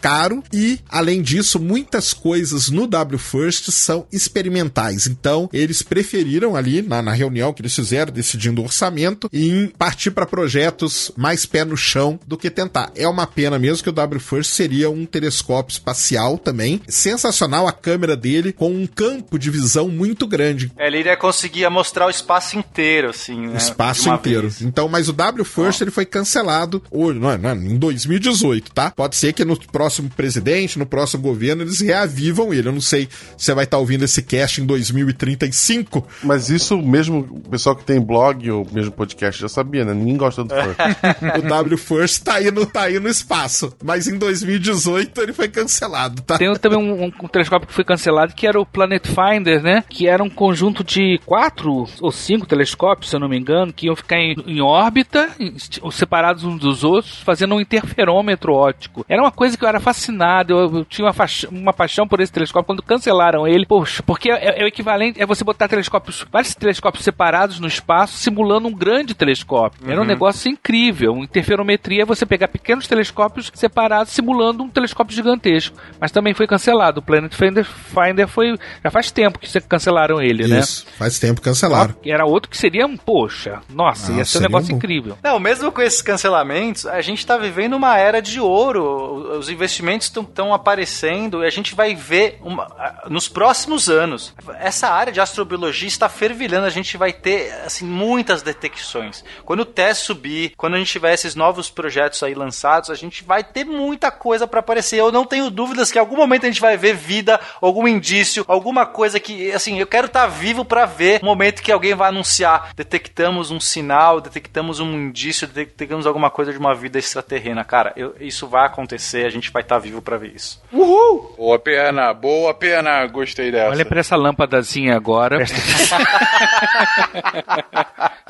caro e além disso, muitas coisas no W First são experimentais. Então, eles preferiram ali na, na reunião que eles fizeram decidindo o orçamento em partir para projetos mais pé no chão do que tentar. É uma pena mesmo que o W First seria um telescópio espacial também. Sensacional a câmera dele com um campo de visão muito grande. Ele iria conseguir mostrar o espaço inteiro, assim, né? O espaço inteiro. vez. Então, mas o W First ele foi cancelado hoje, não é, não é, em 2018, tá? Pode ser que no próximo presidente, no próximo governo, eles reavivam ele. Eu não sei se você vai estar ouvindo esse cast em 2035. Mas isso mesmo, o pessoal que tem blog ou mesmo podcast já sabia, né? Ninguém gosta do First. [laughs] o W First tá aí, no, tá aí no espaço. Mas em 2018 ele foi cancelado, tá? Tem também um, um- um telescópio que foi cancelado que era o Planet Finder, né? Que era um conjunto de quatro ou cinco telescópios, se eu não me engano, que iam ficar em, em órbita, em- separados uns dos outros, fazendo um interferômetro óptico. Era uma coisa que eu era fascinado, eu, eu tinha uma, uma paixão por esse telescópio quando cancelaram ele. Poxa, porque é, é o equivalente, é você botar telescópios, vários telescópios separados no espaço, simulando um grande telescópio. Era um negócio incrível. Uma interferometria é você pegar pequenos telescópios separados, simulando um telescópio gigantesco. Mas também foi cancelado. O Planet Finder, Finder foi. Já faz tempo que você- cancelaram ele, né? Isso, faz tempo que cancelaram. Era outro que seria um, poxa, nossa, Ah, ia ser um negócio um- incrível. Não, mesmo com esses cancelamentos, a gente tá vivendo uma era de ouro. Os investimentos estão aparecendo e a gente vai ver uma- nos próximos anos. Essa área de astrobiologia está fervilhando. A gente vai ter assim muitas detecções. Quando o TESS subir, quando a gente tiver esses novos projetos aí lançados, a gente vai ter muita coisa para aparecer. Eu não tenho dúvidas que em algum momento a gente vai ver vida, algum indício, alguma coisa que, assim, eu quero estar vivo para ver o momento que alguém vai anunciar. Detectamos um sinal, detectamos um indício, detectamos alguma coisa de uma vida extraterrena. Cara, eu- isso vai acontecer. Acontecer, a gente vai estar vivo pra ver isso. Uhul! Boa pena, boa pena, gostei dessa. Olha pra essa lâmpadazinha agora. [laughs]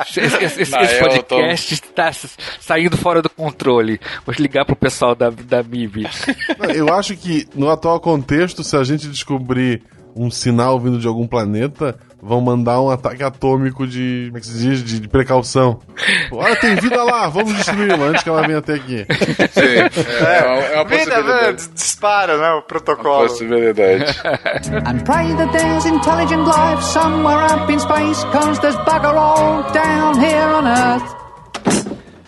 Esse, esse- esse- Elton. podcast está saindo fora do controle. Vou ligar pro pessoal da, da MIB. Não, Eu acho que no atual contexto, se a gente descobrir um sinal vindo de algum planeta, vão mandar um ataque atômico de. Como é que se diz? De, de precaução. Olha, tem vida lá, vamos destruí-la antes que ela venha até aqui. Sim, é, é uma, é uma Vida, né? possibilidade. dispara, né? O protocolo. Possibilidade. [laughs] And pray that there's intelligent life somewhere up in space, cause there's bugger all down here on Earth.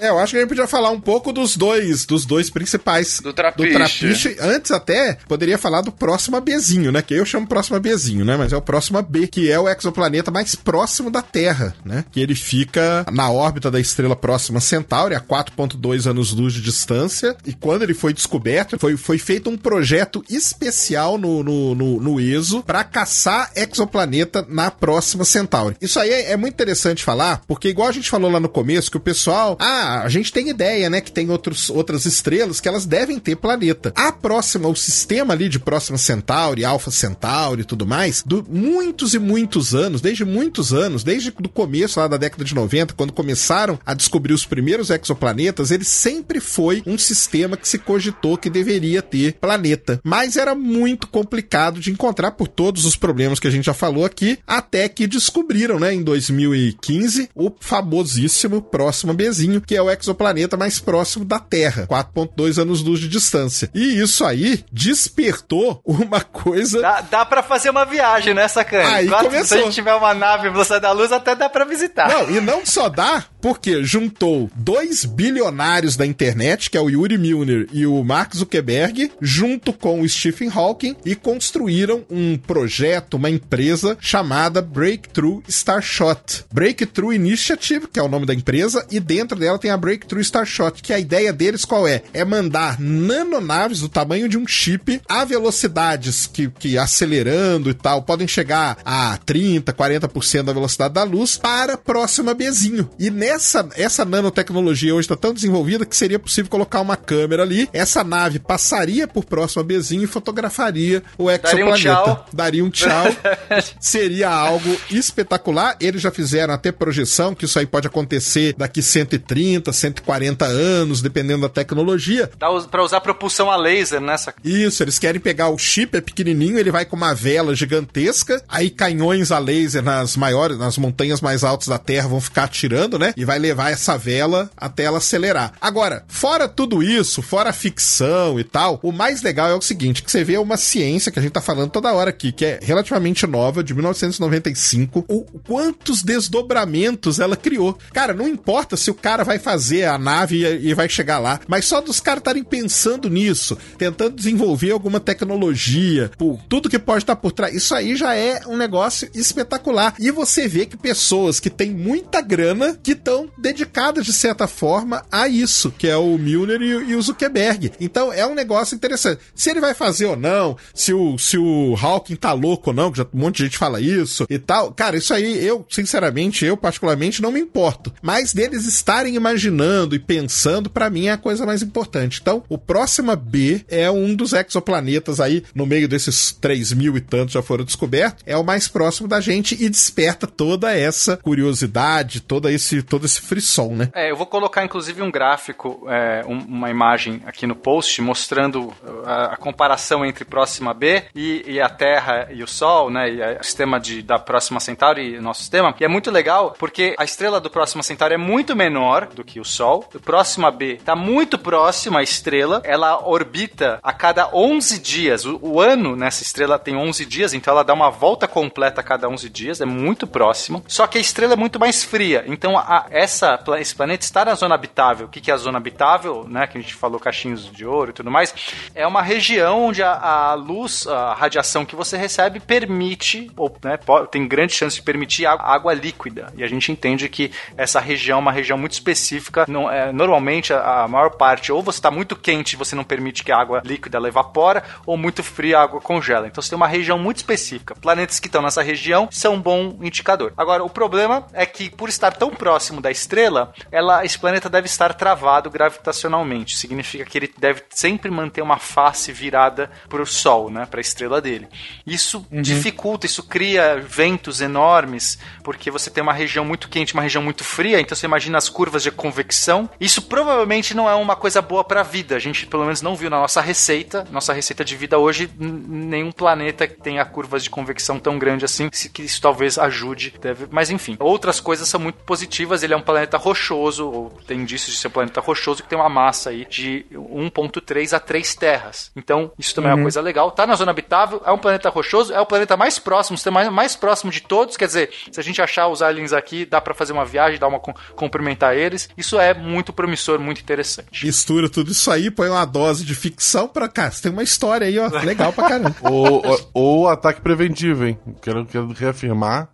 É, eu acho que a gente podia falar um pouco dos dois, dos dois principais. Do trapiche. trapiche. Antes até, poderia falar do próximo Bzinho, né? Que eu chamo próximo Bzinho, né? Mas é o próximo B, que é o exoplaneta mais próximo da Terra, né? Que ele fica na órbita da estrela próxima Centauri, a 4.2 anos-luz de distância. E quando ele foi descoberto, foi, foi feito um projeto especial no, no, no, no ESO para caçar exoplaneta na próxima Centauri. Isso aí é, é muito interessante falar, porque igual a gente falou lá no começo, que o pessoal, ah, a gente tem ideia, né, que tem outros, outras estrelas que elas devem ter planeta. A próxima, o sistema ali de próxima Centauri, Alpha Centauri e tudo mais, do muitos e muitos anos, desde muitos anos, desde o começo lá da década de 90, quando começaram a descobrir os primeiros exoplanetas, ele sempre foi um sistema que se cogitou que deveria ter planeta. Mas era muito complicado de encontrar por todos os problemas que a gente já falou aqui, até que descobriram, né, em 2015, o famosíssimo próximo Bzinho, que é o exoplaneta mais próximo da Terra, 4.2 anos-luz de distância. E isso aí despertou uma coisa Dá, dá pra fazer uma viagem, né, Sacane? Aí que começou. Se a gente tiver uma nave velocidade da luz, até dá pra visitar. Não, e não só dá, porque juntou dois bilionários da internet, que é o Yuri Milner e o Mark Zuckerberg, junto com o Stephen Hawking, e construíram um projeto, uma empresa chamada Breakthrough Starshot. Breakthrough Initiative, que é o nome da empresa, e dentro dela tem a Breakthrough Starshot, que a ideia deles qual é? É mandar nanonaves do tamanho de um chip a velocidades que, que acelerando e tal, podem chegar a 30, 40% da velocidade da luz para a próxima Bzinho. E nessa essa nanotecnologia hoje está tão desenvolvida que seria possível colocar uma câmera ali, essa nave passaria por próxima Bzinho e fotografaria o Daria um exoplaneta. tchau. Daria um tchau. [laughs] seria algo espetacular. Eles já fizeram até projeção que isso aí pode acontecer daqui 130, 140 anos, dependendo da tecnologia. Dá pra usar propulsão a laser nessa. Isso, eles querem pegar o chip, é pequenininho, ele vai com uma vela gigantesca, aí canhões a laser nas maiores, nas montanhas mais altas da Terra vão ficar atirando, né? E vai levar essa vela até ela acelerar. Agora, fora tudo isso, fora a ficção e tal, o mais legal é o seguinte, que você vê uma ciência que a gente tá falando toda hora aqui, que é relativamente nova, de 1995, o quantos desdobramentos ela criou. Cara, não importa se o cara vai fazer a nave e, vai chegar lá, mas só dos caras estarem pensando nisso, tentando desenvolver alguma tecnologia, por tudo que pode estar por trás, isso aí já é um negócio espetacular. E você vê que pessoas que têm muita grana que estão dedicadas de certa forma a isso, que é o Milner e, e o Zuckerberg. Então é um negócio interessante. Se ele vai fazer ou não, se o, se o Hawking tá louco ou não, que já um monte de gente fala isso e tal, cara, isso aí eu, sinceramente, eu particularmente não me importo. Mas deles estarem imaginando e pensando, pra mim é a coisa mais importante. Então, o próximo B é um dos exoplanetas aí, no meio desses 3 mil e tantos já foram descobertos, é o mais próximo da gente e desperta toda essa curiosidade, toda esse, todo esse frisson, né? É, eu vou colocar inclusive um gráfico, é, um- uma imagem aqui no post mostrando a, a comparação entre Próxima B e, e a Terra e o Sol, né? E o sistema de, da Próxima Centauri e nosso sistema. E é muito legal porque a estrela do Próxima Centauri é muito menor do que o Sol. Próxima B está muito próximo à estrela. Ela orbita a cada 11 dias. O, o ano nessa estrela tem 11 dias, então ela dá uma volta completa a cada 11 dias. É muito próximo. Só que a estrela é muito mais fria. Então a- essa, esse planeta está na zona habitável. O que, que é a zona habitável, né? Que a gente falou cachinhos de ouro e tudo mais. É uma região onde a, a luz, a radiação que você recebe permite, ou né, po- tem grande chance de permitir água, água líquida. E a gente entende que essa região é uma região muito específica. Não, é, normalmente a, a maior parte, ou você está muito quente e você não permite que a água líquida ela evapora, ou muito fria a água congela. Então você tem uma região muito específica. Planetas que estão nessa região são um bom indicador. Agora, o problema é que por estar tão próximo da estrela, ela, esse planeta deve estar travado gravitacionalmente. Significa que ele deve sempre manter uma face virada para o Sol, né, para a estrela dele. Isso dificulta, isso cria ventos enormes, porque você tem uma região muito quente, uma região muito fria, então você imagina as curvas de convecção. Isso provavelmente não é uma coisa boa para a vida. A gente pelo menos não viu na nossa receita, nossa receita de vida hoje, nenhum planeta que tenha curvas de convecção tão grande assim, se- que isso talvez ajude. Deve... Mas enfim, outras coisas são muito positivas. Ele é um planeta rochoso, ou tem indícios de ser um planeta rochoso, que tem uma massa aí de 1,3 a 3 terras. Então, isso também é uma coisa legal. Tá na zona habitável, é um planeta rochoso, é o planeta mais próximo, o sistema mais, mais próximo de todos. Quer dizer, se a gente achar os aliens aqui, dá pra fazer uma viagem, dá uma cumprimentar eles. Isso é muito promissor, muito interessante. Mistura tudo isso aí, põe uma dose de ficção pra cá. Você tem uma história aí, ó, legal pra caramba. [laughs] Ou, ou, ou ataque preventivo, hein? Quero, quero reafirmar.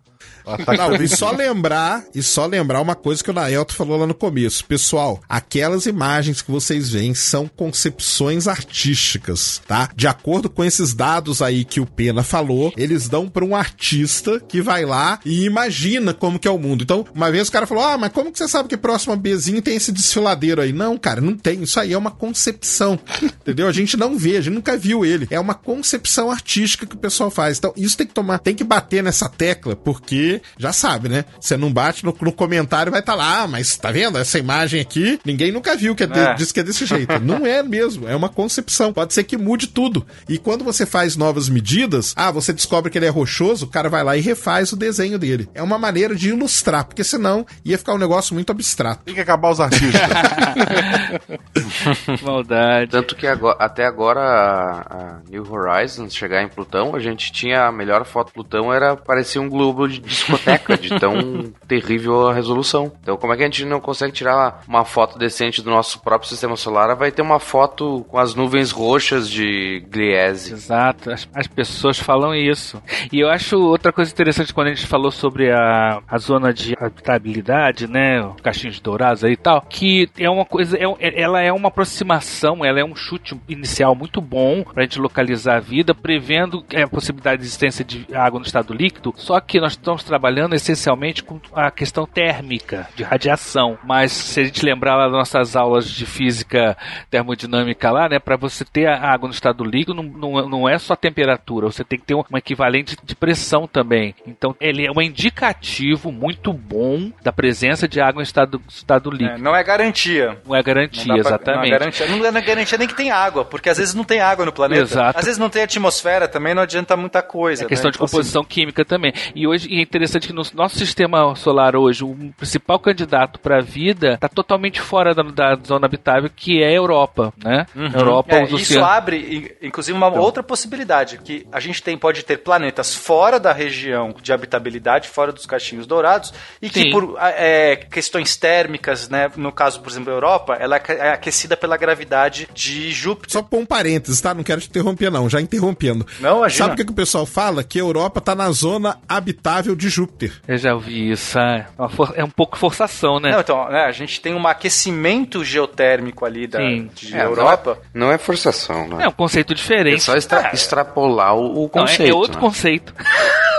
Não, e só lembrar, e só lembrar uma coisa que o Naelto falou lá no começo. Pessoal, aquelas imagens que vocês veem são concepções artísticas, tá? De acordo com esses dados aí que o Pena falou, eles dão pra um artista que vai lá e imagina como que é o mundo. Então, uma vez o cara falou: "Ah, mas como que você sabe que próximo a Bezinho tem esse desfiladeiro aí?" Não, cara, não tem. Isso aí é uma concepção. [laughs] Entendeu? A gente não vê, a gente nunca viu ele. É uma concepção artística que o pessoal faz. Então, isso tem que tomar, tem que bater nessa tecla, porque já sabe, né? Você não bate no, no comentário, vai estar lá, ah, mas tá vendo? Essa imagem aqui, ninguém nunca viu que é de- É. diz que é desse jeito. [laughs] Não é mesmo, é uma concepção. Pode ser que mude tudo. E quando você faz novas medidas, ah, você descobre que ele é rochoso, o cara vai lá e refaz o desenho dele. É uma maneira de ilustrar, porque senão ia ficar um negócio muito abstrato. Tem que acabar os artistas. [laughs] Maldade. Tanto que agora- até agora a, a New Horizons chegar em Plutão, a gente tinha a melhor foto de Plutão era parecia um globo de discoteca, de tão terrível a resolução. Então como é que a gente não consegue tirar uma foto decente do nosso próprio sistema solar? Vai ter uma foto com as nuvens roxas de Gliese. Exato, as, as pessoas falam isso. E eu acho outra coisa interessante quando a gente falou sobre a, a zona de habitabilidade, né? os Caixinhos dourados aí e tal, que é uma coisa, é, é- ela é uma aproximação, ela é um chute inicial muito bom pra gente localizar a vida, prevendo é, a possibilidade de existência de água no estado líquido. Só que nós estamos trabalhando essencialmente com a questão térmica, de radiação. Mas se a gente lembrar lá das nossas aulas de física termodinâmica lá, né, para você ter a água no estado líquido, não, não, não é só temperatura, você tem que ter um, um equivalente de pressão também. Então, ele é um indicativo muito bom da presença de água em estado, estado É, líquido. não é garantia. Não é Não garantia, dá pra- exatamente. Não é, garantia, não é garantia nem que tem água, porque às vezes não tem água no planeta. Exato. Às vezes não tem atmosfera também, não adianta muita coisa. É questão né? de Então, assim, composição química também. E hoje e é interessante que no nosso sistema solar hoje, o principal candidato para a vida está totalmente fora da, da zona habitável, que é a Europa, né? Europa, É, os isso oceanos. abre, inclusive, uma outra possibilidade, que a gente tem, pode ter planetas fora da região de habitabilidade, fora dos caixinhos dourados, e que Sim. por ah, é, questões térmicas, né, no caso, por exemplo, da Europa, ela é é aquecida pela gravidade de Júpiter. Só pôr um parênteses, tá? Não quero te interromper, não. Já interrompendo. Não, imagina. Sabe o que, que o pessoal fala? Que a Europa tá na zona habitável de Júpiter. Eu já ouvi isso. É, é um pouco forçação, né? Não, então, né, a gente tem um aquecimento geotérmico ali da, Sim. de É, Europa. Não é, não é forçação, né? É um conceito É diferente. só extra- extrapolar o, o Não, é- conceito. é, outro né? conceito. [laughs]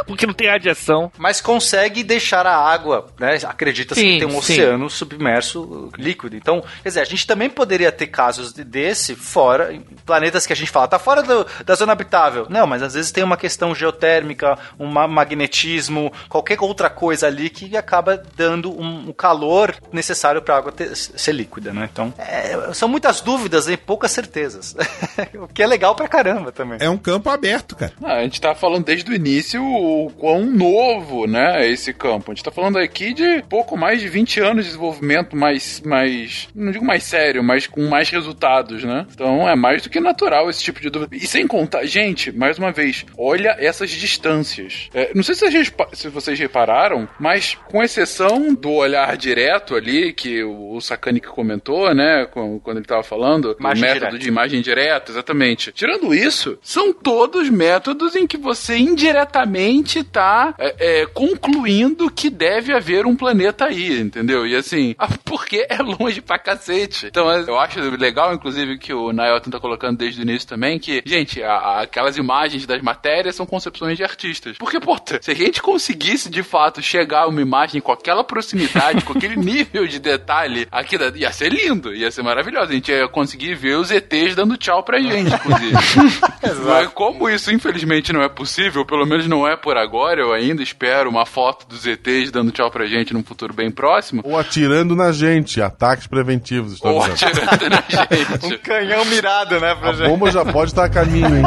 Porque não tem radiação. mas consegue deixar a água, né? Acredita-se que tem um sim. oceano submerso líquido. Então, quer dizer, a gente também poderia ter casos de- desse fora, em planetas que a gente fala, tá fora do- da zona habitável. Não, mas às vezes tem uma questão geotérmica, um ma- magnetismo, qualquer outra coisa ali que acaba dando um, um calor necessário para a água ter- ser líquida, né? Então, é, são muitas dúvidas e poucas certezas. [laughs] o que é legal pra caramba também. É um campo aberto, cara. Ah, a gente tá falando desde o início o quão novo, né, é esse campo. A gente tá falando aqui de pouco mais de 20 anos de desenvolvimento mais, mais, não digo mais sério, mas com mais resultados, né? Então é mais do que natural esse tipo de dúvida. E sem contar, gente, mais uma vez, olha essas distâncias. É, não sei se vocês, se vocês repararam, mas com exceção do olhar direto ali, que o, que comentou, né, quando ele tava falando, Imagem o método direta. de imagem direta, exatamente. Tirando isso, são todos métodos em que você indiretamente tá é, é, concluindo que deve haver um planeta aí, entendeu? E assim, [laughs] porque é longe pra cacete. Então eu acho legal, inclusive, que o Nailton tá colocando desde o início também, que, gente, a- a- aquelas imagens das matérias são concepções de artistas. Porque, pô, se a gente conseguir conseguisse de fato chegar a uma imagem com aquela proximidade, com aquele [laughs] nível de detalhe, aqui da- ia ser lindo, ia ser maravilhoso. A gente ia conseguir ver os ETs dando tchau pra gente, inclusive. [laughs] Mas como isso infelizmente não é possível, pelo menos não é por agora, eu ainda espero uma foto dos ETs dando tchau pra gente num futuro bem próximo. Ou atirando na gente, ataques preventivos, estou Ou dizendo. atirando na [laughs] gente. Um canhão mirado, né, pra A gente. bomba já pode estar a caminho, hein?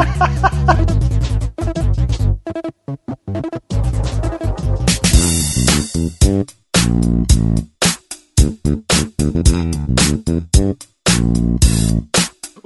Thank you.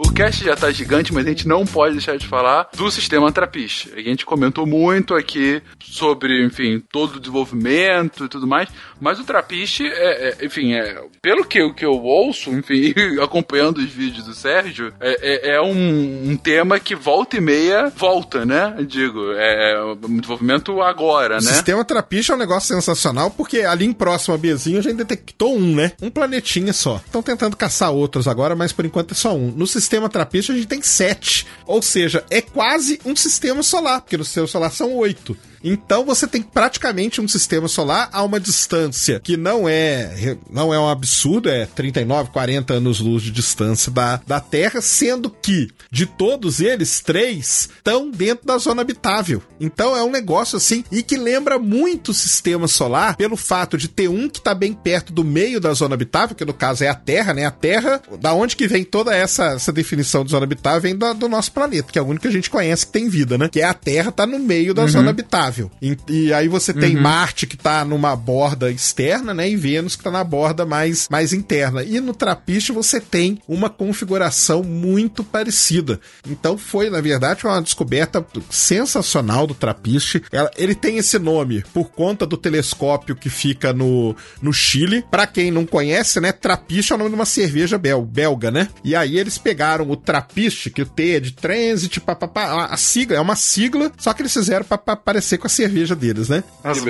O cast já tá gigante, mas a gente não pode deixar de falar do sistema Trapiche. A gente comentou muito aqui sobre, enfim, todo o desenvolvimento e tudo mais, mas o Trapiche, é, é, enfim, é, pelo que, que eu ouço, enfim, [laughs] acompanhando os vídeos do Sérgio, é, é- é um, um tema que volta e meia volta, né? Digo, é um desenvolvimento agora, O né? sistema trapiche é um negócio sensacional, porque ali em próximo a Bzinho a gente detectou um, né? Um planetinha só. Estão tentando caçar outros agora, mas por enquanto é só um. No sistema trapiche a gente tem sete. Ou seja, é quase um sistema solar, porque no sistema solar são oito. Então você tem praticamente um sistema solar a uma distância que não é não é um absurdo, é 39, 40 anos-luz de distância da, da Terra, sendo que de todos eles, três estão dentro da zona habitável. Então é um negócio assim, e que lembra muito o sistema solar pelo fato de ter um que está bem perto do meio da zona habitável, que no caso é a Terra, né? A Terra, da onde que vem toda essa, essa definição de zona habitável, vem do, do nosso planeta, que é o único que a gente conhece que tem vida, né? Que é a Terra tá no meio da zona habitável. E, e aí você tem Marte que tá numa borda externa, né? E Vênus que tá na borda mais, mais interna. E no Trapiche você tem uma configuração muito parecida. Então foi, na verdade, uma descoberta sensacional do Trapiche. Ele tem esse nome por conta do telescópio que fica no, no Chile. Pra quem não conhece, né? Trapiche é o nome de uma cerveja bel, belga, né? E aí eles pegaram o Trapiche, que o T é de Transit, papapá, a, a sigla, é uma sigla, só que eles fizeram pra, pra parecer com a cerveja deles, né? As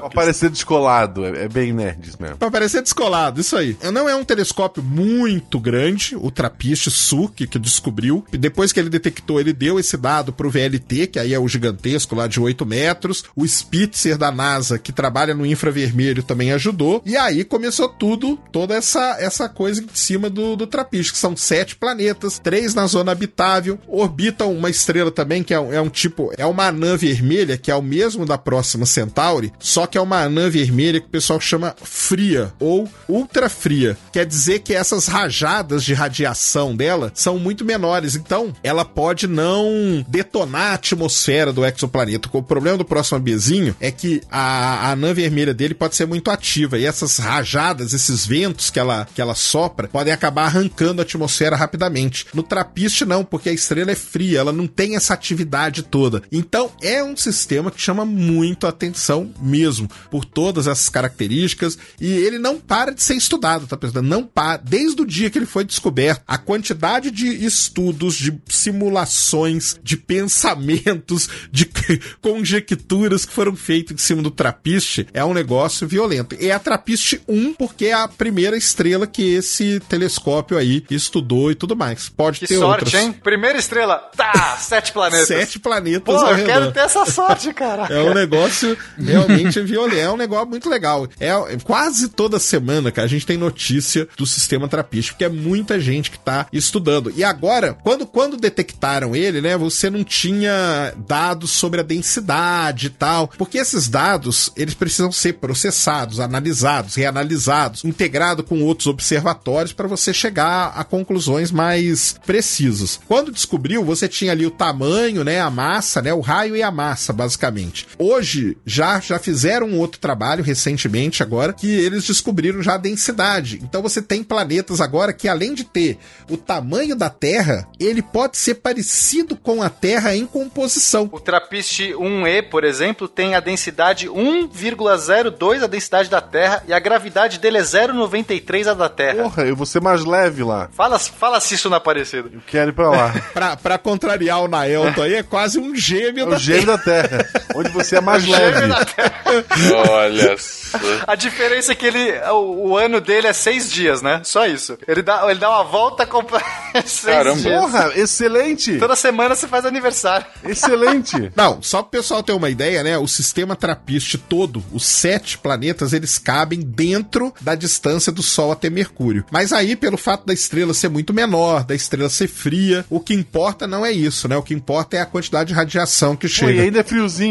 Pra parecer descolado, é, é bem nerd isso mesmo. Pra parecer descolado, isso aí. Não é um telescópio muito grande, o Trapiche Sul, que, descobriu. E depois que ele detectou, ele deu esse dado pro VLT, que aí é o gigantesco lá de 8 metros. O Spitzer da NASA, que trabalha no infravermelho, também ajudou. E aí começou tudo, toda essa, essa coisa em cima do, do Trapiche, que são sete planetas, três na zona habitável, orbitam uma estrela também, que é um, é um tipo, é uma anã vermelha, que é o mesmo da próxima Centauri, só que é uma anã vermelha que o pessoal chama fria ou ultra fria. Quer dizer que essas rajadas de radiação dela são muito menores, então ela pode não detonar a atmosfera do exoplaneta. O problema do próximo Bzinho é que a, a anã vermelha dele pode ser muito ativa e essas rajadas, esses ventos que ela, que ela sopra, podem acabar arrancando a atmosfera rapidamente. No Trapiche não, porque a estrela é fria, ela não tem essa atividade toda. Então é um sistema que chama muito a atenção mesmo, por todas essas características, e ele não para de ser estudado, tá pensando? Não para, desde o dia que ele foi descoberto, a quantidade de estudos, de simulações, de pensamentos, [laughs] de conjecturas que foram feitos em cima do Trapiche é um negócio violento. E é a Trapiche 1 porque é a primeira estrela que esse telescópio aí estudou e tudo mais. Pode Que ter sorte, outras. hein? Primeira estrela. Tá, [laughs] sete planetas. Sete planetas Pô, eu redor. quero ter essa sorte, cara. [laughs] É um negócio realmente violento. É um negócio muito legal. É é quase toda semana, cara, a gente tem notícia do sistema Trapiche, porque é muita gente que tá estudando. E agora, quando, quando detectaram ele, né, você não tinha dados sobre a densidade e tal, porque esses dados, eles precisam ser processados, analisados, reanalisados, integrado com outros observatórios para você chegar a conclusões mais precisas. Quando descobriu, você tinha ali o tamanho, né, a massa, né, o raio e a massa, basicamente. Hoje já já fizeram um outro trabalho recentemente agora que eles descobriram já a densidade. Então você tem planetas agora que além de ter o tamanho da Terra, ele pode ser parecido com a Terra em composição. O Trappist 1E, por exemplo, tem a densidade 1,02 a densidade da Terra e a gravidade dele é 0,93 a da Terra. Porra, eu vou ser mais leve lá. Fala, fala se isso não é parecido. Eu quero ir pra lá. [laughs] Pra, pra contrariar o Naelto aí, é quase um gêmeo É da o gêmeo da Terra. [laughs] onde você é mais leve. Olha só. [laughs] A diferença é que ele, o, o ano dele é seis dias, né? Só isso. Ele dá, ele dá uma volta completa. [laughs] seis Caramba. dias. Porra, excelente! Toda semana você faz aniversário. Excelente! [laughs] Não, só pro pessoal ter uma ideia, né? O sistema trapiste todo, os sete planetas, eles cabem dentro da distância do Sol até Mercúrio. Mas aí, pelo fato da estrela ser muito menor, da estrela ser fria, o que importa não é isso, né? O que importa é a quantidade de radiação que Pô, chega. e ainda é friozinho.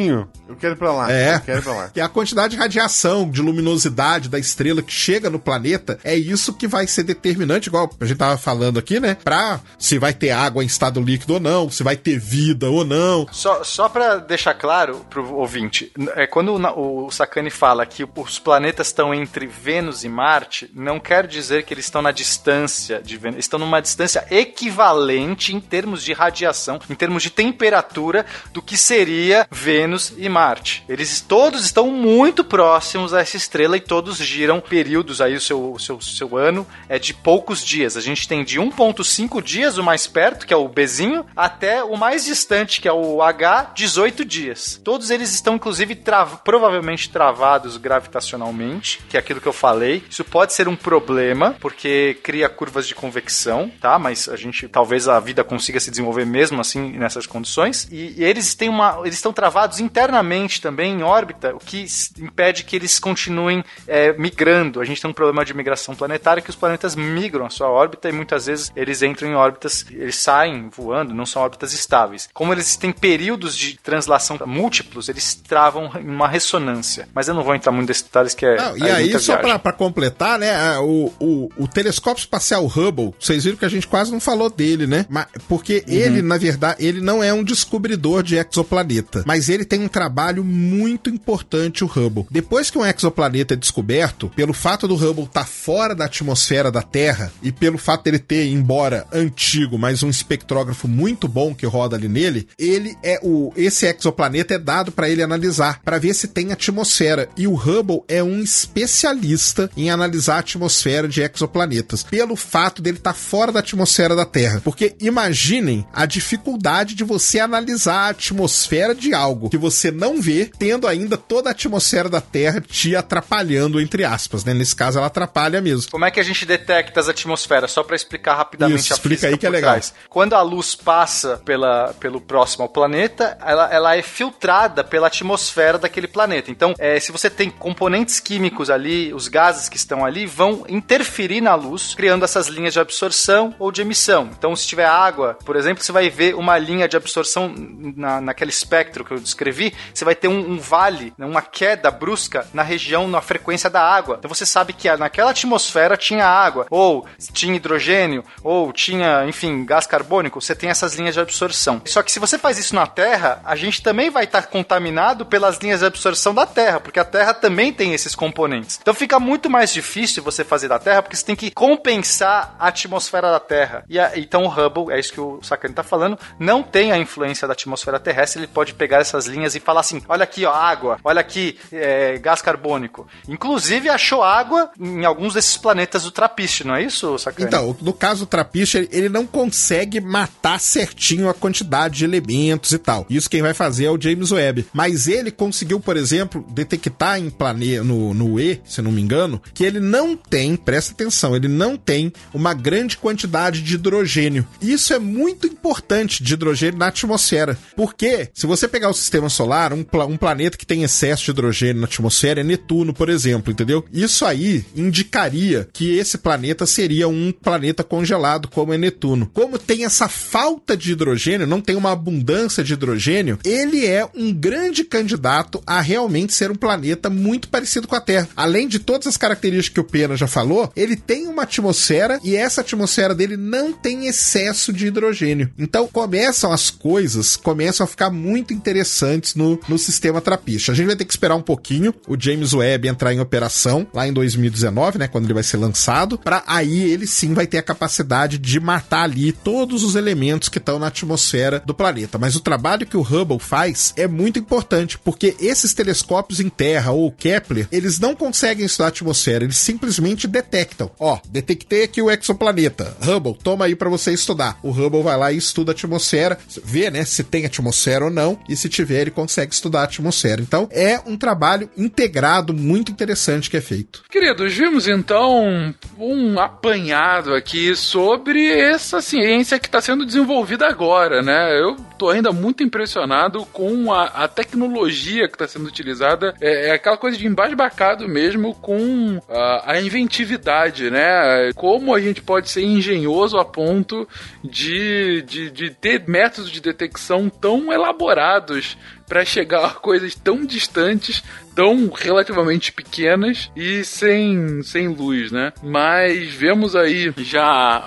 Eu quero ir pra lá. É. Eu quero ir pra lá. [laughs] E a quantidade de radiação, de luminosidade da estrela que chega no planeta, é isso que vai ser determinante, igual a gente tava falando aqui, né? Pra se vai ter água em estado líquido ou não, se vai ter vida ou não. Só, só pra deixar claro pro ouvinte, é, quando o, o Sakane fala que os planetas estão entre Vênus e Marte, não quer dizer que eles estão na distância de Vênus, estão numa distância equivalente em termos de radiação, em termos de temperatura do que seria Vênus e Marte. Eles todos estão muito próximos a essa estrela e todos giram períodos aí, o seu, seu, seu ano é de poucos dias. A gente tem de 1.5 dias, o mais perto, que é o Bzinho, até o mais distante, que é o H, 18 dias. Todos eles estão, inclusive, provavelmente travados gravitacionalmente, que é aquilo que eu falei. Isso pode ser um problema, porque cria curvas de convecção, tá? Mas a gente, talvez a vida consiga se desenvolver mesmo assim nessas condições. E, e eles têm uma, eles estão travados internamente também em órbita, o que impede que eles continuem é, migrando. A gente tem um problema de migração planetária que os planetas migram a sua órbita e muitas vezes eles entram em órbitas, eles saem voando, não são órbitas estáveis. Como eles têm períodos de translação múltiplos, eles travam em uma ressonância. Mas eu não vou entrar muito nesses detalhes que é. Não, e é aí, só pra completar, né, o, o, o telescópio espacial Hubble, vocês viram que a gente quase não falou dele, né? Mas, porque ele, na verdade, ele não é um descobridor de exoplaneta, mas ele tem um trabalho muito importante, o Hubble. Depois que um exoplaneta é descoberto, pelo fato do Hubble estar fora da atmosfera da Terra e pelo fato dele ter, embora antigo, mas um espectrógrafo muito bom que roda ali nele, ele é o esse exoplaneta é dado para ele analisar, para ver se tem atmosfera. E o Hubble é um especialista em analisar a atmosfera de exoplanetas, pelo fato dele estar fora da atmosfera da Terra. Porque imaginem a dificuldade de você analisar a atmosfera de algo que você não vê, tendo ainda toda a atmosfera da Terra te atrapalhando, entre aspas, né? Nesse caso, ela atrapalha mesmo. Como é que a gente detecta as atmosferas? Só para explicar rapidamente Isso, a explica aí que é legal. trás. Quando a luz passa pela, pelo próximo ao planeta, ela, ela é filtrada pela atmosfera daquele planeta. Então, é, se você tem componentes químicos ali, os gases que estão ali vão interferir na luz, criando essas linhas de absorção ou de emissão. Então, se tiver água, por exemplo, você vai ver uma linha de absorção na, naquele espectro que eu descrevi, você vai ter um, um vale, né, uma queda brusca na região, na frequência da água. Então você sabe que naquela atmosfera tinha água, ou tinha hidrogênio, ou tinha, enfim, gás carbônico. Você tem essas linhas de absorção. Só que se você faz isso na Terra, a gente também vai estar contaminado pelas linhas de absorção da Terra, porque a Terra também tem esses componentes. Então fica muito mais difícil você fazer da Terra, porque você tem que compensar a atmosfera da Terra. E a- então o Hubble, é isso que o Sakane está falando, não tem a influência da atmosfera terrestre, ele pode pegar essas linhas e falar assim: olha aqui, ó, água, olha aqui, é, gás carbônico. Inclusive achou água em alguns desses planetas do Trapiche, não é isso, Sakane? Então, no caso do Trapiche, ele- ele não consegue matar certinho a quantidade de elementos e tal. Isso quem vai fazer é o James Webb. Mas ele conseguiu, por exemplo, detectar em planeta no, no E, se não me engano, que ele não tem, presta atenção, ele não tem uma grande quantidade de hidrogênio. Isso é muito importante de hidrogênio na atmosfera. Porque se você pegar o sistema solar, um, pla- um planeta que tem excesso de hidrogênio na atmosfera é Netuno, por exemplo, entendeu? Isso aí indicaria que esse planeta seria um planeta congelado, como é Netuno. Como tem essa falta de hidrogênio, não tem uma abundância de hidrogênio, ele é um grande candidato a realmente ser um planeta muito parecido com a Terra. Além de todas as características que o Pena já falou, ele tem uma atmosfera e essa atmosfera dele não tem excesso de hidrogênio. Então começam as coisas, começam a ficar muito interessantes no, no sistema trapiche. A gente vai ter que esperar um pouquinho o James Webb entrar em operação lá em 2019, né, quando ele vai ser lançado, para aí ele sim vai ter a capacidade de matar ali todos os elementos que estão na atmosfera do planeta. Mas o trabalho que o Hubble faz é muito importante, porque esses telescópios em Terra ou Kepler, eles não conseguem estudar a atmosfera, eles simplesmente detectam. Ó, detectei aqui o exoplaneta. Hubble, toma aí para você estudar. O Hubble vai lá e estuda a atmosfera, vê, né, se tem atmosfera ou não, e se tiver tiver, ele consegue estudar a atmosfera. Então, é um trabalho integrado muito interessante que é feito. Queridos, vimos então um apanhado aqui sobre essa ciência que está sendo desenvolvida agora, né? Eu tô ainda muito impressionado com a, a tecnologia que está sendo utilizada. É, é aquela coisa de embasbacado mesmo com a, a inventividade, né? Como a gente pode ser engenhoso a ponto de, de, de ter métodos de detecção tão elaborados para chegar a coisas tão distantes, tão relativamente pequenas e sem, sem luz, né? Mas vemos aí já,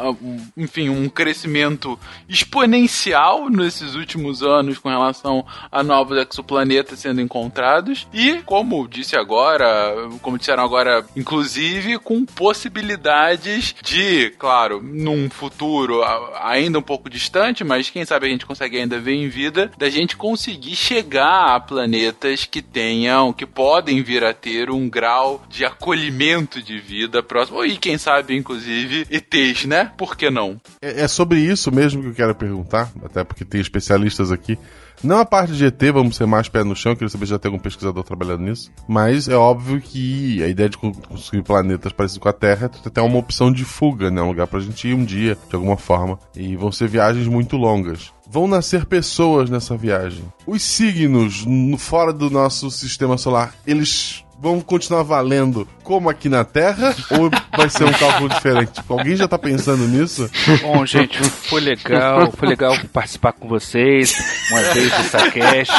enfim, um crescimento exponencial nesses últimos anos com relação a novos exoplanetas sendo encontrados e, como disse agora, como disseram agora, inclusive com possibilidades de, claro, num futuro ainda um pouco distante, mas quem sabe a gente consegue ainda ver em vida, da gente conseguir chegar a planetas que tenham, que podem vir a ter um grau de acolhimento de vida próximo. E quem sabe, inclusive, ETs, né? Por que não? É, é sobre isso mesmo que eu quero perguntar, até porque tem especialistas aqui. Não a parte de ET, vamos ser mais pé no chão, queria saber se já tem algum pesquisador trabalhando nisso. Mas é óbvio que a ideia de construir planetas parecidos com a Terra é até uma opção de fuga, né? Um lugar pra gente ir um dia, de alguma forma. E vão ser viagens muito longas vão nascer pessoas nessa viagem. Os signos no, fora do nosso sistema solar, eles vão continuar valendo como aqui na Terra? [laughs] Ou vai ser um cálculo diferente? Tipo, alguém já tá pensando nisso? Bom, gente, foi legal. Foi legal participar com vocês. Uma vez no Saquest.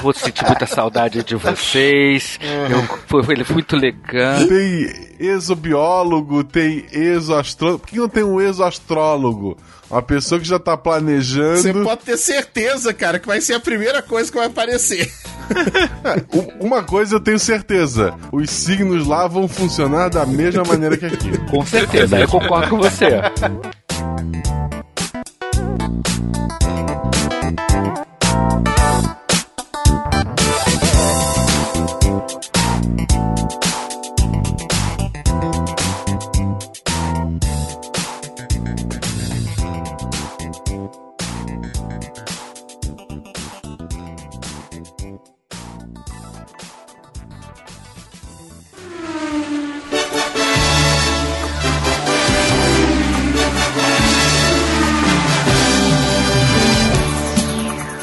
Vou sentir muita saudade de vocês. Eu, foi, foi muito legal. Tem exobiólogo, tem exoastrólogo. Por que não tem um exoastrólogo? Uma pessoa que já tá planejando. Você pode ter certeza, cara, que vai ser a primeira coisa que vai aparecer. [laughs] Uma coisa eu tenho certeza: os signos lá vão funcionar da mesma maneira que aqui. Com certeza, eu concordo com você.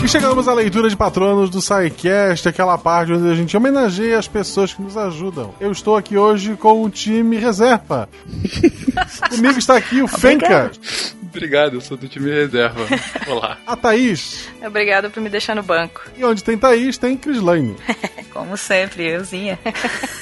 Chegamos à leitura de patronos do SciCast, aquela parte onde a gente homenageia as pessoas que nos ajudam. Eu estou aqui hoje com o time reserva. [laughs] Comigo está aqui o Fenka. Obrigado, eu sou do time reserva. Olá. A Thaís. Obrigado por me deixar no banco. E onde tem Thaís, tem Crislane. [laughs] Como sempre, euzinha.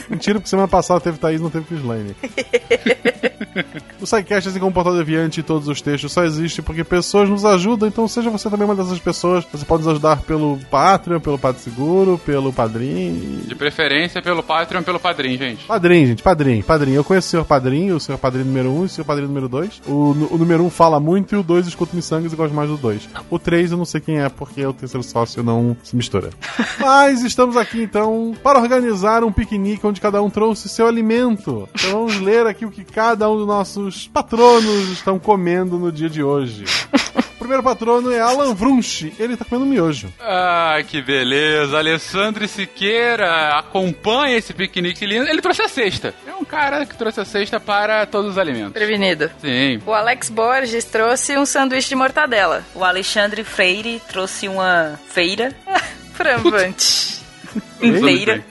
Mentira, porque semana passada teve Thaís não teve Crislane. [laughs] [laughs] o SciCast, assim como o Portal Deviante e todos os textos, só existe porque pessoas nos ajudam, então seja você também uma dessas pessoas. Você pode nos ajudar pelo Patreon, pelo Seguro, pelo Padrim. De preferência pelo Patreon, pelo Padrim, gente. Padrim, gente, Padrim, Padrim. Eu conheço o Senhor Padrim, o Senhor Padrim número 1 um, e o Senhor Padrim número 2. O, o número 1 um fala muito e o 2 escuta miçangas e gosta mais do 2. O 3 eu não sei quem é, porque o terceiro sócio não se mistura. [laughs] Mas estamos aqui então para organizar um piquenique onde cada um trouxe seu alimento. Então vamos ler aqui o que cada um dos nossos patronos estão comendo no dia de hoje. [laughs] O primeiro patrono é Alan Vrunch. Ele tá comendo miojo. Ah, que beleza. Alessandro Siqueira acompanha esse piquenique lindo. Ele trouxe a cesta. É um cara que trouxe a cesta para todos os alimentos. Prevenido. Sim. O Alex Borges trouxe um sanduíche de mortadela. O Alexandre Freire trouxe uma feira. [laughs] Frambante. Feira.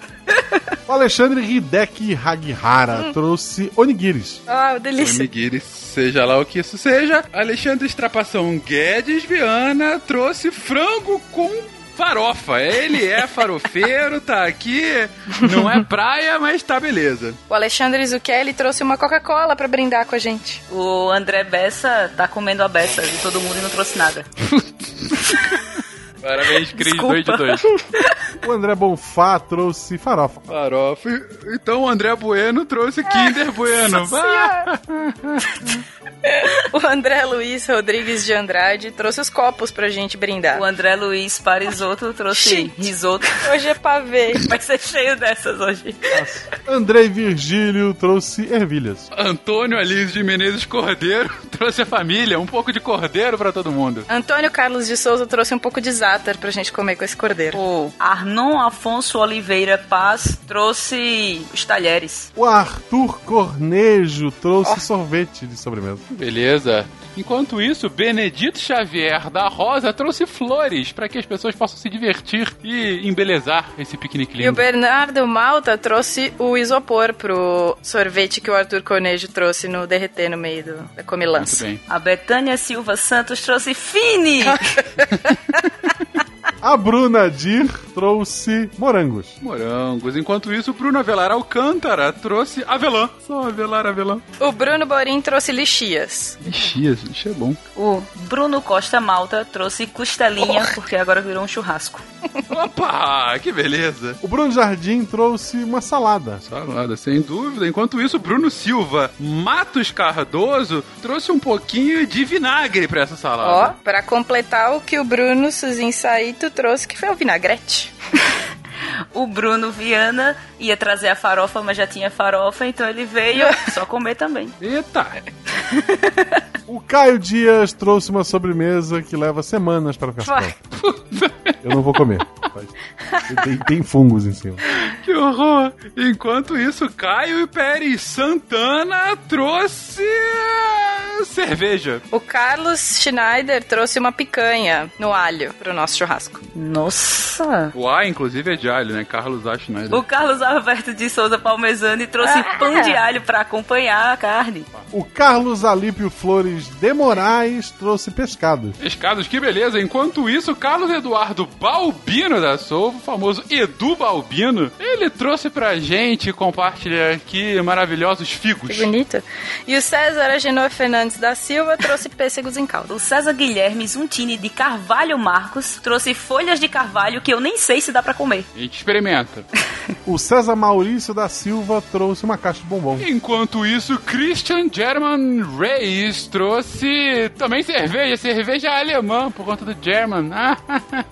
O Alexandre Hideki Hagihara hum. trouxe onigiris. Ah, delícia. Onigiris, seja lá o que isso seja. Alexandre Estrapação Guedes Viana trouxe frango com farofa. Ele é farofeiro, tá aqui. Não é praia, mas tá beleza. O Alexandre Zucchelli trouxe uma Coca-Cola para brindar com a gente. O André Bessa tá comendo a beça de todo mundo e não trouxe nada. [laughs] Parabéns, Cris, 2 de 2. O André Bonfá trouxe farofa. Farofa. Então o André Bueno trouxe Kinder Bueno. Nossa [laughs] O André Luiz Rodrigues de Andrade trouxe os copos pra gente brindar. O André Luiz Parisotto trouxe Gente. risoto. Hoje é pavê. Vai ser cheio dessas hoje. André Virgílio trouxe ervilhas. Antônio Alísio de Menezes Cordeiro [laughs] trouxe a família, um pouco de cordeiro pra todo mundo. Antônio Carlos de Souza trouxe um pouco de zátar pra gente comer com esse cordeiro. O Arnon Afonso Oliveira Paz trouxe os talheres. O Arthur Cornejo trouxe sorvete de sobremesa. Beleza. Enquanto isso, Benedito Xavier da Rosa trouxe flores para que as pessoas possam se divertir e embelezar esse piquenique E o lindo. Bernardo Malta trouxe o isopor pro sorvete que o Arthur Cornejo trouxe no derreter no meio do, da Muito comilança. bem. A Betânia Silva Santos trouxe Fini. [laughs] A Bruna Dir trouxe morangos. Morangos. Enquanto isso, Bruno Avelar Alcântara trouxe avelã. Só avelar, avelã. O Bruno Borim trouxe lixias. Ixi, isso é bom. o Bruno Costa Malta trouxe costelinha, porque agora virou um churrasco. Opa, que beleza. O Bruno Jardim trouxe uma salada. Salada, sem dúvida. Enquanto isso, Bruno Silva Matos Cardoso trouxe um pouquinho de vinagre pra essa Ó, salada. pra completar o que o Bruno Suzin Saito trouxe, que foi o vinagrete. [laughs] O Bruno Viana ia trazer a farofa, mas já tinha farofa, então ele veio só comer também. Eita. O Caio Dias trouxe uma sobremesa que leva semanas para ficar pronta. Eu não vou comer. Tem, tem fungos em cima. Que horror! Enquanto isso, Caio Pérez Santana trouxe eh, cerveja. O Carlos Schneider trouxe uma picanha no alho pro nosso churrasco. Nossa! O A, inclusive, é de alho, né? Carlos A. Schneider. O Carlos Alberto de Souza Palmezani trouxe pão de alho pra acompanhar a carne. O Carlos Alípio Flores de Moraes trouxe pescados. Pescados, que beleza. Enquanto isso, Carlos Eduardo Balbino da Souza, o famoso Edu Balbino, ele trouxe pra gente compartilhar aqui maravilhosos figos. Que bonito. E o César Agenor Fernandes da Silva trouxe [laughs] pêssegos em calda. O César Guilherme Zuntini de Carvalho Marcos trouxe folhas de carvalho que eu nem sei se dá pra comer. A gente experimenta. O César Maurício da Silva trouxe uma caixa de bombom. Enquanto isso, Christian German Reis trouxe também cerveja, cerveja alemã, por conta do German. Ah,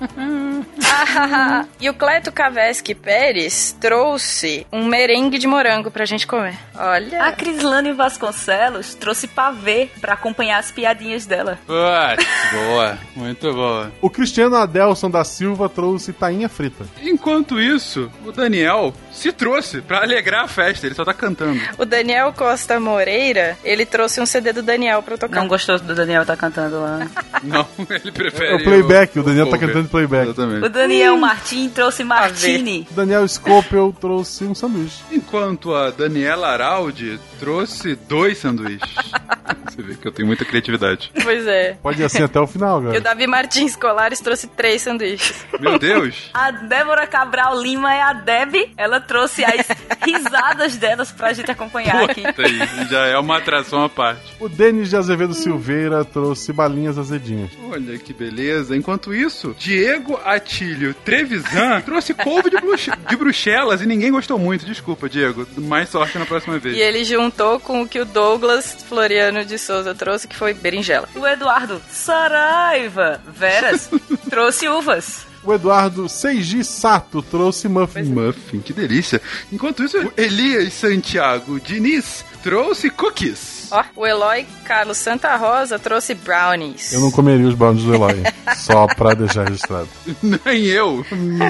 [laughs] [laughs] e o Cleto Kaveski Pérez trouxe um merengue de morango pra gente comer. Olha. A Crislane Vasconcelos trouxe pavê pra acompanhar as piadinhas dela. Putz, boa, muito boa. O Cristiano Adelson da Silva trouxe tainha frita. Enquanto isso, o Daniel se trouxe pra alegrar a festa, ele só tá cantando. O Daniel Costa Moreira, ele trouxe um CD do Daniel pra eu tocar. Não gostou do Daniel tá cantando lá. Não, [laughs] ele prefere. É o playback, o Daniel tá cover. cantando playback. Exatamente. O Daniel Martin trouxe Martini. Daniel Scopel trouxe um sanduíche. Enquanto a Daniela Araldi trouxe dois sanduíches. [laughs] Você vê que eu tenho muita criatividade. Pois é. Pode ir assim até o final, [laughs] E o galera. Davi Martins Colares trouxe três sanduíches. Meu Deus! [laughs] A Débora Cabral Lima é a Deb. Ela trouxe as risadas delas pra gente acompanhar aqui. Puta aí, já é uma atração à parte. O Denis de Azevedo Silveira trouxe balinhas azedinhas. Olha que beleza. Enquanto isso, Diego Atílio Trevisan [laughs] trouxe couve de, bruxe- de Bruxelas e ninguém gostou muito. Desculpa, Diego. Mais sorte na próxima vez. E ele juntou com o que o Douglas Floriano de Souza trouxe, que foi berinjela. O Eduardo Saraiva Veras [laughs] trouxe uvas. O Eduardo Seiji Sato trouxe muffin. Muffin, que delícia. Enquanto isso, o Elias Santiago Diniz trouxe cookies. Ó, o Eloy Carlos Santa Rosa trouxe brownies. Eu não comeria os brownies do Eloy. [laughs] só pra deixar registrado. Nem eu.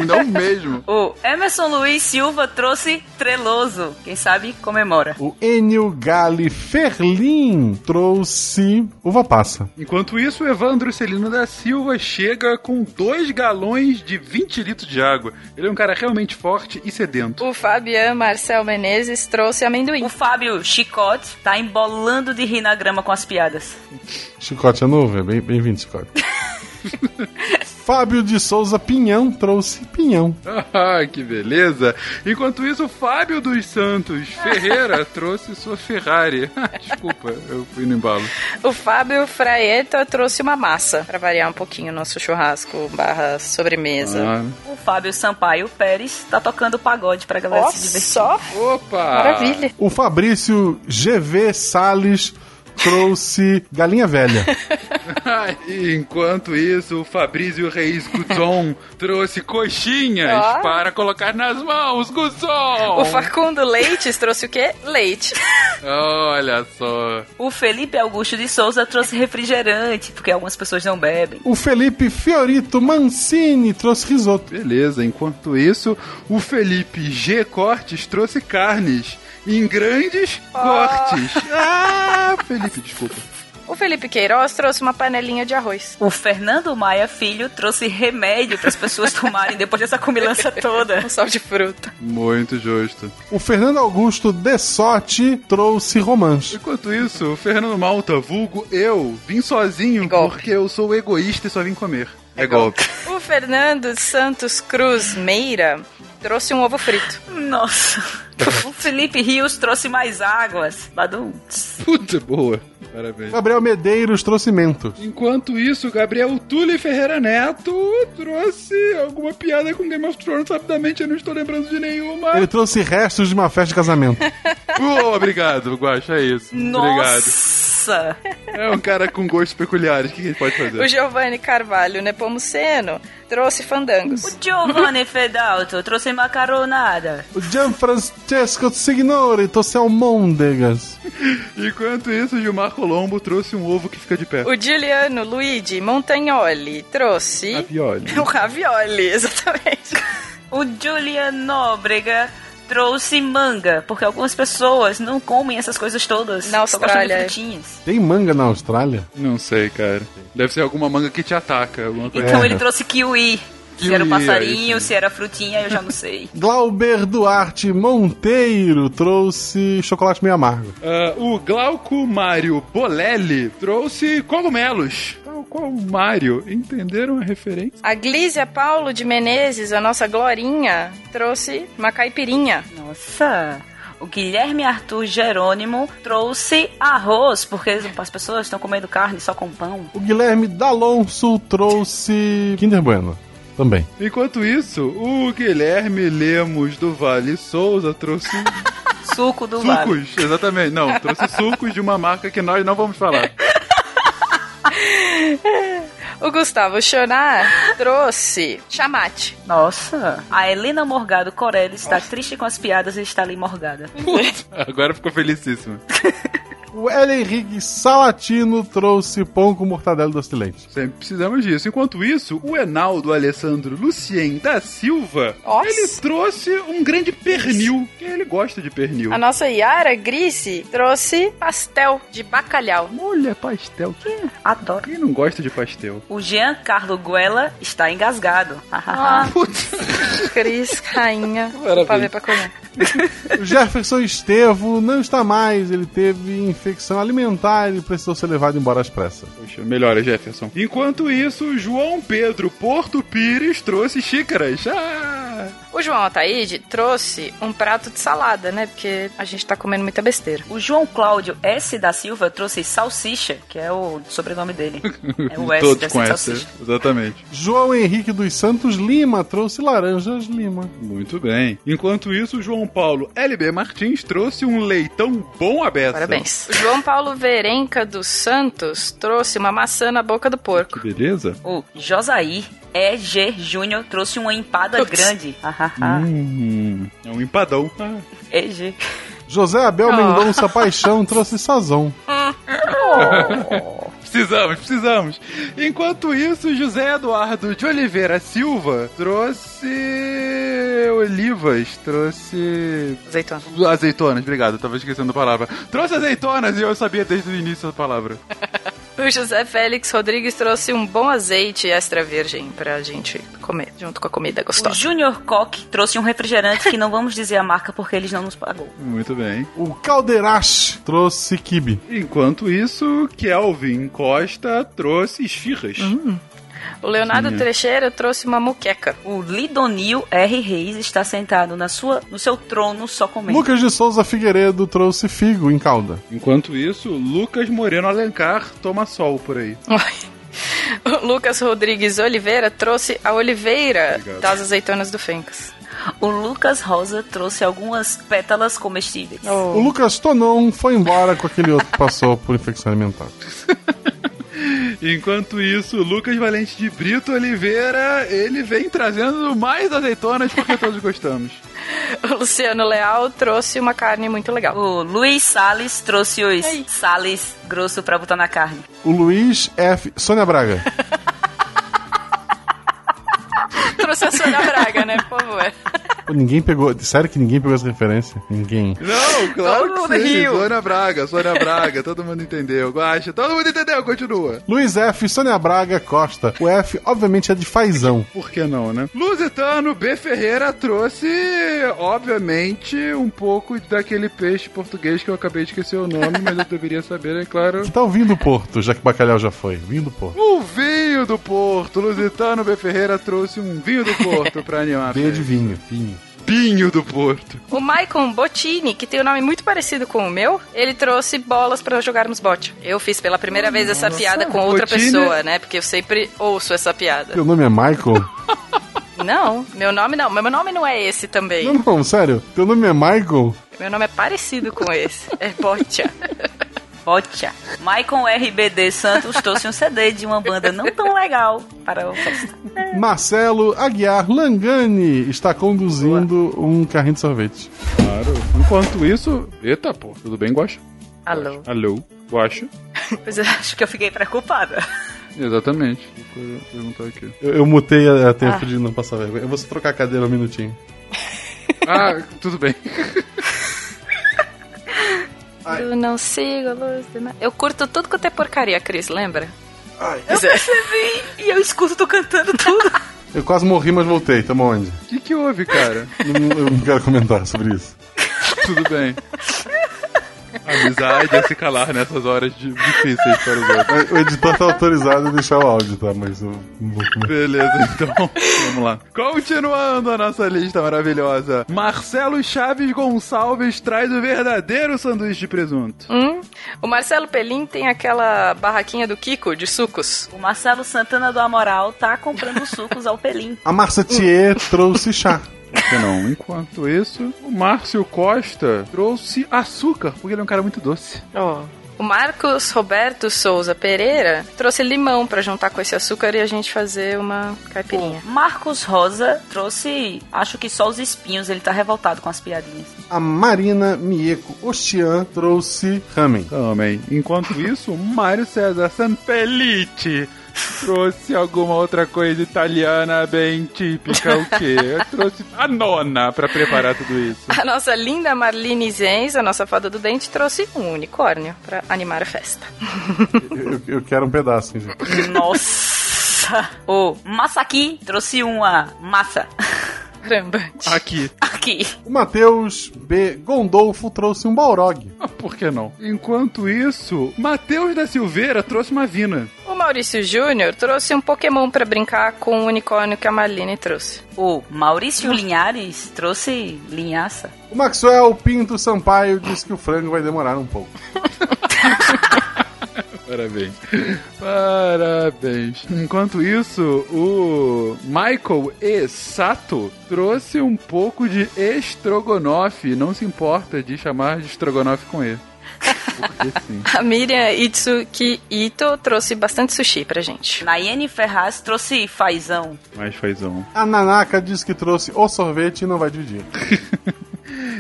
Não mesmo. O Emerson Luiz Silva trouxe treloso. Quem sabe comemora. O Enio Gali Ferlin trouxe uva passa. Enquanto isso, o Evandro Celino da Silva chega com dois galões de 20 litros de água. Ele é um cara realmente forte e sedento. O Fabian Marcel Menezes trouxe amendoim. O Fábio Chicote tá embolando de rir na grama com as piadas. Chicote é novo, é bem- bem-vindo, Chicote. [laughs] [laughs] Fábio de Souza Pinhão trouxe pinhão. [laughs] Ah, que beleza. Enquanto isso, o Fábio dos Santos Ferreira [laughs] trouxe sua Ferrari. Desculpa, eu fui no embalo. O Fábio Fraeta trouxe uma massa, pra variar um pouquinho o nosso churrasco barra sobremesa. Ah, O Fábio Sampaio Pérez tá tocando pagode pra galera Ó, se divertir. só opa! maravilha. O Fabrício GV Salles trouxe galinha velha. [laughs] E enquanto isso, o Fabrício Reis Guzon trouxe coxinhas Ó. para colocar nas mãos, Guzon! O Facundo Leites trouxe o quê? Leite. Olha só. O Felipe Augusto de Souza trouxe refrigerante, porque algumas pessoas não bebem. O Felipe Fiorito Mancini trouxe risoto. Beleza, enquanto isso, o Felipe G. Cortes trouxe carnes em grandes cortes. [laughs] Ah, Felipe, desculpa. O Felipe Queiroz trouxe uma panelinha de arroz. O Fernando Maia Filho trouxe remédio para as pessoas [laughs] tomarem depois dessa comilança toda. Um sal de fruta. Muito justo. O Fernando Augusto Dessotti trouxe romance. Enquanto isso, o Fernando Malta, vulgo eu, vim sozinho golpe. porque eu sou egoísta e só vim comer. É, golpe. O Fernando Santos Cruz Meira trouxe um ovo frito. Nossa. [laughs] O Felipe Rios trouxe mais águas. Badum. Puta boa. Parabéns. Gabriel Medeiros trouxe mento. Enquanto isso, Gabriel Tully Ferreira Neto trouxe alguma piada com Game of Thrones. Rapidamente, eu não estou lembrando de nenhuma. Ele trouxe restos de uma festa de casamento. [laughs] Boa, obrigado, Guaxa, é isso. Obrigado. Nossa. É um cara com gostos peculiares. O que a gente pode O fazer? Giovanni Carvalho Nepomuceno trouxe fandangos. O Giovanni Fedalto trouxe macaronada. O Gianfrancesco Signori trouxe almôndegas. Enquanto isso, Gilmar Colombo trouxe um ovo que fica de pé. O Giuliano Luigi Montagnoli trouxe Ravioli. o [laughs] ravioli, exatamente. O Julian Nóbrega trouxe manga, porque algumas pessoas não comem essas coisas todas. Na Só gostam de Austrália. frutinhas. Tem manga na Austrália? Não sei, cara. Deve ser alguma manga que te ataca. Alguma coisa. Então É. ele trouxe kiwi. Se era um passarinho, se era frutinha, eu já não sei. [laughs] Glauber Duarte Monteiro trouxe chocolate meio amargo. Ah, o Glauco Mário Bolelli trouxe cogumelos. Tal qual o Mário. Entenderam a referência? A Glízia Paulo de Menezes, a nossa Glorinha, trouxe uma caipirinha. Nossa! O Guilherme Arthur Jerônimo trouxe arroz, porque as pessoas estão comendo carne só com pão. O Guilherme D'Alonso trouxe Kinder Bueno. Também. Enquanto isso, o Guilherme Lemos do Vale Souza trouxe [laughs] Suco do vale. sucos. Exatamente. Não, trouxe sucos de uma marca que nós não vamos falar. [laughs] O Gustavo Chonar trouxe chamate. Nossa! A Helena Morgado Corelli está triste com as piadas e está ali morgada. [laughs] Agora ficou felicíssimo. [laughs] O L. Henrique Salatino trouxe pão com mortadela doce de leite. Sempre precisamos disso. Enquanto isso, o Enaldo Alessandro Lucien da Silva, Nossa. ele trouxe um grande pernil. Que ele gosta de pernil. A nossa Yara Grice trouxe pastel de bacalhau. Olha, pastel. Quem, Adoro. quem não gosta de pastel? O Jean Carlo Guela está engasgado. Ah, [laughs] Cris, rainha. Pra ver pra comer. [laughs] O Jefferson Estevo não está mais. Ele teve infecção alimentar e precisou ser levado embora às pressas. Poxa, melhora, Jefferson. Enquanto isso, João Pedro Porto Pires trouxe xícaras. Ah! O João Ataíde trouxe um prato de salada, né? Porque a gente tá comendo muita besteira. O João Cláudio S. da Silva trouxe salsicha, que é o sobrenome dele. [laughs] É o S, Todos ser conhecem. salsicha. Exatamente. João Henrique dos Santos Lima trouxe laranjas Lima. Muito bem. Enquanto isso, o João Paulo LB Martins trouxe um leitão bom beça. Parabéns. O João Paulo Verenca dos Santos trouxe uma maçã na boca do porco. Que beleza. O Josaí EG Júnior trouxe uma empada grande. Hum, é um empadão. Ah, EG. José Abel Oh. Mendonça Paixão trouxe sazão. [laughs] Precisamos, precisamos. Enquanto isso, José Eduardo de Oliveira Silva trouxe olivas, trouxe Azeitona. azeitonas, obrigado, tava esquecendo a palavra. Trouxe azeitonas e eu sabia desde o início da palavra. [laughs] O José Félix Rodrigues trouxe um bom azeite extra virgem pra gente comer, junto com a comida O gostosa. Júnior Koch trouxe um refrigerante que não vamos dizer a marca porque eles não nos pagou. Muito bem. O Calderache trouxe kibe. Enquanto isso, Kelvin Costa trouxe esfirras. O Leonardo Tinha. Trecheira trouxe uma muqueca. O Lidonil R. Reis está sentado na sua, no seu trono só comendo. Lucas de Souza Figueiredo trouxe figo em calda. Enquanto isso, Lucas Moreno Alencar toma sol por aí. O [laughs] Lucas Rodrigues Oliveira trouxe a oliveira Obrigado. das azeitonas do Fencas. O Lucas Rosa trouxe algumas pétalas comestíveis. O Lucas Tonon foi embora com aquele outro que passou por infecção alimentar. [laughs] Enquanto isso, Lucas Valente de Brito Oliveira, ele vem trazendo mais azeitonas porque todos gostamos. [laughs] O Luciano Leal trouxe uma carne muito legal. O Luiz Salles trouxe os sales grosso pra botar na carne. O Luiz F. Sônia Braga. [laughs] trouxe a Sônia Braga, né? Por favor. [laughs] Pô, ninguém pegou. Sério que ninguém pegou essa referência? Ninguém. Não, claro Todo mundo que sim. riu. Sônia Braga, Sônia Braga, todo mundo entendeu. Guaxa, todo mundo entendeu, continua. Luiz F. Sônia Braga Costa. O F, obviamente, é de fazão. Por que não, né? Lusitano B. Ferreira trouxe, obviamente, um pouco daquele peixe português que eu acabei de esquecer o nome, mas eu deveria saber, é claro. Que tal o vinho do Porto, já que o bacalhau já foi? Vinho do Porto. O vinho do Porto. Lusitano B. Ferreira trouxe um vinho do Porto pra [laughs] animar. Vinho de vinho, vinho. Vinho do Porto. O Maicon Bottini, que tem um nome muito parecido com o meu, ele trouxe bolas pra jogarmos bote. Eu fiz pela primeira vez essa piada com outra Bottini- pessoa, né? Porque eu sempre ouço essa piada. Teu nome é Michael? [laughs] Não, meu nome não. Meu nome não é esse também. não, não, sério. Teu nome é Michael? Meu nome é parecido com esse. É Botia. [laughs] Botia. Maicon RBD Santos trouxe um CD de uma banda não tão legal para o festa. Marcelo Aguiar Langani está conduzindo um carrinho de sorvete. Claro. Enquanto isso. Eita, pô, tudo bem, Guaxa? Alô. Alô, Guaxa? [laughs] Pois eu acho que eu fiquei preocupada. Exatamente. Vou perguntar aqui. Eu, eu mutei a, a tempo de não passar vergonha. Eu vou só trocar a cadeira um minutinho. Ah, tudo bem. [laughs] Eu não sigo a luz do. Eu curto tudo quanto é porcaria, Cris, lembra? Ai. Pois é. E eu escuto tu cantando tudo. [laughs] Eu quase morri, mas voltei. Tamo onde? O que, que houve, cara? Não- eu não quero comentar sobre isso. [laughs] Tudo bem. [laughs] Amizade é se calar nessas horas de- difíceis para os outros. O editor tá autorizado a deixar o áudio, tá? Mas eu não vou. Beleza, então, [laughs] vamos lá. Continuando a nossa lista maravilhosa. Marcelo Chaves Gonçalves traz o verdadeiro sanduíche de presunto. Hum? O Marcelo Pelim tem aquela barraquinha do Kiko de sucos. O Marcelo Santana do Amoral tá comprando [laughs] sucos ao Pelim. A Marcia Thier trouxe chá. Por que não? Enquanto isso, o Márcio Costa trouxe açúcar, porque ele é um cara muito doce. O Marcos Roberto Souza Pereira trouxe limão pra juntar com esse açúcar e a gente fazer uma caipirinha. Marcos Rosa trouxe, acho que só os espinhos, ele tá revoltado com as piadinhas. A Marina Mieko Ostian trouxe ramen. Também. Enquanto isso, o Mário César Sanpellitti trouxe alguma outra coisa italiana bem típica, o quê? Eu trouxe a nona pra preparar tudo isso. A nossa linda Marlene Zenz, a nossa fada do dente, trouxe um unicórnio pra animar a festa. Eu, eu quero um pedaço, gente. Nossa! O Massaqui trouxe uma massa. Aqui. Aqui. O Matheus B. Gondolfo trouxe um Balrog. Ah, por que não? Enquanto isso, Matheus da Silveira trouxe uma vina. O Maurício Júnior trouxe um Pokémon pra brincar com o unicórnio que a Marlene trouxe. O Maurício Linhares trouxe linhaça. O Maxwell Pinto Sampaio disse que o frango vai demorar um pouco. [laughs] [laughs] Parabéns. Parabéns. Enquanto isso, o Michael E. Sato trouxe um pouco de estrogonofe. Não se importa de chamar de estrogonofe com E. [laughs] A Miriam Itsuki Ito trouxe bastante sushi pra gente. Nayane Ferraz trouxe fazão. Mais fazão. A Nanaka disse que trouxe o sorvete e não vai dividir. [laughs]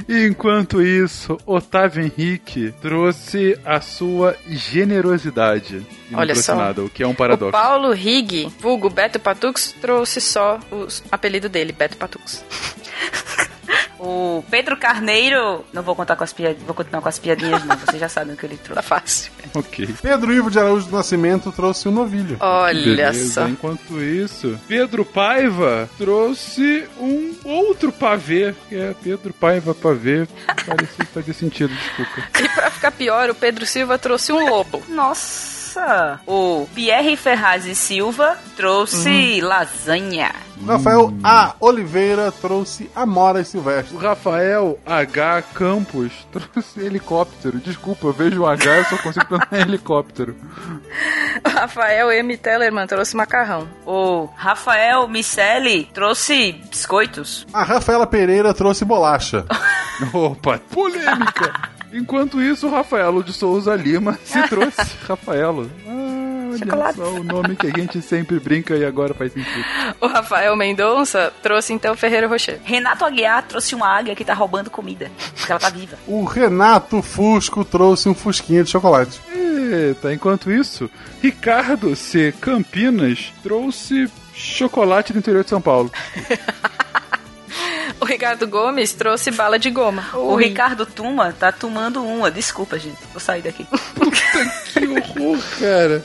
Enquanto isso, Otávio Henrique trouxe a sua generosidade. E Olha só. nada, o que é um O paradoxo. Paulo Rig, vulgo Beto Patux, trouxe só o apelido dele, Beto Patux. [laughs] O Pedro Carneiro. Não vou contar com as piadinhas. Vou continuar com as piadinhas, não. Vocês já sabem o que ele trouxe. Tá fácil. Ok. Pedro Ivo de Araújo do Nascimento trouxe um novilho. Olha Beleza. só. Enquanto isso, Pedro Paiva trouxe um outro pavê, que é Pedro Paiva pavê. Parece fazer sentido, desculpa. [laughs] E pra ficar pior, o Pedro Silva trouxe um lobo. Nossa! Nossa! O Pierre Ferraz e Silva trouxe lasanha. Rafael A. Oliveira trouxe Amoras Silvestre. O Rafael H. Campos [laughs] trouxe helicóptero. Desculpa, eu vejo um H eu só consigo pensar em helicóptero. O [laughs] Rafael M. Tellerman trouxe macarrão. O Rafael Miceli trouxe biscoitos. A Rafaela Pereira trouxe bolacha. [laughs] Opa, polêmica! Enquanto isso, o Rafaelo de Souza Lima [laughs] se trouxe Rafaelo. Ah, olha Chocolate. só o nome que a gente sempre brinca e agora faz sentido. O Rafael Mendonça trouxe então Ferreiro Rocher. Renato Aguiar trouxe uma águia que tá roubando comida. Porque ela tá viva. O Renato Fusco trouxe um fusquinha de chocolate. Eita, enquanto isso, Ricardo C. Campinas trouxe chocolate do interior de São Paulo. [laughs] O Ricardo Gomes trouxe bala de goma. O Ricardo Tuma tá tomando uma. Desculpa, gente. Vou sair daqui. [laughs] Que horror, cara.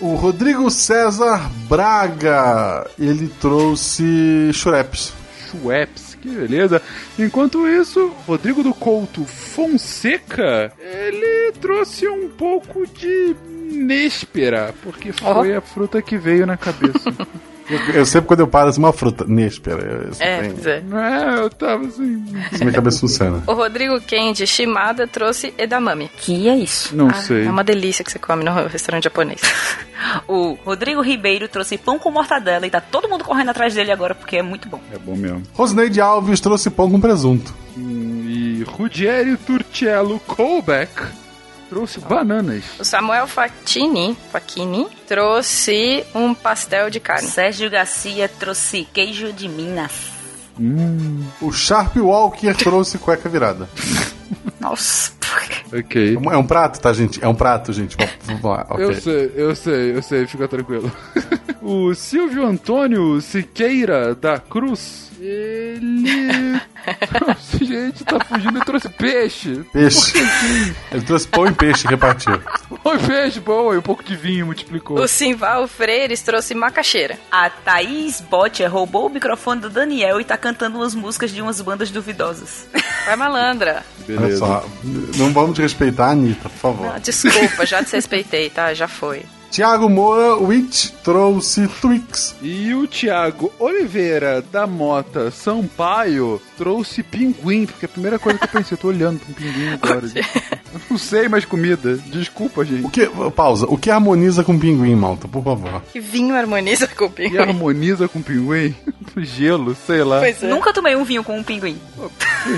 O Rodrigo César Braga, ele trouxe chureps. Schweppes, que beleza. Enquanto isso, Rodrigo do Couto Fonseca, ele trouxe um pouco de néspera, porque foi a fruta que veio na cabeça. [laughs] Eu, eu sempre quando eu paro assim, uma fruta. Néspera. Eu, É, pois é. é, eu tava assim. isso minha cabeça funciona. O Rodrigo Kendi Shimada trouxe edamame. Que é isso? Não sei. É uma delícia que você come no restaurante japonês. [laughs] o Rodrigo Ribeiro trouxe pão com mortadela e tá todo mundo correndo atrás dele agora porque é muito bom. É bom mesmo. Rosineide Alves trouxe pão com presunto. Hum, E Ruggeri Turcello Colbeck trouxe bananas. O Samuel Facchini, Facchini trouxe um pastel de carne. Sérgio Garcia trouxe queijo de Minas. Hum, O Sharp Walker trouxe cueca virada. [laughs] Nossa, ok. É um- É um prato, tá, gente? É um prato, gente. Vamos lá, ok. Eu sei, eu sei, eu sei, fica tranquilo. [laughs] o Silvio Antônio Siqueira da Cruz, ele. trouxe, [laughs] gente, tá fugindo, ele trouxe peixe. Peixe. Ele trouxe pão e peixe e repartiu. Oi, peixe, bom, e um pouco de vinho multiplicou. O Simval Freires trouxe macaxeira. A Thaís Botcher roubou o microfone do Daniel e tá cantando umas músicas de umas bandas duvidosas. [laughs] Vai malandra. Olha Beleza. só, não vamos desrespeitar a Anitta, por favor. Não, desculpa, já desrespeitei, tá? Já foi. Tiago Moura Witch trouxe Twix. E o Thiago Oliveira da Mota Sampaio trouxe pinguim, porque a primeira coisa que eu pensei, eu tô olhando pra um pinguim agora. [laughs] Eu não sei mais comida. Desculpa, O gente. que, pausa, o que harmoniza com pinguim, malta, por favor? Que vinho harmoniza com o pinguim. harmoniza com pinguim? [laughs] Gelo, sei lá. Pois é. Nunca tomei um vinho com um pinguim.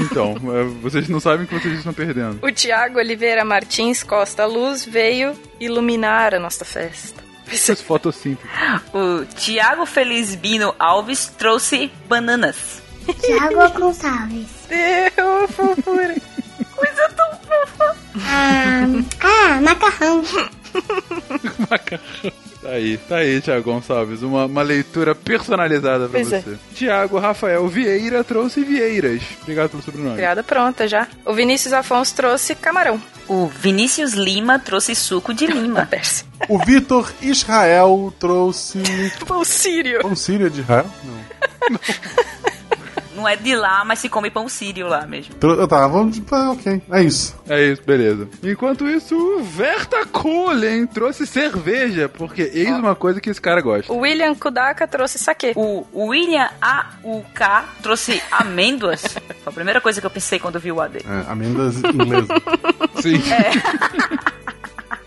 Então, é, vocês não sabem que vocês estão perdendo. O Tiago Oliveira Martins Costa Luz veio iluminar a nossa festa. É fotossíntese. [laughs] O Tiago Felizbino Alves trouxe bananas. Tiago Gonçalves. [laughs] Deu, fofura. Coisa tão fofa. Ah, ah, macarrão. [laughs] Tá aí, tá aí, Thiago Gonçalves. Uma, uma leitura personalizada pra Pois é. você. Tiago Rafael Vieira trouxe Vieiras. Obrigado pelo sobrenome. Piada pronta já. O Vinícius Afonso trouxe camarão. O Vinícius Lima trouxe suco de lima. [laughs] O Vitor Israel trouxe. [laughs] Pão sírio. Pão sírio de Israel? Não. Não [laughs] é de lá, mas se come pão sírio lá mesmo. Trou- Tá, vamos. Ah, ok. É isso. É isso, beleza. Enquanto isso, o Verta Kohlen trouxe cerveja, porque eis uma coisa que esse cara gosta. O William Kudaka trouxe saquê. O William A.U.K. trouxe [laughs] amêndoas. Foi a primeira coisa que eu pensei quando vi o AD. É, amêndoas inglesas. Sim. [laughs]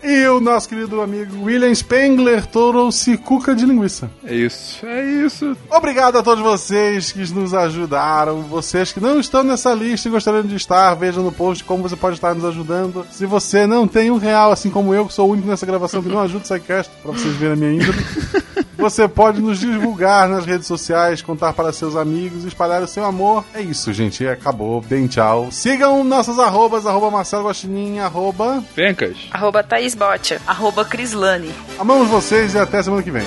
E o nosso querido amigo William Spengler trouxe cuca de linguiça. É isso, é isso. Obrigado a todos vocês que nos ajudaram. Vocês que não estão nessa lista e gostariam de estar, vejam no post como você pode estar nos ajudando. Se você não tem um real, assim como eu, que sou o único nessa gravação que não ajuda o SciCast, pra vocês verem a minha índole, [laughs] você pode nos divulgar nas redes sociais, contar para seus amigos, espalhar o seu amor. É isso, gente. Acabou. Bem tchau. Sigam nossas arrobas, arroba Marcelo Guaxinim, arroba... Pencas. Arroba Thaís Botia. Arroba Crislane. Amamos vocês e até semana que vem.